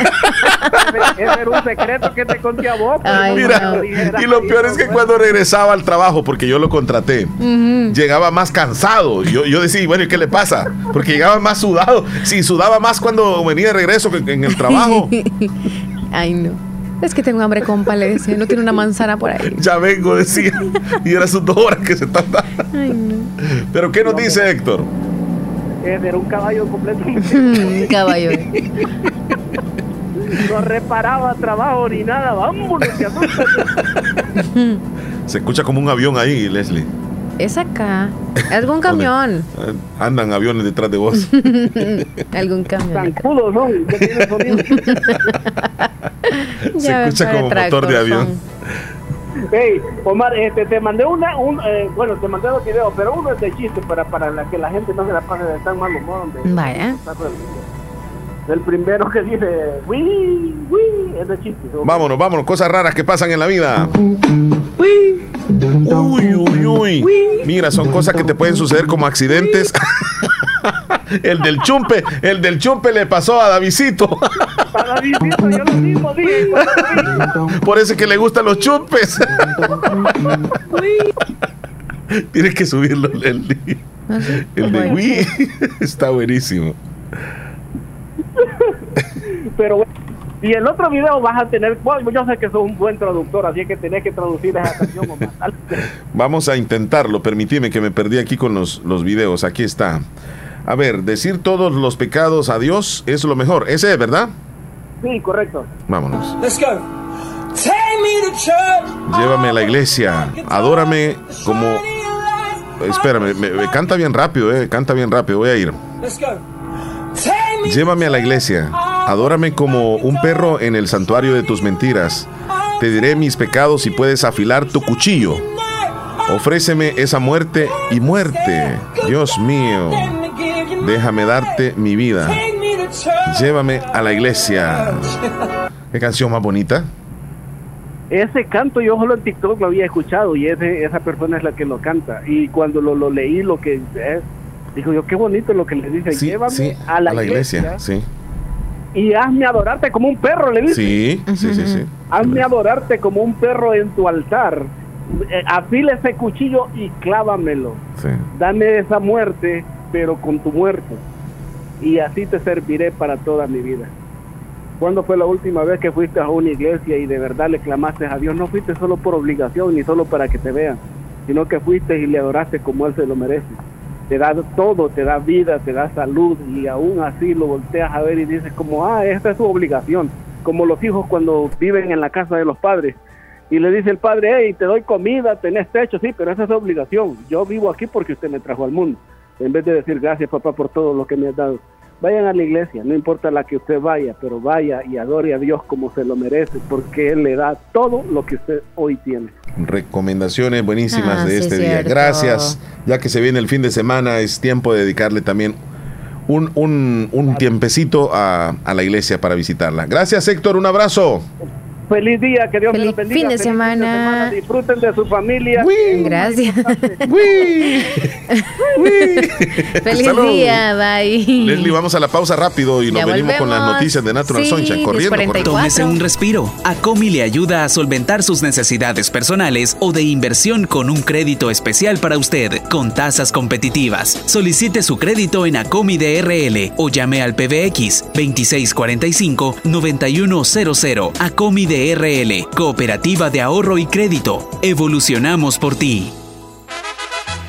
Ese era un secreto que te conté a vos. no Mira, y lo peor es que cuando regresaba al trabajo, porque yo lo contraté, llegaba más cansado. Yo, yo decía, bueno, ¿y qué le pasa? Porque llegaba más sudado. Si sudaba más cuando venía de regreso que en el trabajo. Ay, no. Es que tengo hambre, compa, le decía. No tiene una manzana por ahí. Ya vengo, decía. Y eran sus dos horas que se están dando. Ay, no. Pero ¿qué nos dice Héctor? Era un caballo completo. Un caballo. No reparaba trabajo ni nada. Vámonos, que. Se escucha como un avión ahí, Leslie. Es acá. Algún camión. Eh, Andan aviones detrás de vos. Algún camión. Zancudos son, que tienen sonido. Se escucha como tractor motor de avión. Hey, Omar, este, te mandé una, un, eh, bueno, te mandé dos videos, pero uno es de chiste para, para la, que la gente no se la pase de tan mal humor. hombre. Vaya. El primero que dice, uy, uy, es de chiste. Vámonos, vámonos, cosas raras que pasan en la vida. Uy, uy, uy. Mira, son cosas que te pueden suceder como accidentes. el del chumpe, el del chumpe le pasó a Davidito. Para Davidito, yo lo mismo dije. Por eso es que le gustan los chumpes. Tienes que subirlo, Leslie. El de Wii está buenísimo. Pero bueno, y el otro video vas a tener, bueno, yo sé que sos un buen traductor, así que tenés que traducir esa canción. Vamos a intentarlo. Permitime que me perdí aquí con los, los videos. Aquí está. A ver, decir todos los pecados a Dios es lo mejor. Ese es, ¿verdad? Sí, correcto. Vámonos. Let's go. Llévame a la iglesia. Adórame como. Espérame, me, me canta bien rápido, eh. Canta bien rápido. Voy a ir. Let's go. Llévame a la iglesia. Adórame como un perro en el santuario de tus mentiras. Te diré mis pecados y puedes afilar tu cuchillo. Ofréceme esa muerte y muerte. Dios mío, déjame darte mi vida. Llévame a la iglesia. ¿Qué canción más bonita? Ese canto yo solo en TikTok lo había escuchado y ese, esa persona es la que lo canta. Y cuando lo, lo leí, lo que es, digo yo, qué bonito lo que le dice. Sí, Llévame sí, a la, iglesia, Sí, y hazme adorarte como un perro, le dice. sí, sí, sí, sí. Hazme adorarte como un perro en tu altar. Eh, afila ese cuchillo y clávamelo. sí. Dame esa muerte, pero con tu muerte. Y así te serviré para toda mi vida. ¿Cuándo fue la última vez que fuiste a una iglesia y de verdad le clamaste a Dios? No fuiste solo por obligación ni solo para que te vean, sino que fuiste y le adoraste como Él se lo merece. Te da todo, te da vida, te da salud y aún así lo volteas a ver y dices como, ah, esta es su obligación. Como los hijos cuando viven en la casa de los padres y le dice el padre, hey, te doy comida, tenés techo, sí, pero esa es su obligación. Yo vivo aquí porque usted me trajo al mundo. En vez de decir gracias papá por todo lo que me has dado. Vayan a la iglesia, no importa la que usted vaya, pero vaya y adore a Dios como se lo merece, porque Él le da todo lo que usted hoy tiene. Recomendaciones buenísimas Ah, de sí, este cierto. día. Gracias. Ya que se viene el fin de semana, es tiempo de dedicarle también un, un, un tiempecito a, a la iglesia para visitarla. Gracias, Héctor. Un abrazo. Feliz día, que Dios me los bendiga. fin de feliz semana. Disfruten de su familia. Gracias. Feliz Salud. día, bye. Leslie, vamos a la pausa rápido y nos Ya venimos con las noticias de Natural Sí, Sunshine. Corriendo, 10:44. corriendo. Tómese un respiro. Acomi le ayuda a solventar sus necesidades personales o de inversión con un crédito especial para usted, con tasas competitivas. Solicite su crédito en Acomi DRL o llame al PBX 2645-9100. Acomi DRL, Cooperativa de Ahorro y Crédito. Evolucionamos por ti.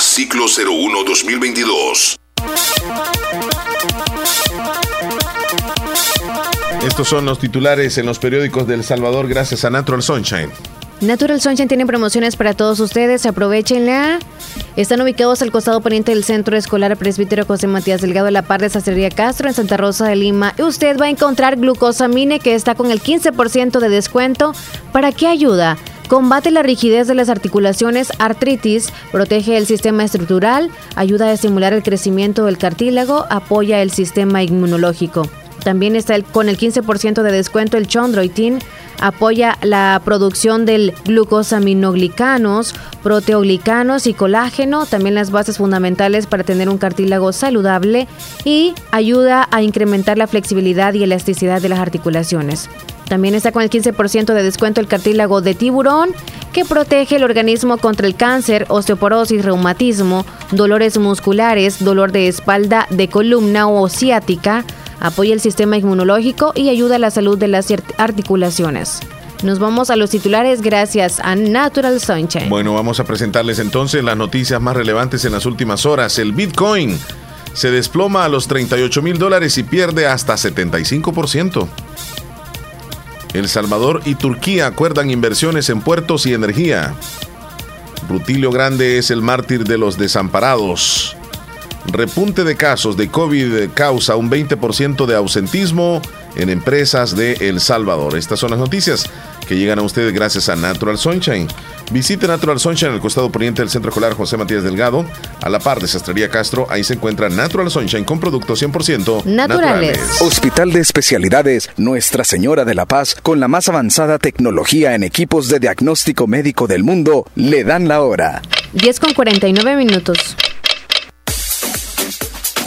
ciclo 01-2022. Estos son los titulares en los periódicos del Salvador gracias a Natural Sunshine. Natural Sunshine tiene promociones para todos ustedes, aprovechenla. Están ubicados al costado poniente del Centro Escolar Presbítero José Matías Delgado, a la par de Sacería Castro, en Santa Rosa de Lima. Y usted va a encontrar glucosamine que está con el 15% de descuento. ¿Para qué ayuda? Combate la rigidez de las articulaciones, artritis, protege el sistema estructural, ayuda a estimular el crecimiento del cartílago, apoya el sistema inmunológico. También está con el 15% de descuento el chondroitin, apoya la producción del glucosaminoglicanos, proteoglicanos y colágeno, también las bases fundamentales para tener un cartílago saludable y ayuda a incrementar la flexibilidad y elasticidad de las articulaciones. También está con el 15% de descuento el cartílago de tiburón, que protege el organismo contra el cáncer, osteoporosis, reumatismo, dolores musculares, dolor de espalda, de columna o ciática, apoya el sistema inmunológico y ayuda a la salud de las articulaciones. Nos vamos a los titulares gracias a Natural Sunshine. Bueno, vamos a presentarles entonces las noticias más relevantes en las últimas horas. El Bitcoin se desploma a los 38 mil dólares y pierde hasta 75%. El Salvador y Turquía acuerdan inversiones en puertos y energía. Rutilio Grande es el mártir de los desamparados. Repunte de casos de COVID causa un 20% de ausentismo en empresas de El Salvador. Estas son las noticias que llegan a ustedes gracias a Natural Sunshine. Visite Natural Sunshine en el costado poniente del Centro Escolar José Matías Delgado, a la par de Sastrería Castro. Ahí se encuentra Natural Sunshine con productos 100% naturales. Hospital de Especialidades Nuestra Señora de la Paz, con la más avanzada tecnología en equipos de diagnóstico médico del mundo, le dan la hora. 10 con 49 minutos.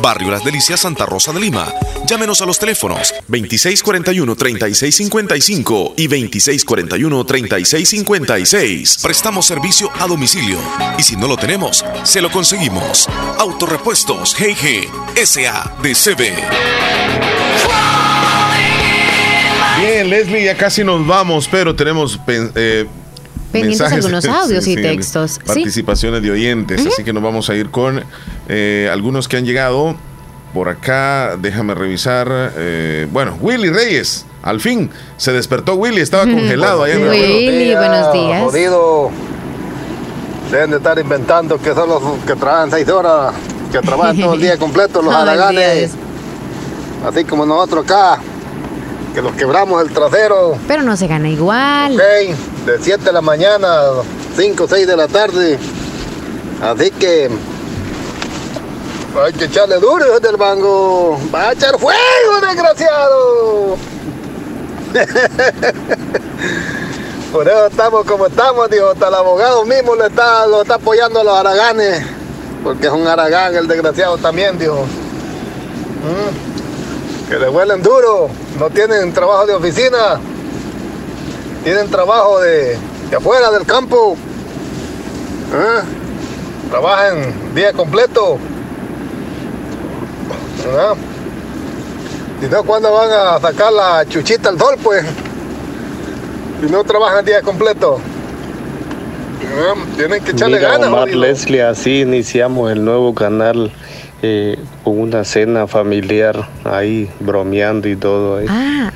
Barrio Las Delicias, Santa Rosa de Lima. Llámenos a los teléfonos 2641-3655 y 2641-3656. Prestamos servicio a domicilio y si no lo tenemos, se lo conseguimos. Autorepuestos GG SADCB. Bien, Leslie, ya casi nos vamos, pero tenemos eh, Pendientes mensajes, algunos audios y sí, textos. Sí. Participaciones de oyentes, así que nos vamos a ir con eh, algunos que han llegado. Por acá, déjame revisar. eh, bueno, Willy Reyes, al fin se despertó Willy, estaba congelado allá en el Willy, buenos días. Jodido. Deben de estar inventando que son los que trabajan seis horas, que trabajan todo el día completo, los haraganes. Así como nosotros acá, que los quebramos el trasero. Pero no se gana igual. Ok, de 7 de la mañana a 5 o 6 de la tarde. Así que hay que echarle duro hijos del mango. Va a echar fuego, desgraciado. Por eso estamos como estamos, dijo. Hasta el abogado mismo le está, lo está apoyando a los haraganes. Porque es un haragán el desgraciado también, dijo. Mm, Que le huelen duro. No tienen trabajo de oficina. Tienen trabajo de, de afuera del campo. ¿Ah? Trabajan día completo. ¿Ah? Si no, ¿cuándo van a sacar la chuchita al sol, pues? Si no trabajan día completo. ¿Ah? Tienen que echarle Mira, ganas, Omar. Leslie, así iniciamos el nuevo canal eh, con una cena familiar ahí, bromeando y todo ahí. Ah,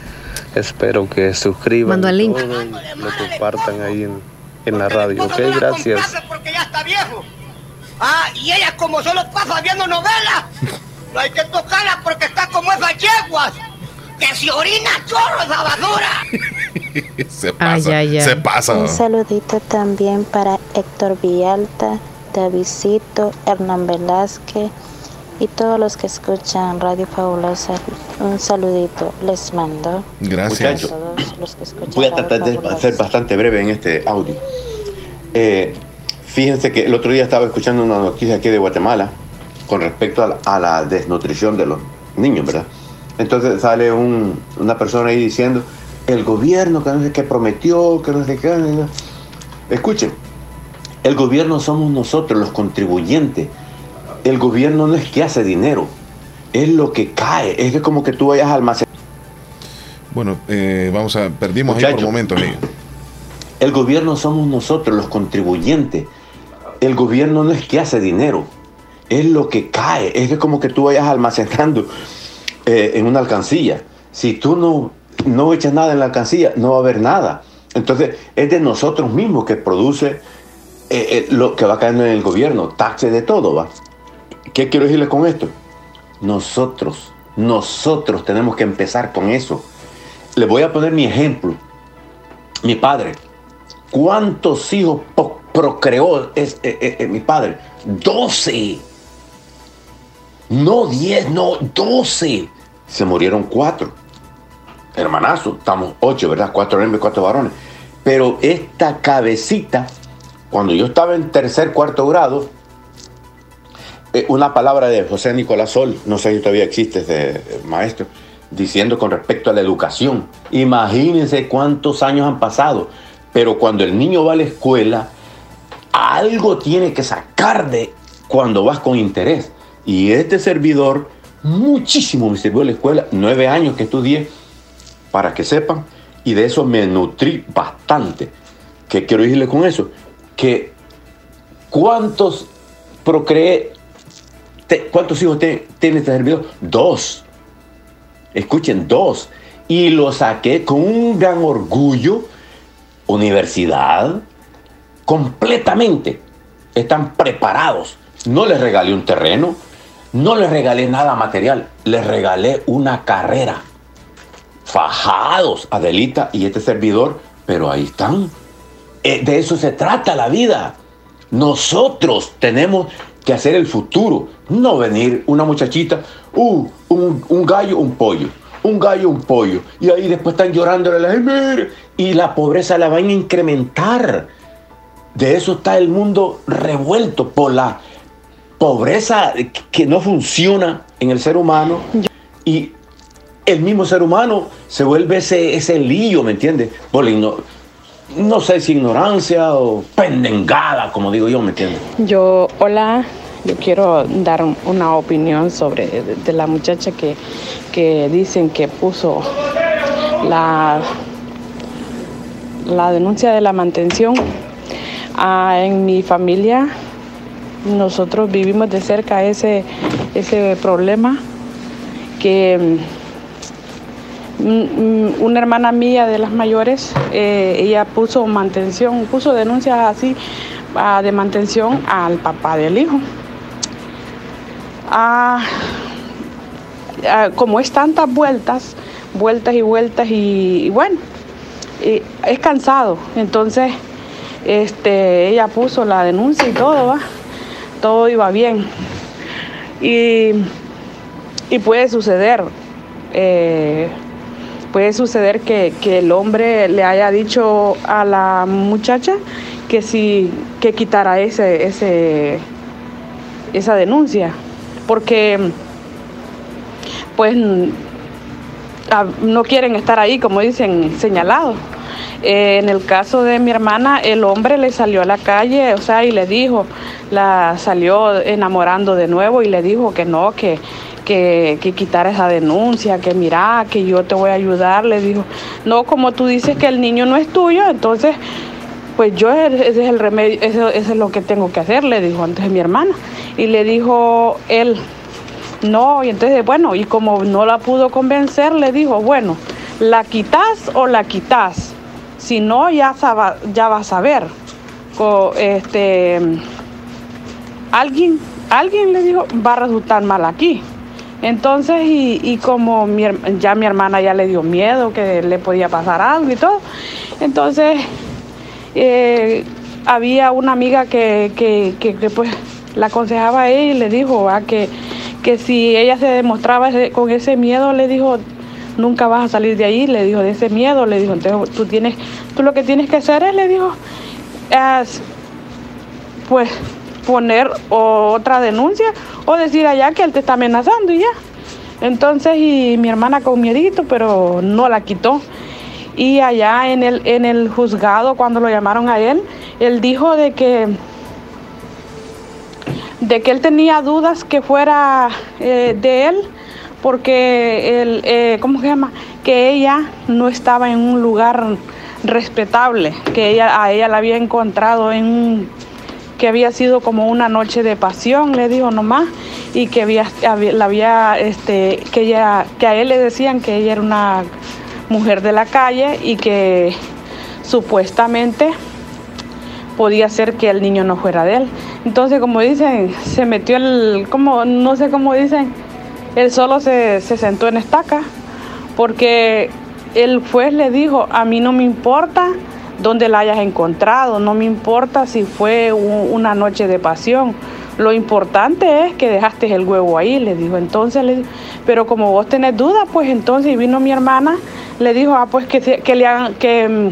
Espero que suscriban Mandó el link. todo y lo compartan ahí en, en la radio. Ok, gracias. porque ya está viejo. Ah, y ella como solo pasa viendo novelas. No hay que tocarla porque está como esas yeguas. Que se orina chorro esa basura. se pasa, se pasa. Un saludito también para Héctor Villalta, Davidcito, Hernán Velázquez y todos los que escuchan Radio Fabulosa. Un saludito les mando. Gracias. A todos los que escuchan Voy a Radio tratar de Fabulosa. ser bastante breve en este audio. Eh, fíjense que el otro día estaba escuchando una noticia aquí de Guatemala con respecto a la, a la desnutrición de los niños, ¿verdad? Entonces sale un- una persona ahí diciendo, el gobierno que no sé qué prometió, que no sé qué. no, no". Escuchen, el gobierno somos nosotros, los contribuyentes. El gobierno no es que hace dinero, es lo que cae, es que como que tú vayas a almacenar. Bueno, eh, vamos a, perdimos ahí por Muchacho. momentos. ahí. El gobierno somos nosotros, los contribuyentes. El gobierno no es que hace dinero, es lo que cae. Es que como que tú vayas almacenando eh, en una alcancía. Si tú no, no echas nada en la alcancía, no va a haber nada. Entonces, es de nosotros mismos que produce eh, lo que va cayendo en el gobierno, taxes de todo, ¿va? ¿Qué quiero decirle con esto? Nosotros, nosotros tenemos que empezar con eso. Les voy a poner mi ejemplo. Mi padre, ¿cuántos hijos procreó es- eh, eh, eh, mi padre? 12. No 10, no 12. Se murieron cuatro. Hermanazo, estamos ocho, ¿verdad? Cuatro hembras y cuatro varones. Pero esta cabecita, cuando yo estaba en tercer, cuarto grado, una palabra de José Nicolás Sol, no sé si todavía existe ese eh, maestro, diciendo con respecto a la educación. Imagínense cuántos años han pasado, pero cuando el niño va a la escuela, algo tiene que sacar de cuando vas con interés. Y este servidor, muchísimo me sirvió la escuela, nueve años que estudié, para que sepan y de eso me nutrí bastante. ¿Qué quiero decirle con eso? Que ¿cuántos procreé? ¿Cuántos hijos te- tiene este servidor? Dos. Escuchen, dos. Y lo saqué con un gran orgullo. Universidad, completamente. Están preparados. No les regalé un terreno, no les regalé nada material, les regalé una carrera. Fajados, Adelita y este servidor, pero ahí están. Eh, de eso se trata la vida. Nosotros tenemos que hacer el futuro, no venir una muchachita, uh, un, un gallo, un pollo, un gallo, un pollo, y ahí después están llorando y la pobreza la van a incrementar. De eso está el mundo revuelto por la pobreza que no funciona en el ser humano y el mismo ser humano se vuelve ese, ese lío, ¿me entiendes? Por igno- no sé si ignorancia o pendengada, como digo yo, ¿me entiendes? Yo, hola, yo quiero dar un- una opinión sobre de la muchacha que, que dicen que puso la, la denuncia de la mantención. Ah, en mi familia nosotros vivimos de cerca ese, ese problema que mm, mm, una hermana mía de las mayores, eh, ella puso mantención, puso denuncias así ah, de mantención al papá del hijo. Ah, como es tantas vueltas, vueltas y vueltas y, bueno, es cansado. Entonces, este, ella puso la denuncia y todo, ¿va? todo iba bien. Y, y puede suceder, eh, puede suceder que, que el hombre le haya dicho a la muchacha que si que quitara ese, ese, esa denuncia, porque pues no quieren estar ahí, como dicen, señalados. Eh, en el caso de mi hermana, el hombre le salió a la calle, o sea, y le dijo, la salió enamorando de nuevo y le dijo que no, que, que, que quitara esa denuncia, que mira, que yo te voy a ayudar, le dijo, no, como tú dices que el niño no es tuyo, entonces, pues yo, ese es el remedio, eso, es lo que tengo que hacer, le dijo antes mi hermana. Y le dijo él, no, y entonces, bueno, y como no la pudo convencer, le dijo, bueno, ¿la quitas o la quitas? Si no, ya, saba- ya vas a ver. Co- este, alguien, alguien le dijo, va a resultar mal aquí. Entonces, y, y como mi ya mi hermana ya le dio miedo que le podía pasar algo y todo, entonces eh, había una amiga que, que, pues la aconsejaba a ella y le dijo ah, que, que si ella se demostraba con ese miedo, le dijo, nunca vas a salir de ahí, le dijo, de ese miedo, le dijo, entonces tú tienes, tú lo que tienes que hacer es, le dijo, es, pues poner otra denuncia o decir allá que él te está amenazando y ya. Entonces, y mi hermana con miedito, pero no la quitó. Y allá en el, en el juzgado, cuando lo llamaron a él, él dijo de que, de que él tenía dudas que fuera eh, de él, porque él, eh, ¿cómo se llama? Que ella no estaba en un lugar respetable, que ella, a ella la había encontrado en un que había sido como una noche de pasión, le dijo nomás, y que había, había- la había, este, que ella, que a él le decían que ella era una mujer de la calle y que supuestamente podía ser que el niño no fuera de él. Entonces, como dicen, se metió el, como, no sé cómo dicen, él solo se, se sentó en estaca, porque el juez le dijo, a mí no me importa dónde la hayas encontrado, no me importa si fue una noche de pasión. Lo importante es que dejaste el huevo ahí, le dijo. Entonces, le pero como vos tenés dudas, pues entonces vino mi hermana, le dijo, ah, pues que le hagan, que mm,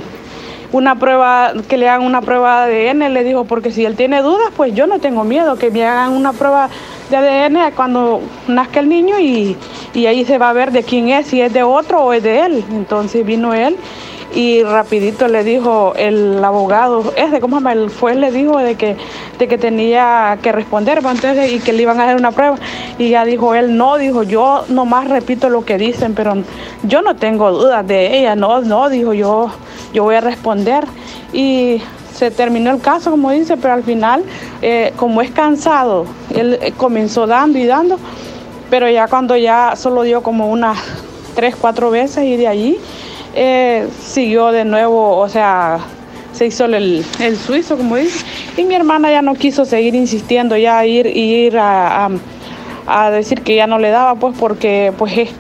una prueba, que le hagan una prueba de ADN, le dijo, porque si él tiene dudas, pues yo no tengo miedo, que me hagan una prueba de ADN cuando nazca el niño y, y ahí se va a ver de quién es, si es de otro o es de él. Entonces vino él y rapidito le dijo el abogado, de ¿cómo se llama? El le dijo de que, de que tenía que responder pues, entonces, y que le iban a hacer una prueba. Y ya dijo él, no, dijo, yo nomás repito lo que dicen, pero yo no tengo dudas de ella, no, no, dijo, yo, yo voy a responder. Y se terminó el caso, como dice, pero al final, eh, como es cansado, él eh, comenzó dando y dando, pero ya cuando ya solo dio como unas tres, cuatro veces y de allí eh, siguió de nuevo, o sea, se hizo el, suizo, como dice, y mi hermana ya no quiso seguir insistiendo, ya ir, ir a, decir que ya no le daba, pues porque, pues es,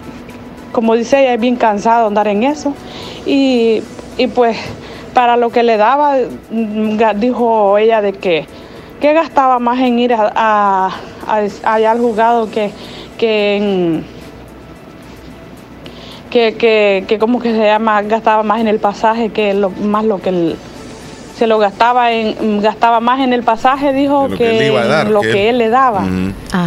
como dice ella, es bien cansado andar en eso, y, pues para lo que le daba, mm, dijo ella de que, que gastaba más en ir a, allá al juzgado que, que en que, que, que como que se llama, gastaba más en el pasaje que lo, más lo que el, se lo gastaba en, gastaba más en el pasaje, dijo, que, lo que él. le daba.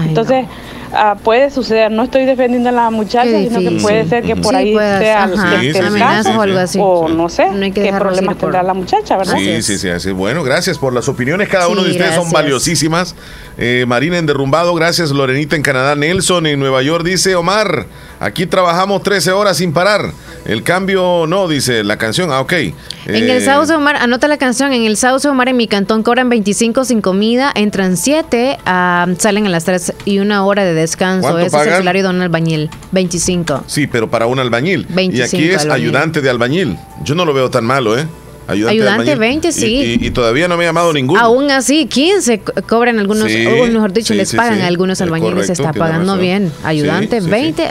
Entonces, ah, puede suceder, no estoy defendiendo a la muchacha, sino que puede ser que por ahí sea el caso, o algo así. O no sé, qué problema tendrá la muchacha, ¿verdad? Sí, sí, sí, Bueno, gracias por las opiniones, cada uno de ustedes son valiosísimas. Eh, Marina en Derrumbado, gracias. Lorenita en Canadá, Nelson en Nueva York dice Omar, aquí trabajamos 13 horas sin parar. El cambio no, dice la canción. Ah, ok. En el eh, Sauce Omar, anota la canción. En el Sauce Omar en mi cantón cobran 25 sin comida, entran 7, ah, salen a las 3 y una hora de descanso. Ese es el salario de un albañil. 25. Sí, pero para un albañil. 25 y aquí es ayudante de albañil. Yo no lo veo tan malo, ¿eh? Ayudante, 20, sí. Y, todavía no me ha llamado ninguno. Aún así, 15 cobran algunos, o mejor dicho, les pagan a algunos albañiles, se está pagando bien. Ayudante 20, eh,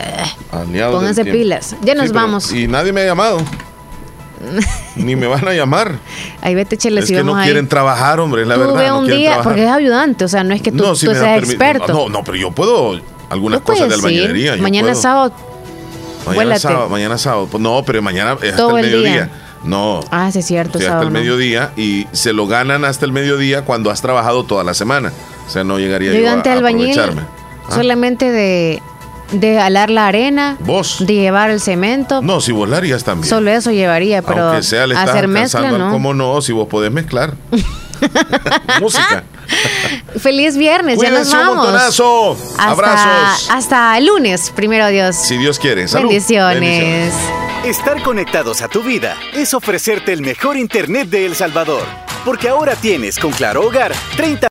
pónganse pilas. Ya nos vamos. Y nadie me ha llamado. Ni me van a llamar. Ahí vete, chele, Es que no quieren trabajar, hombre, es la verdad. Ve un día, porque es ayudante, o sea, no es que tú, seas experto. No, no, pero yo puedo algunas cosas de albañilería. Mañana sábado. Mañana sábado, mañana sábado. No, pero mañana es hasta el mediodía. No. Ah, sí, es cierto. hasta el mediodía y se lo ganan hasta el mediodía cuando has trabajado toda la semana. O sea, no llegaría yo, a, aprovecharme. ¿Ah? Solamente de, de alar la arena. ¿Vos? De llevar el cemento. No, si vos la harías también. Solo eso llevaría, pero Aunque sea, le hacer mezcla, ¿no? ¿Cómo no? Si vos podés mezclar. Música. Feliz viernes, ya nos vamos. Un montonazo. Abrazos. Hasta el lunes, primero Dios. Si Dios quiere. Bendiciones. Estar conectados a tu vida es ofrecerte el mejor internet de El Salvador. Porque ahora tienes con Claro Hogar 30